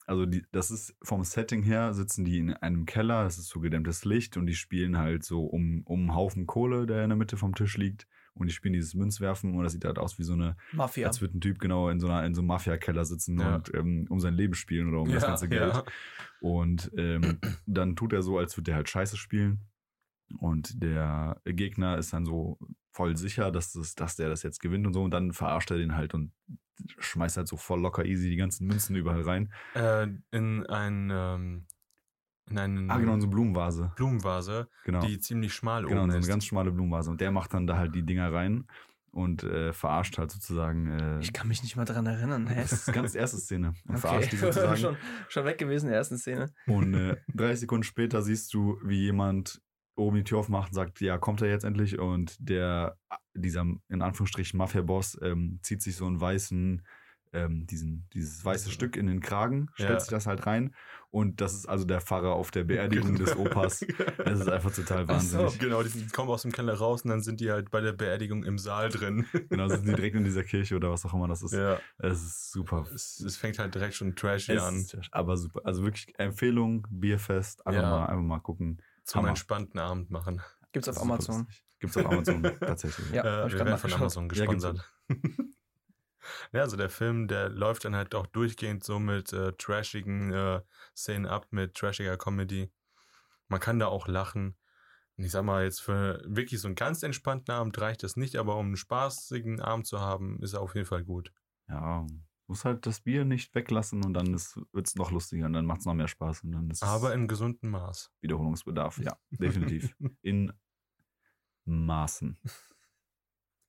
Also die, das ist vom Setting her, sitzen die in einem Keller, es ist so gedämmtes Licht und die spielen halt so um, um einen Haufen Kohle, der in der Mitte vom Tisch liegt. Und die spielen dieses Münzwerfen und das sieht halt aus wie so eine, Mafia. als würde ein Typ genau in so, einer, in so einem Mafia-Keller sitzen Ja. und ähm, um sein Leben spielen oder um das ja, ganze Geld. Ja. Und ähm, dann tut er so, als würde er halt Scheiße spielen. Und der Gegner ist dann so voll sicher, dass, das, dass der das jetzt gewinnt und so. Und dann verarscht er den halt und schmeißt halt so voll locker easy die ganzen Münzen überall rein. Äh, in ein ähm, in einen Ah, genau, in so eine Blumenvase. Blumenvase, Genau. die ziemlich schmal genau, oben so eine ist. ganz schmale Blumenvase. Und der macht dann da halt die Dinger rein und äh, verarscht halt sozusagen. Äh, Ich kann mich nicht mal dran erinnern. Hä? das ist ganz erste Szene. Und Okay. verarscht die (laughs) sozusagen. schon, schon weg gewesen in der ersten Szene. Und äh, 30 Sekunden später siehst du, wie jemand oben die Tür aufmacht und sagt, ja, kommt er jetzt endlich? Und der, dieser, in Anführungsstrichen, Mafia-Boss ähm, zieht sich so einen weißen, ähm, diesen, dieses weiße. Stück in den Kragen, stellt Ja. sich das halt rein. Und das ist also der Pfarrer auf der Beerdigung des Opas. (laughs) Das ist einfach total Ach so. wahnsinnig. Genau, die kommen aus dem Keller raus und dann sind die halt bei der Beerdigung im Saal drin. (laughs) Genau, sind die direkt in dieser Kirche oder was auch immer das ist. ja. Es ist super. Es, es fängt halt direkt schon trashy Es an. ist aber super. Also wirklich Empfehlung, Bierfest, einfach, Ja. mal, einfach mal gucken. Zum Hammer. entspannten Abend machen. Gibt's auf Das ist super Amazon. lustig. Gibt's auf Amazon, (laughs) tatsächlich. Ja, hab äh, ich wir werden von. Amazon Ja, gesponsert. ja, also der Film, der läuft dann halt auch durchgehend so mit äh, trashigen äh, Szenen ab, mit trashiger Comedy. Man kann da auch lachen. Und ich sag mal, jetzt für wirklich so einen ganz entspannten Abend reicht das nicht, aber um einen spaßigen Abend zu haben, ist er auf jeden Fall gut. Ja, muss halt das Bier nicht weglassen und dann wird es noch lustiger und dann macht es noch mehr Spaß und dann ist Aber im gesunden Maß. Wiederholungsbedarf. Ja, (laughs) definitiv. In Maßen.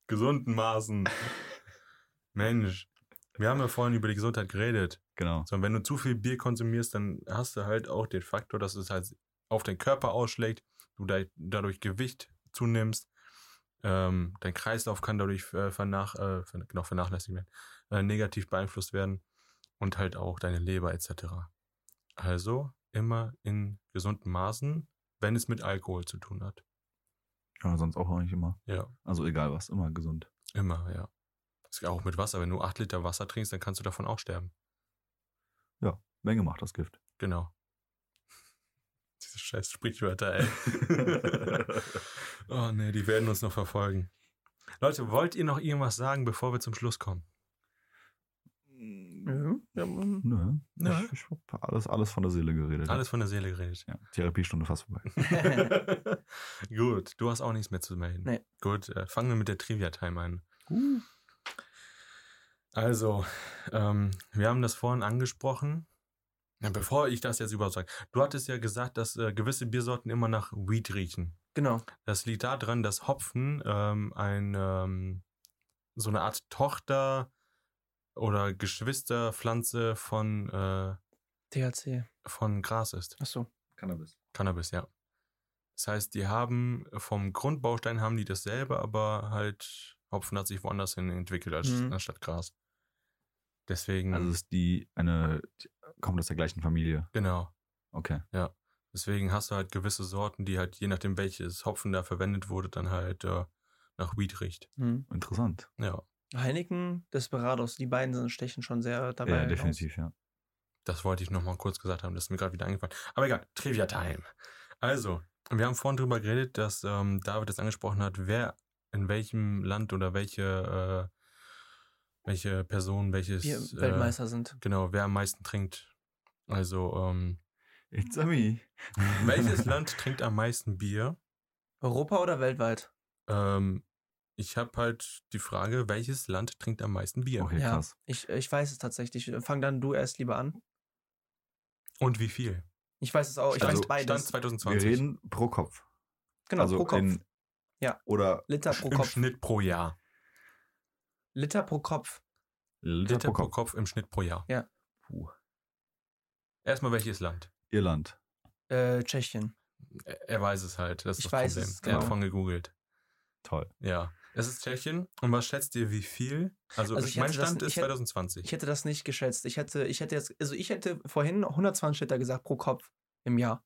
Gesunden Maßen. Mensch, wir haben ja vorhin über die Gesundheit geredet. Genau. So, wenn du zu viel Bier konsumierst, dann hast du halt auch den Faktor, dass es halt auf den Körper ausschlägt, du da, dadurch Gewicht zunimmst Ähm, dein Kreislauf kann dadurch äh, vernach, äh, genau, vernachlässigt werden, äh, negativ beeinflusst werden und halt auch deine Leber etc. Also immer in gesunden Maßen, wenn es mit Alkohol zu tun hat. Ja, sonst auch eigentlich immer. Ja, Also egal was, immer gesund. immer, ja. Ist auch mit Wasser. Wenn du acht Liter Wasser trinkst, dann kannst du davon auch sterben. Menge macht das Gift. Genau. Diese scheiß Sprichwörter, ey. (laughs) oh nee, die werden uns noch verfolgen. Leute, wollt ihr noch irgendwas sagen, bevor wir zum Schluss kommen? Ja, Nö. Nö. Ich, ich hab alles, alles von der Seele geredet. Alles von der Seele geredet. Ja, Therapiestunde fast vorbei. (laughs) (laughs) Gut, du hast auch nichts mehr zu melden. Nee. Gut, äh, fangen wir mit der Trivia-Time an. Also, ähm, wir haben das vorhin angesprochen. Ja, bevor ich das jetzt überhaupt sage, du hattest ja gesagt, dass äh, gewisse Biersorten immer nach Weed riechen. genau. Das liegt daran, dass Hopfen ähm, ein, ähm, so eine Art Tochter oder Geschwisterpflanze von, äh, THC. von Gras ist. Achso. Cannabis. Cannabis, ja. Das heißt, die haben vom Grundbaustein haben die dasselbe, aber halt Hopfen hat sich woanders hin entwickelt als Mhm. anstatt Gras. Deswegen, Also ist die eine, kommt aus der gleichen Familie. genau. Okay. Deswegen hast du halt gewisse Sorten, die halt je nachdem welches Hopfen da verwendet wurde, dann halt äh, nach Weed riecht. Mhm. Interessant. Ja, Heineken, Desperados, die beiden sind stechen schon sehr dabei. Ja, definitiv, ja. das wollte ich nochmal kurz gesagt haben. Das ist mir gerade wieder eingefallen. Aber egal, Trivia Time. Also, wir haben vorhin drüber geredet, dass ähm, David es angesprochen hat, wer in welchem Land oder welche, äh, welche Person, welches Wir äh, Weltmeister sind. Genau, wer am meisten trinkt. Also, ähm, It's a me. (laughs) welches Land trinkt am meisten Bier? Europa oder weltweit? Ähm, ich habe halt die Frage, welches Land trinkt am meisten Bier? Okay, Ja. krass. Ich, ich weiß es tatsächlich. Fang dann du erst lieber an. Und wie viel? Ich weiß es auch. Ich Also, weiß beides. Stand 2020. Wir reden pro Kopf. genau, also pro Kopf. In, Ja. Oder Liter pro Im Kopf. Schnitt pro Jahr. Liter pro Kopf. Liter, Liter pro Kopf. im Schnitt pro Jahr. Ja. Puh. Erstmal welches Land? Irland. Äh, Tschechien. Er, er weiß es halt. Das ist Ich das weiß Problem. es, Er hat genau. von gegoogelt. Toll. Ja. Es ist Tschechien. Und was schätzt ihr, wie viel? Also, Also ich mein hätte das- Stand ich ist hätte- 2020. Ich hätte das nicht geschätzt. Ich hätte, ich hätte jetzt, also ich hätte vorhin 120 Liter gesagt pro Kopf im Jahr.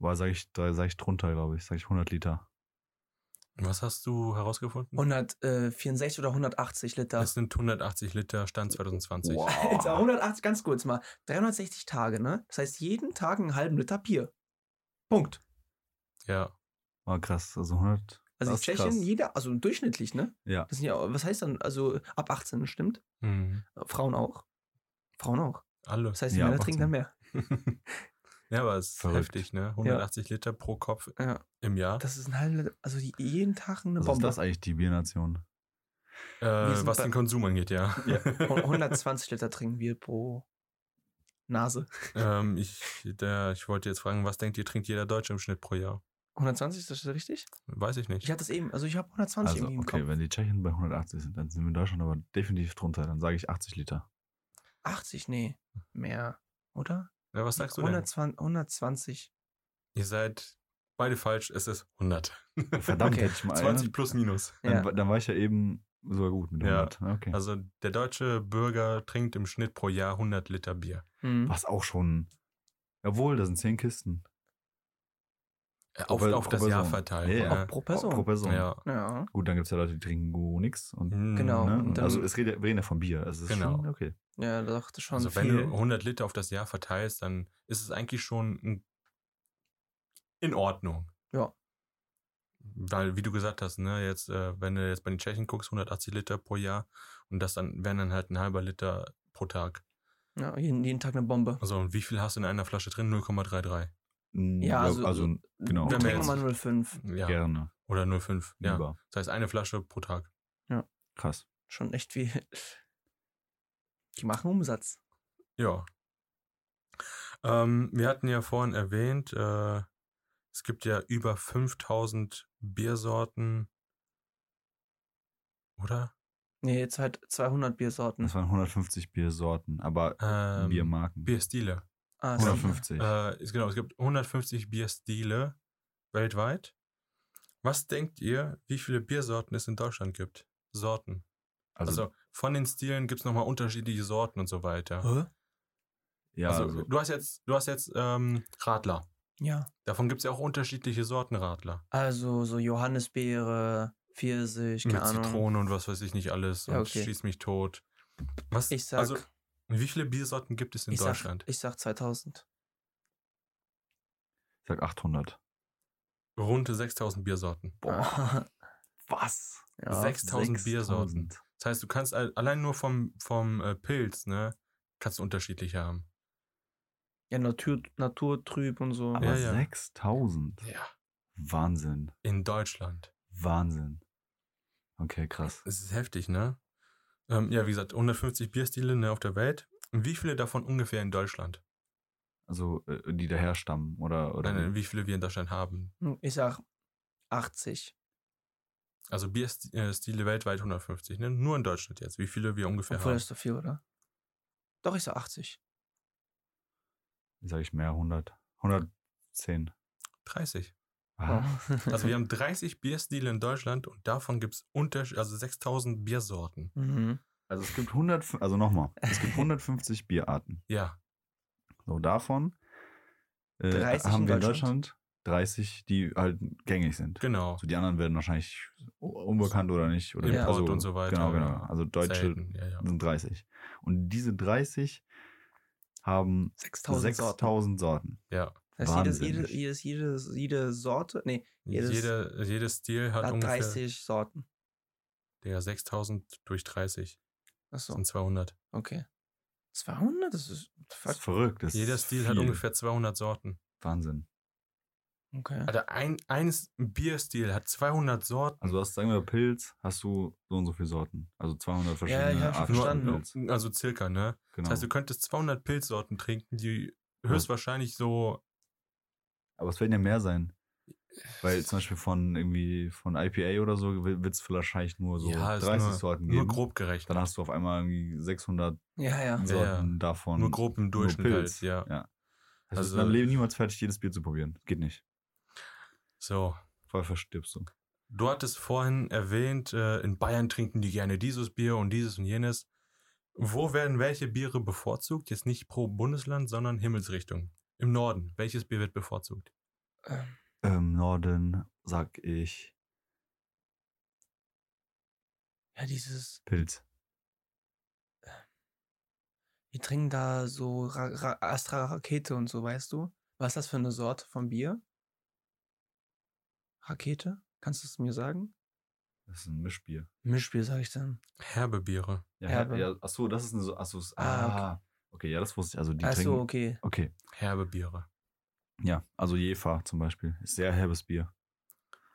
War, sag ich, da sag ich drunter, glaube ich. Sag ich 100 Liter. Was hast du herausgefunden? 164 oder 180 Liter. Es sind 180 Liter Stand 2020. Alter, 180, ganz kurz mal. 360 Tage, ne? Das heißt, jeden Tag einen halben Liter Bier. Punkt. Ja. War krass. Also 100. Also Das in Tschechien, krass. jeder, also durchschnittlich, ne? Ja. Das sind ja, was heißt dann, also ab 18, stimmt? Mhm. Frauen auch. Frauen auch. Alle. Das heißt, die Ja, Männer trinken dann mehr. (laughs) ja, aber es ist Verrückt. heftig, ne? 180 Liter pro Kopf Ja. im Jahr. Das ist ein halber, also jeden Tag eine Was ist Bombe. das eigentlich, die Biernation? Äh, was den Konsum angeht, ja. (laughs) Hu- 120 Liter trinken wir pro Nase. ähm, ich, der, ich wollte jetzt fragen, was denkt ihr, trinkt jeder Deutsche im Schnitt pro Jahr? 120, ist das richtig? Weiß ich nicht. Ich hatte es eben, also ich habe 120 Also, irgendwie im okay, Kopf. wenn die Tschechen bei 180 sind, dann sind wir in Deutschland aber definitiv drunter. Dann sage ich 80 Liter. 80, nee, mehr, oder? Ja, was sagst du denn? 120, 120. Ihr seid beide falsch, es ist 100. Verdammt, Okay. hätte ich mal 20 plus minus. Dann, Ja. wa- dann war ich ja eben sogar gut mit Ja. 100. Okay. Also der deutsche Bürger trinkt im Schnitt pro Jahr 100 Liter Bier. Hm. Was auch schon. Jawohl, da sind 10 Kisten. Äh, Auf, auf das Jahr verteilt. Ja, ja. Ja. Auch pro Person. Pro Person. Ja. Ja. Gut, dann gibt es ja Leute, die trinken go nix. Und, Mhm. Genau. ne? und dann- also es redet, wir reden ja von Bier. Also es ist Genau. schon okay. Ja, doch, das ist schon Also wenn viel. du 100 Liter auf das Jahr verteilst, dann ist es eigentlich schon in Ordnung. Ja. Weil, wie du gesagt hast, ne, jetzt, äh, wenn du jetzt bei den Tschechen guckst, 180 Liter pro Jahr und das dann wären dann halt ein halber Liter pro Tag. Ja, jeden, jeden Tag eine Bombe. Also und wie viel hast du in einer Flasche drin? 0,33. Ja, also- also genau. Wir Wenn wir trinken jetzt- mal 05. Ja. Gerne. Oder 0,5. Ja. Lieber. Das heißt eine Flasche pro Tag. Krass. Schon echt viel. (laughs) Die machen Umsatz. Ja. Ähm, wir hatten ja vorhin erwähnt, äh, es gibt ja über 5000 Biersorten. Oder? Nee, jetzt halt 200 Biersorten. Das waren 150 Biersorten, aber Ähm, Biermarken. Bierstile. Ah, ist- 150. Äh, ist, genau, es gibt 150 Bierstile weltweit. Was denkt ihr, wie viele Biersorten es in Deutschland gibt? Sorten. Also, Also, von den Stilen gibt's nochmal unterschiedliche Sorten und so weiter. Hä? ja, also, also, du hast jetzt, du hast jetzt ähm, Radler. Ja. Davon gibt's ja auch unterschiedliche Sorten Radler. Also so Johannisbeere, Pfirsich, keine Mit Ahnung. Zitrone und was weiß ich nicht alles. Ja, und okay. schieß mich tot. Was, Ich sag, also, wie viele Biersorten gibt es in ich sag, Deutschland? ich sag 2000. ich sag 800. Rund 6000 Biersorten. Boah, (laughs) was? ja. 6000 Biersorten. 6000. Das heißt, du kannst al- allein nur vom, vom äh, Pilz, ne, kannst du unterschiedliche haben. ja, Natur, Naturtrüb und so. Aber Ja, ja. 6000. Ja. Wahnsinn. In Deutschland. Wahnsinn. Okay, krass. Das ist heftig, ne? Ähm, ja, wie gesagt, 150 Bierstile ne, auf der Welt. Wie viele davon ungefähr in Deutschland? Also, äh, die daher stammen oder, oder Nein, nein, wie viele wir in Deutschland haben? Hm, Ich sag 80. Also Bierstile weltweit 150, ne? Nur in Deutschland jetzt. Wie viele wir ungefähr Obwohl, haben? das ist doch viel, oder? Doch, ich sag 80. sag ich mehr, 100. 110. 30. Ah, (laughs) Also wir haben 30 Bierstile in Deutschland und davon gibt es also 6000 Biersorten. mhm. Also es gibt 100, also nochmal, es gibt (laughs) 150 Bierarten. Ja, So, davon äh, 30 haben in wir in Deutschland? Deutschland 30, die halt gängig sind. genau. Also die anderen werden wahrscheinlich unbekannt oder nicht. Oder Import also, und so weiter. Genau, genau. Also deutsche ja, ja. sind 30. Und diese 30 haben 6000 Sorten. 6000 Sorten. ja. Heißt, jedes, jede, Wahnsinnig. jedes, jede, jede Sorte, nee, Jedes- Jede, jedes Stil hat hat ungefähr 30 Sorten. der 6000 durch 30 Achso, sind 200. okay. 200? Das ist Das ist verrückt. Das Jeder ist Stil hat viel. ungefähr 200 Sorten. Wahnsinn. Okay. Also ein, ein Bierstil hat 200 Sorten. Also hast, sagen wir, Pilz, hast du so und so viele Sorten. Also 200 verschiedene schon Arten verstanden. Pilz. also circa, ne? Genau. Das heißt, du könntest 200 Pilzsorten trinken, die höchstwahrscheinlich so Aber es werden ja mehr sein. Weil zum Beispiel von irgendwie von IPA oder so wird es wahrscheinlich nur so Ja, ist 30 nur- Sorten nur geben. grob gerechnet. Dann hast du auf einmal irgendwie 600 Ja, ja. Sorten davon. nur grob im Durchschnitt Pilz. halt, ja. Ja. Also- ist in Leben niemals fertig, jedes Bier zu probieren. Geht nicht. So. Voll verstirbst du. Du hattest vorhin erwähnt, äh, in Bayern trinken die gerne dieses Bier und dieses und jenes. Wo werden welche Biere bevorzugt? Jetzt nicht pro Bundesland, sondern Himmelsrichtung. Im Norden. Welches Bier wird bevorzugt? Ähm, Im Norden sag ich ja, dieses, Pilz. wir trinken da so Ra Ra Astra Rakete und so, weißt du? Was ist das für eine Sorte von Bier? Rakete? Kannst du es mir sagen? Das ist ein Mischbier. Mischbier, sag ich dann. Herbe Biere. Ja, Herbe. ja achso, das ist eine so. Achso, Ah, ah, okay. Ja, das wusste ich. Also die Achso, trinken. okay. Okay. Herbe Biere. Ja, also Jefa zum Beispiel. Ist sehr herbes Bier.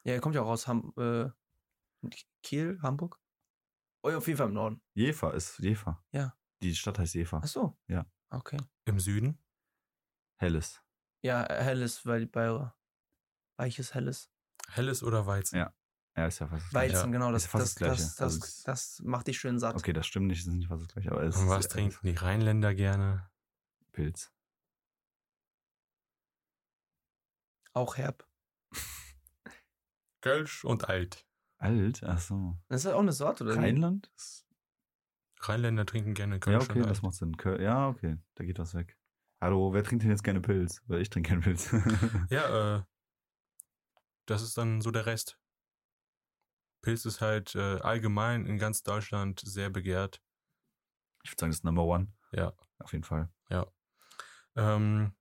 Ja, er kommt ja auch aus Ham äh, Kiel, Hamburg. Oh, ja, auf jeden Fall im Norden. Jefa ist Jefa. Ja. Die Stadt heißt Jefa. Achso. Ja. Okay. Im Süden? Helles. Ja, helles, weil bei weiches helles. Helles oder Weizen? Ja. Ja, ist ja fast das Weizen, Gleiche. genau. Ist Das, ja fast das, das Gleiche. das, das, Also das, macht dich schön satt. Okay, das stimmt nicht, das ist nicht fast das gleiche, aber es Und ist was äh, trinken die Rheinländer gerne? Pilz. Auch herb. Kölsch und Alt. Alt, achso. Das ist auch eine Sorte, oder? Rheinland? Ist- Rheinländer trinken gerne Ja, Kölsch okay, und das Alt. macht Sinn. Köl- Ja, okay, da geht was weg. Hallo, wer trinkt denn jetzt gerne Pilz? Weil ich trinke keinen Pilz. Ja, (laughs) äh, das ist dann so der Rest. Pilz ist halt äh, allgemein in ganz Deutschland sehr begehrt. ich würde sagen, das ist Number One. Ja. Auf jeden Fall. Ähm,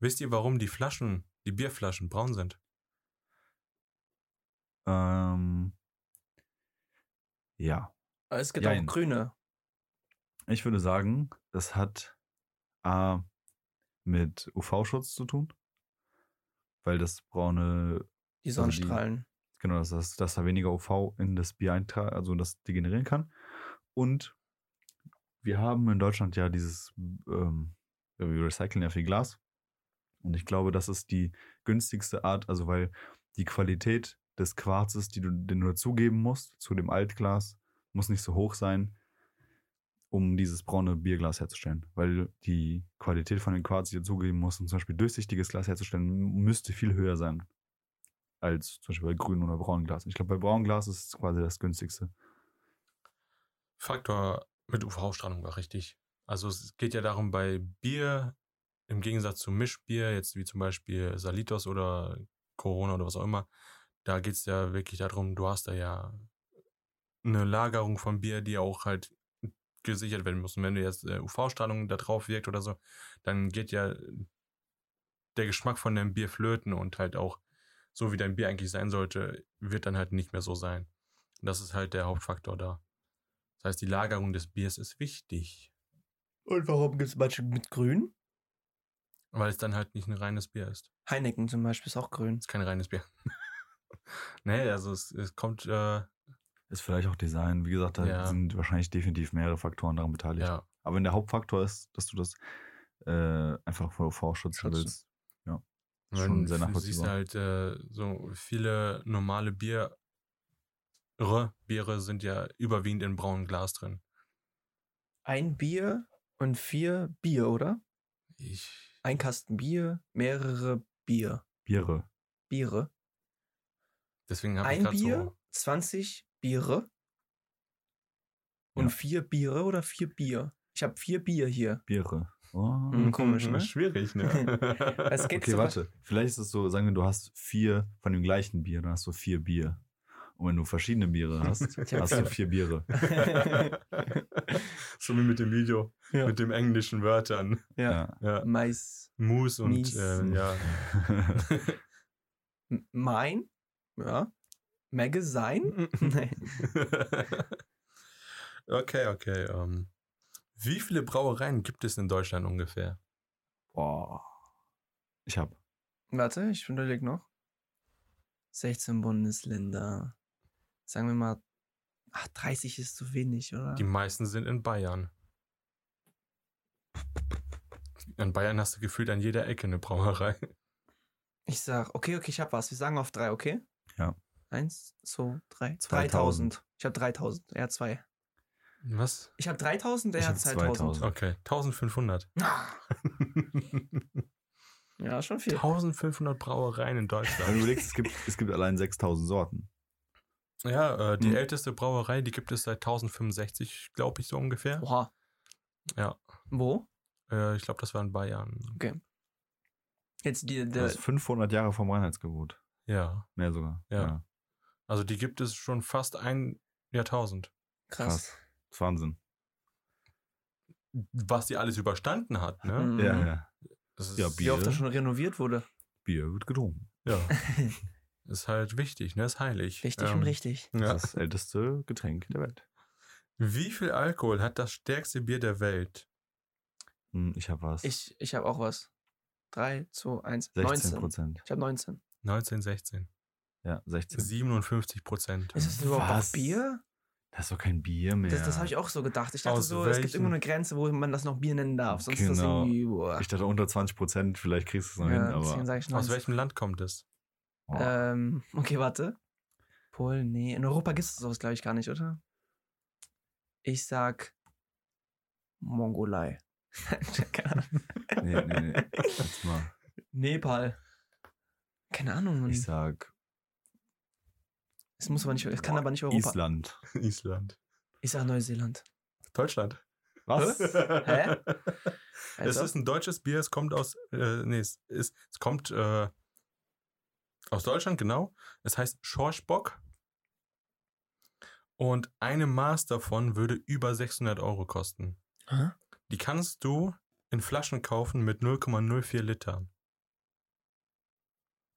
wisst ihr, warum die Flaschen, die Bierflaschen braun sind? Ähm, ja. Es gibt Jein. auch grüne. Ich würde sagen, das hat A mit UV-Schutz zu tun. Weil das braune, Die Also die- Sonnenstrahlen. Genau, dass, das, dass da weniger UV in das Bier eintragen, also das degenerieren kann. Und wir haben in Deutschland ja dieses, ähm, wir recyceln ja viel Glas. Und ich glaube, das ist die günstigste Art, also weil die Qualität des Quarzes, die du, den du dazugeben musst, zu dem Altglas, muss nicht so hoch sein, um dieses braune Bierglas herzustellen. Weil die Qualität von dem Quarz, die du dazugeben musst, um zum Beispiel durchsichtiges Glas herzustellen, müsste viel höher sein. Als zum Beispiel bei grün oder braunem Glas. Ich glaube, bei braunem Glas ist es quasi das günstigste. Faktor mit UV-Strahlung war richtig. Also es geht ja darum, bei Bier, im Gegensatz zu Mischbier, jetzt wie zum Beispiel Salitos oder Corona oder was auch immer, da geht es ja wirklich darum, du hast da ja eine Lagerung von Bier, die auch halt gesichert werden muss. Und wenn du jetzt äh, UV-Strahlung da drauf wirkt oder so, dann geht ja der Geschmack von deinem Bier flöten und halt auch so wie dein Bier eigentlich sein sollte, wird dann halt nicht mehr so sein. Und das ist halt der Hauptfaktor da. Das heißt, die Lagerung des Biers ist wichtig, Und warum gibt es manche mit grün? weil es dann halt nicht ein reines Bier ist. Heineken zum Beispiel ist auch grün. ist kein reines Bier. (laughs) nee, also es, es kommt, äh, Ist vielleicht auch Design. Wie gesagt, da Ja. sind wahrscheinlich definitiv mehrere Faktoren daran beteiligt. ja, Aber wenn der Hauptfaktor ist, dass du das äh, einfach vor Schützen. willst, schon sehr du siehst nachvollziehbar. halt, äh, so viele normale Biere, Biere sind ja überwiegend in braunem Glas drin. Ein Bier und vier Bier, oder? Ich, Ein Kasten Bier, mehrere Bier. Biere. Biere. deswegen habe ich Ein gerade Bier, so, 20 Biere. Und Ja. vier Biere oder vier Bier? Ich habe vier Bier hier. Biere. Oh. Hm, komisch, ne? Schwierig, ne? (laughs) Es (laughs) geht Okay, so- warte. Vielleicht ist es so, sagen wir, du hast vier von dem gleichen Bier, dann hast du vier Bier. Und wenn du verschiedene Biere (laughs) hast, hast du vier Biere. so wie mit dem Video, Ja. mit den englischen Wörtern. ja. Ja. Mais. Mus und Mies. äh, ja. Mein. Ja. Magazine. nee. okay, okay. Ähm, wie viele Brauereien gibt es in Deutschland ungefähr? Boah. Ich hab. Warte, ich überlege noch. 16 Bundesländer. Sagen wir mal, ach, 30 ist zu wenig, oder? Die meisten sind in Bayern. In Bayern hast du gefühlt an jeder Ecke eine Brauerei. Ich sag, okay, okay, ich hab was. Wir sagen auf drei, okay? Ja. Eins, zwei, drei. 2000. 3000. Ich hab 3000. Er hat zwei. Was? Ich hab 3000, er Ich hat hab 2000. 2000. Okay, 1500. (laughs) Ja, schon viel. 1500 Brauereien in Wenn du Deutschland. überlegst, es gibt, es gibt allein 6000 Sorten. Ja, äh, die Hm. älteste Brauerei, die gibt es seit 1065, glaube ich, so ungefähr. Oha. Ja, Wo? äh, ich glaube, das war in Bayern. Jetzt die, Das der, ist 500 Jahre vom Reinheitsgebot. Ja, Mehr sogar. Ja. also die gibt es schon fast ein Jahrtausend. krass. Krass. Das ist Wahnsinn. Was die alles überstanden hat, ne? Mhm. Ja, ja. Das ist, Ja, Wie oft Bier. das schon renoviert wurde. Bier wird getrunken. Ja. (laughs) ist halt wichtig, ne? Ist heilig. Richtig Ähm, und richtig. Ja. Das das älteste Getränk der Welt. Wie viel Alkohol hat das stärkste Bier der Welt? Hm, ich habe was. Ich, ich habe auch was. 3, 2, 1, 16 19. Prozent. Ich habe 19. 1916. Ja, 16. 57 Prozent. Ist es überhaupt Was? Bier? Das ist doch kein Bier mehr. Das, das habe ich auch so gedacht. Ich dachte Aus so, es gibt welchen- irgendwo eine Grenze, wo man das noch Bier nennen darf. Sonst ist das Genau. irgendwie. Boah. Ich dachte unter 20 Prozent, vielleicht kriegst du es noch hin, ja, deswegen aber. ich Aus 19. welchem Land kommt es? Oh, Ähm, okay, warte. Polen, nee. In Europa gibt es sowas, glaube ich, gar nicht, oder? Ich sag Mongolei. (laughs) Keine Ahnung. nee, nee, nee. Jetzt mal. Nepal. Keine Ahnung, Mann. Ich sag Es muss aber nicht, es kann aber nicht Europa. Island. (laughs) Island. Ich sag Neuseeland. Deutschland. Was? (laughs) Hä? Es Also, ist ein deutsches Bier, es kommt aus, äh, nee, es, ist, es kommt äh, aus Deutschland, genau. Es heißt Schorschbock. Und eine Maß davon würde über 600 Euro kosten. Hä? Die kannst du in Flaschen kaufen mit 0,04 Litern.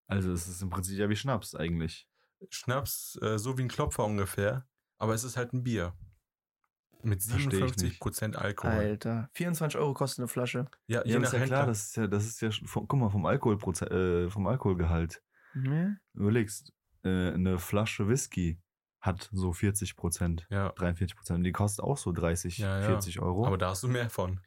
Also es ist im Prinzip ja wie Schnaps eigentlich. Schnaps, äh, so wie ein Klopfer ungefähr. Aber es ist halt ein Bier. Mit Versteh ich 57% Alkohol. Alter. 24 Euro kostet eine Flasche. Ja, je Ja, nach ist ja Händler. klar, das ist ja, das ist ja, schon vom, guck mal, vom Alkoholproze äh, vom Alkoholgehalt. Ne? Überlegst, äh, eine Flasche Whisky hat so 40 Prozent, ja, 43 Prozent. Die kostet auch so 30, Ja, ja. 40 Euro. aber da hast du mehr von.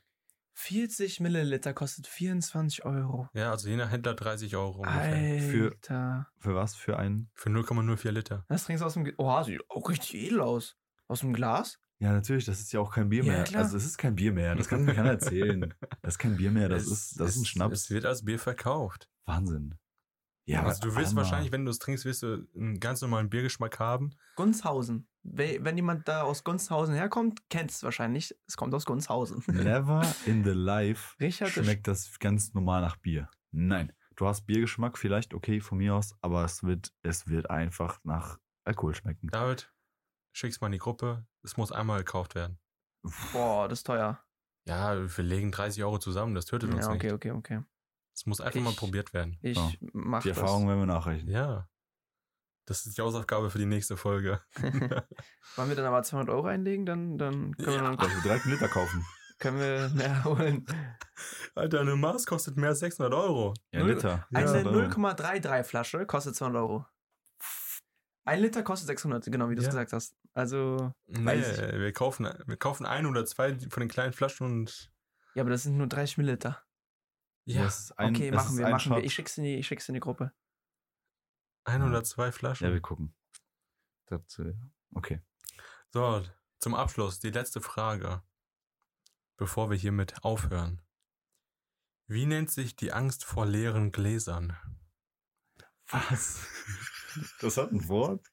40 Milliliter kostet 24 Euro. Ja, also je nach Händler 30 Euro ungefähr. Für- Alter. Für was? Für einen? Für 0,04 Liter. Das trinkst du aus dem. Ge oh, sieht auch richtig edel aus. Aus dem Glas? Ja, natürlich, das ist ja auch kein Bier Ja, mehr. klar. Also es ist kein Bier mehr. Das kann mir keiner erzählen. (laughs) Das ist kein Bier mehr, das Es- ist, das es, ist ein Schnaps. Es wird als Bier verkauft. Wahnsinn. Ja, Also du willst aber- wahrscheinlich, wenn du es trinkst, wirst du einen ganz normalen Biergeschmack haben. Gunshausen. We- Wenn jemand da aus Gunshausen herkommt, kennt es wahrscheinlich. Es kommt aus Gunshausen. (laughs) Never in the life Richard schmeckt das ganz normal nach Bier. Nein. Du hast Biergeschmack vielleicht, okay, von mir aus, aber es wird, es wird einfach nach Alkohol schmecken. David, schick's mal in die Gruppe. Es muss einmal gekauft werden. Boah, das ist teuer. Ja, wir legen 30 Euro zusammen, das tötet uns Ja, okay, nicht. okay, okay. Es muss einfach mal Ich- probiert werden. Ich Ja. mach Die das. Erfahrung werden wir nachrechnen. Ja. Das ist die Hausaufgabe für die nächste Folge. (laughs) Wollen wir dann aber 200 Euro einlegen, dann, dann können, Ja. wir, Dass wir direkt einen Liter kaufen. (laughs) können wir mehr holen. Alter, eine Maß kostet mehr als 600 Euro. Ja, Null- Liter. Ja. Eine 600 Euro. 0,33 Flasche kostet 200 Euro. Ein Liter kostet 600, genau wie du es Ja. gesagt hast. Also, Nee, Weiß wir kaufen, wir kaufen ein oder zwei von den kleinen Flaschen und ja, aber das sind nur 30 Milliliter. ja, Das ist ein- okay, machen wir, machen wir. Shot. Ich schick's in die, ich schick's in die Gruppe. Ein oder zwei Flaschen. Ja, wir gucken. Okay. So, zum Abschluss die letzte Frage, bevor wir hiermit aufhören. Wie nennt sich die Angst vor leeren Gläsern? Was? Das hat ein Wort?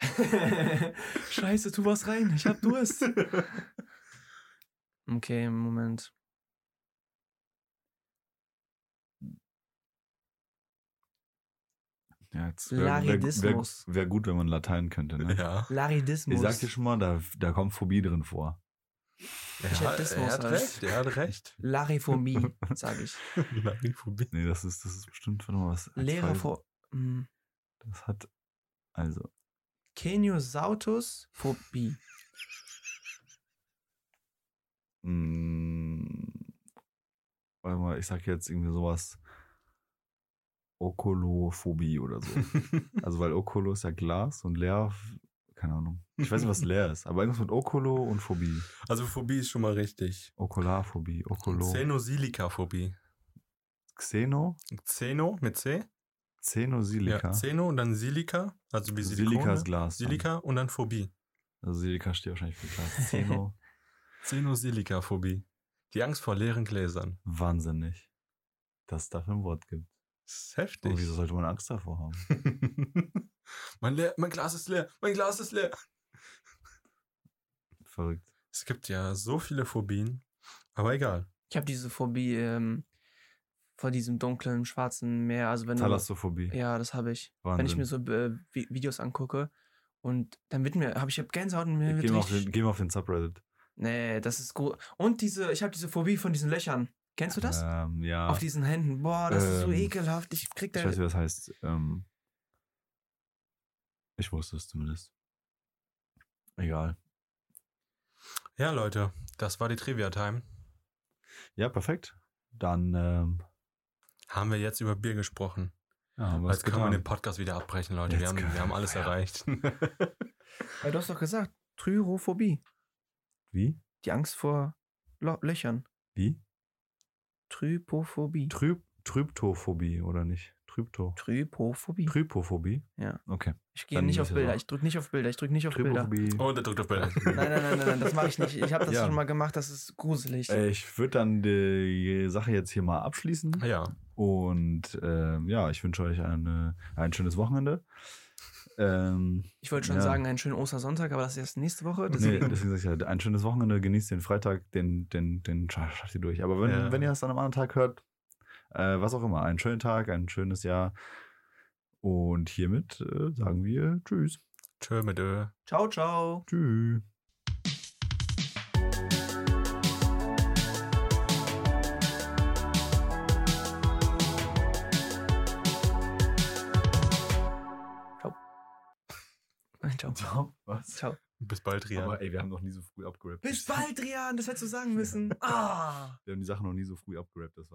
(laughs) Scheiße, tu was rein, ich hab Durst. (laughs) okay, Moment. Ja, jetzt wäre wär, wär, Laridismus. gut, wenn man Latein könnte. Ne? Ja. Laridismus. Ich sag dir schon mal, da, da kommt Phobie drin vor. Er, hat- er hat was recht, er hat recht. Lariphobie, (laughs) sag ich. Lariphobie. Nee, das ist, das ist bestimmt mal was. eins, Lehrer zwei, vor. hm, Das hat. Also. Keniosautusphobie. Mh, warte mal, ich sag jetzt irgendwie sowas. Okolophobie oder so. (laughs) Also, weil Okolo ist ja Glas und leer, keine Ahnung. Ich weiß nicht, was leer ist, aber irgendwas mit Okolo und Phobie. Also Phobie ist schon mal richtig. Okularphobie, Okolo. Xenosilika-Phobie. Xeno? Xeno mit C? Ja, Xenosilika. Xeno und dann Silika, also wie Silikon. Silika ist Glas. dann. Silika und dann Phobie. Also Silika steht wahrscheinlich für Glas. Xeno. (laughs) Xenosilika-Phobie. Die Angst vor leeren Gläsern. Wahnsinnig. Dass es dafür ein Wort gibt. Das ist heftig. Und wieso sollte man Angst davor haben? (laughs) mein, leer, mein Glas ist leer, mein Glas ist leer. Verrückt. Es gibt ja so viele Phobien, aber egal. Ich habe diese Phobie ähm, vor diesem dunklen, schwarzen Meer. Also wenn du, Thalassophobie. Ja, das habe ich. Wahnsinn. Wenn ich mir so äh, Vi- Videos angucke und dann wird mir, habe ich hab Gänsehaut und mir Geh wird mal, auf den, geh mal auf den Subreddit. Nee, das ist gut. Und diese, ich habe diese Phobie von diesen Löchern. Kennst du das? Ähm, ja. Auf diesen Händen. Boah, das ist so Ähm, ekelhaft. Ich krieg da. ich weiß, wie das heißt. Ähm, ich wusste es zumindest. Egal. Ja, Leute, das war die Trivia-Time. Ja, perfekt. Dann ähm, Haben wir jetzt über Bier gesprochen. ja, Jetzt können wir den Podcast wieder abbrechen, Leute. Wir haben, wir haben alles ja. erreicht. (laughs) Ja, du hast doch gesagt, Tryrophobie. Wie? Die Angst vor Lo Löchern. Wie? Trypophobie. Trüb, Tryptophobie, oder nicht? Trypto. Trypophobie. Trypophobie? Ja. Okay. Ich gehe nicht auf Bilder. Ich drücke nicht auf Bilder. Ich drücke nicht auf Bilder. Oh, der drückt auf Bilder. Nein, nein, nein, nein, nein, das mache ich nicht. Ich habe das Ja. schon mal gemacht, das ist gruselig. Äh, ich würde dann die Sache jetzt hier mal abschließen. Ja, Und ähm, ja, ich wünsche euch eine, ein schönes Wochenende. Ähm, Ich wollte schon ja. sagen, einen schönen Ostersonntag, aber das ist erst nächste Woche. nee, Deswegen, deswegen sag ich ja, ein schönes Wochenende, genießt den Freitag, den, den, den scha- schafft ihr durch. Aber wenn, Ja. wenn ihr es dann am anderen Tag hört, äh, was auch immer, einen schönen Tag, ein schönes Jahr. Und hiermit äh, sagen wir Tschüss. tschö mit Ö. ciao, ciao. Tschüss. Ciao. Was? Ciao. Bis bald, Rian. Aber ey, wir haben noch nie so früh abgerappt. Bis bald, Rian, das hättest du sagen müssen. Ah. Wir haben die Sache noch nie so früh abgerappt. Das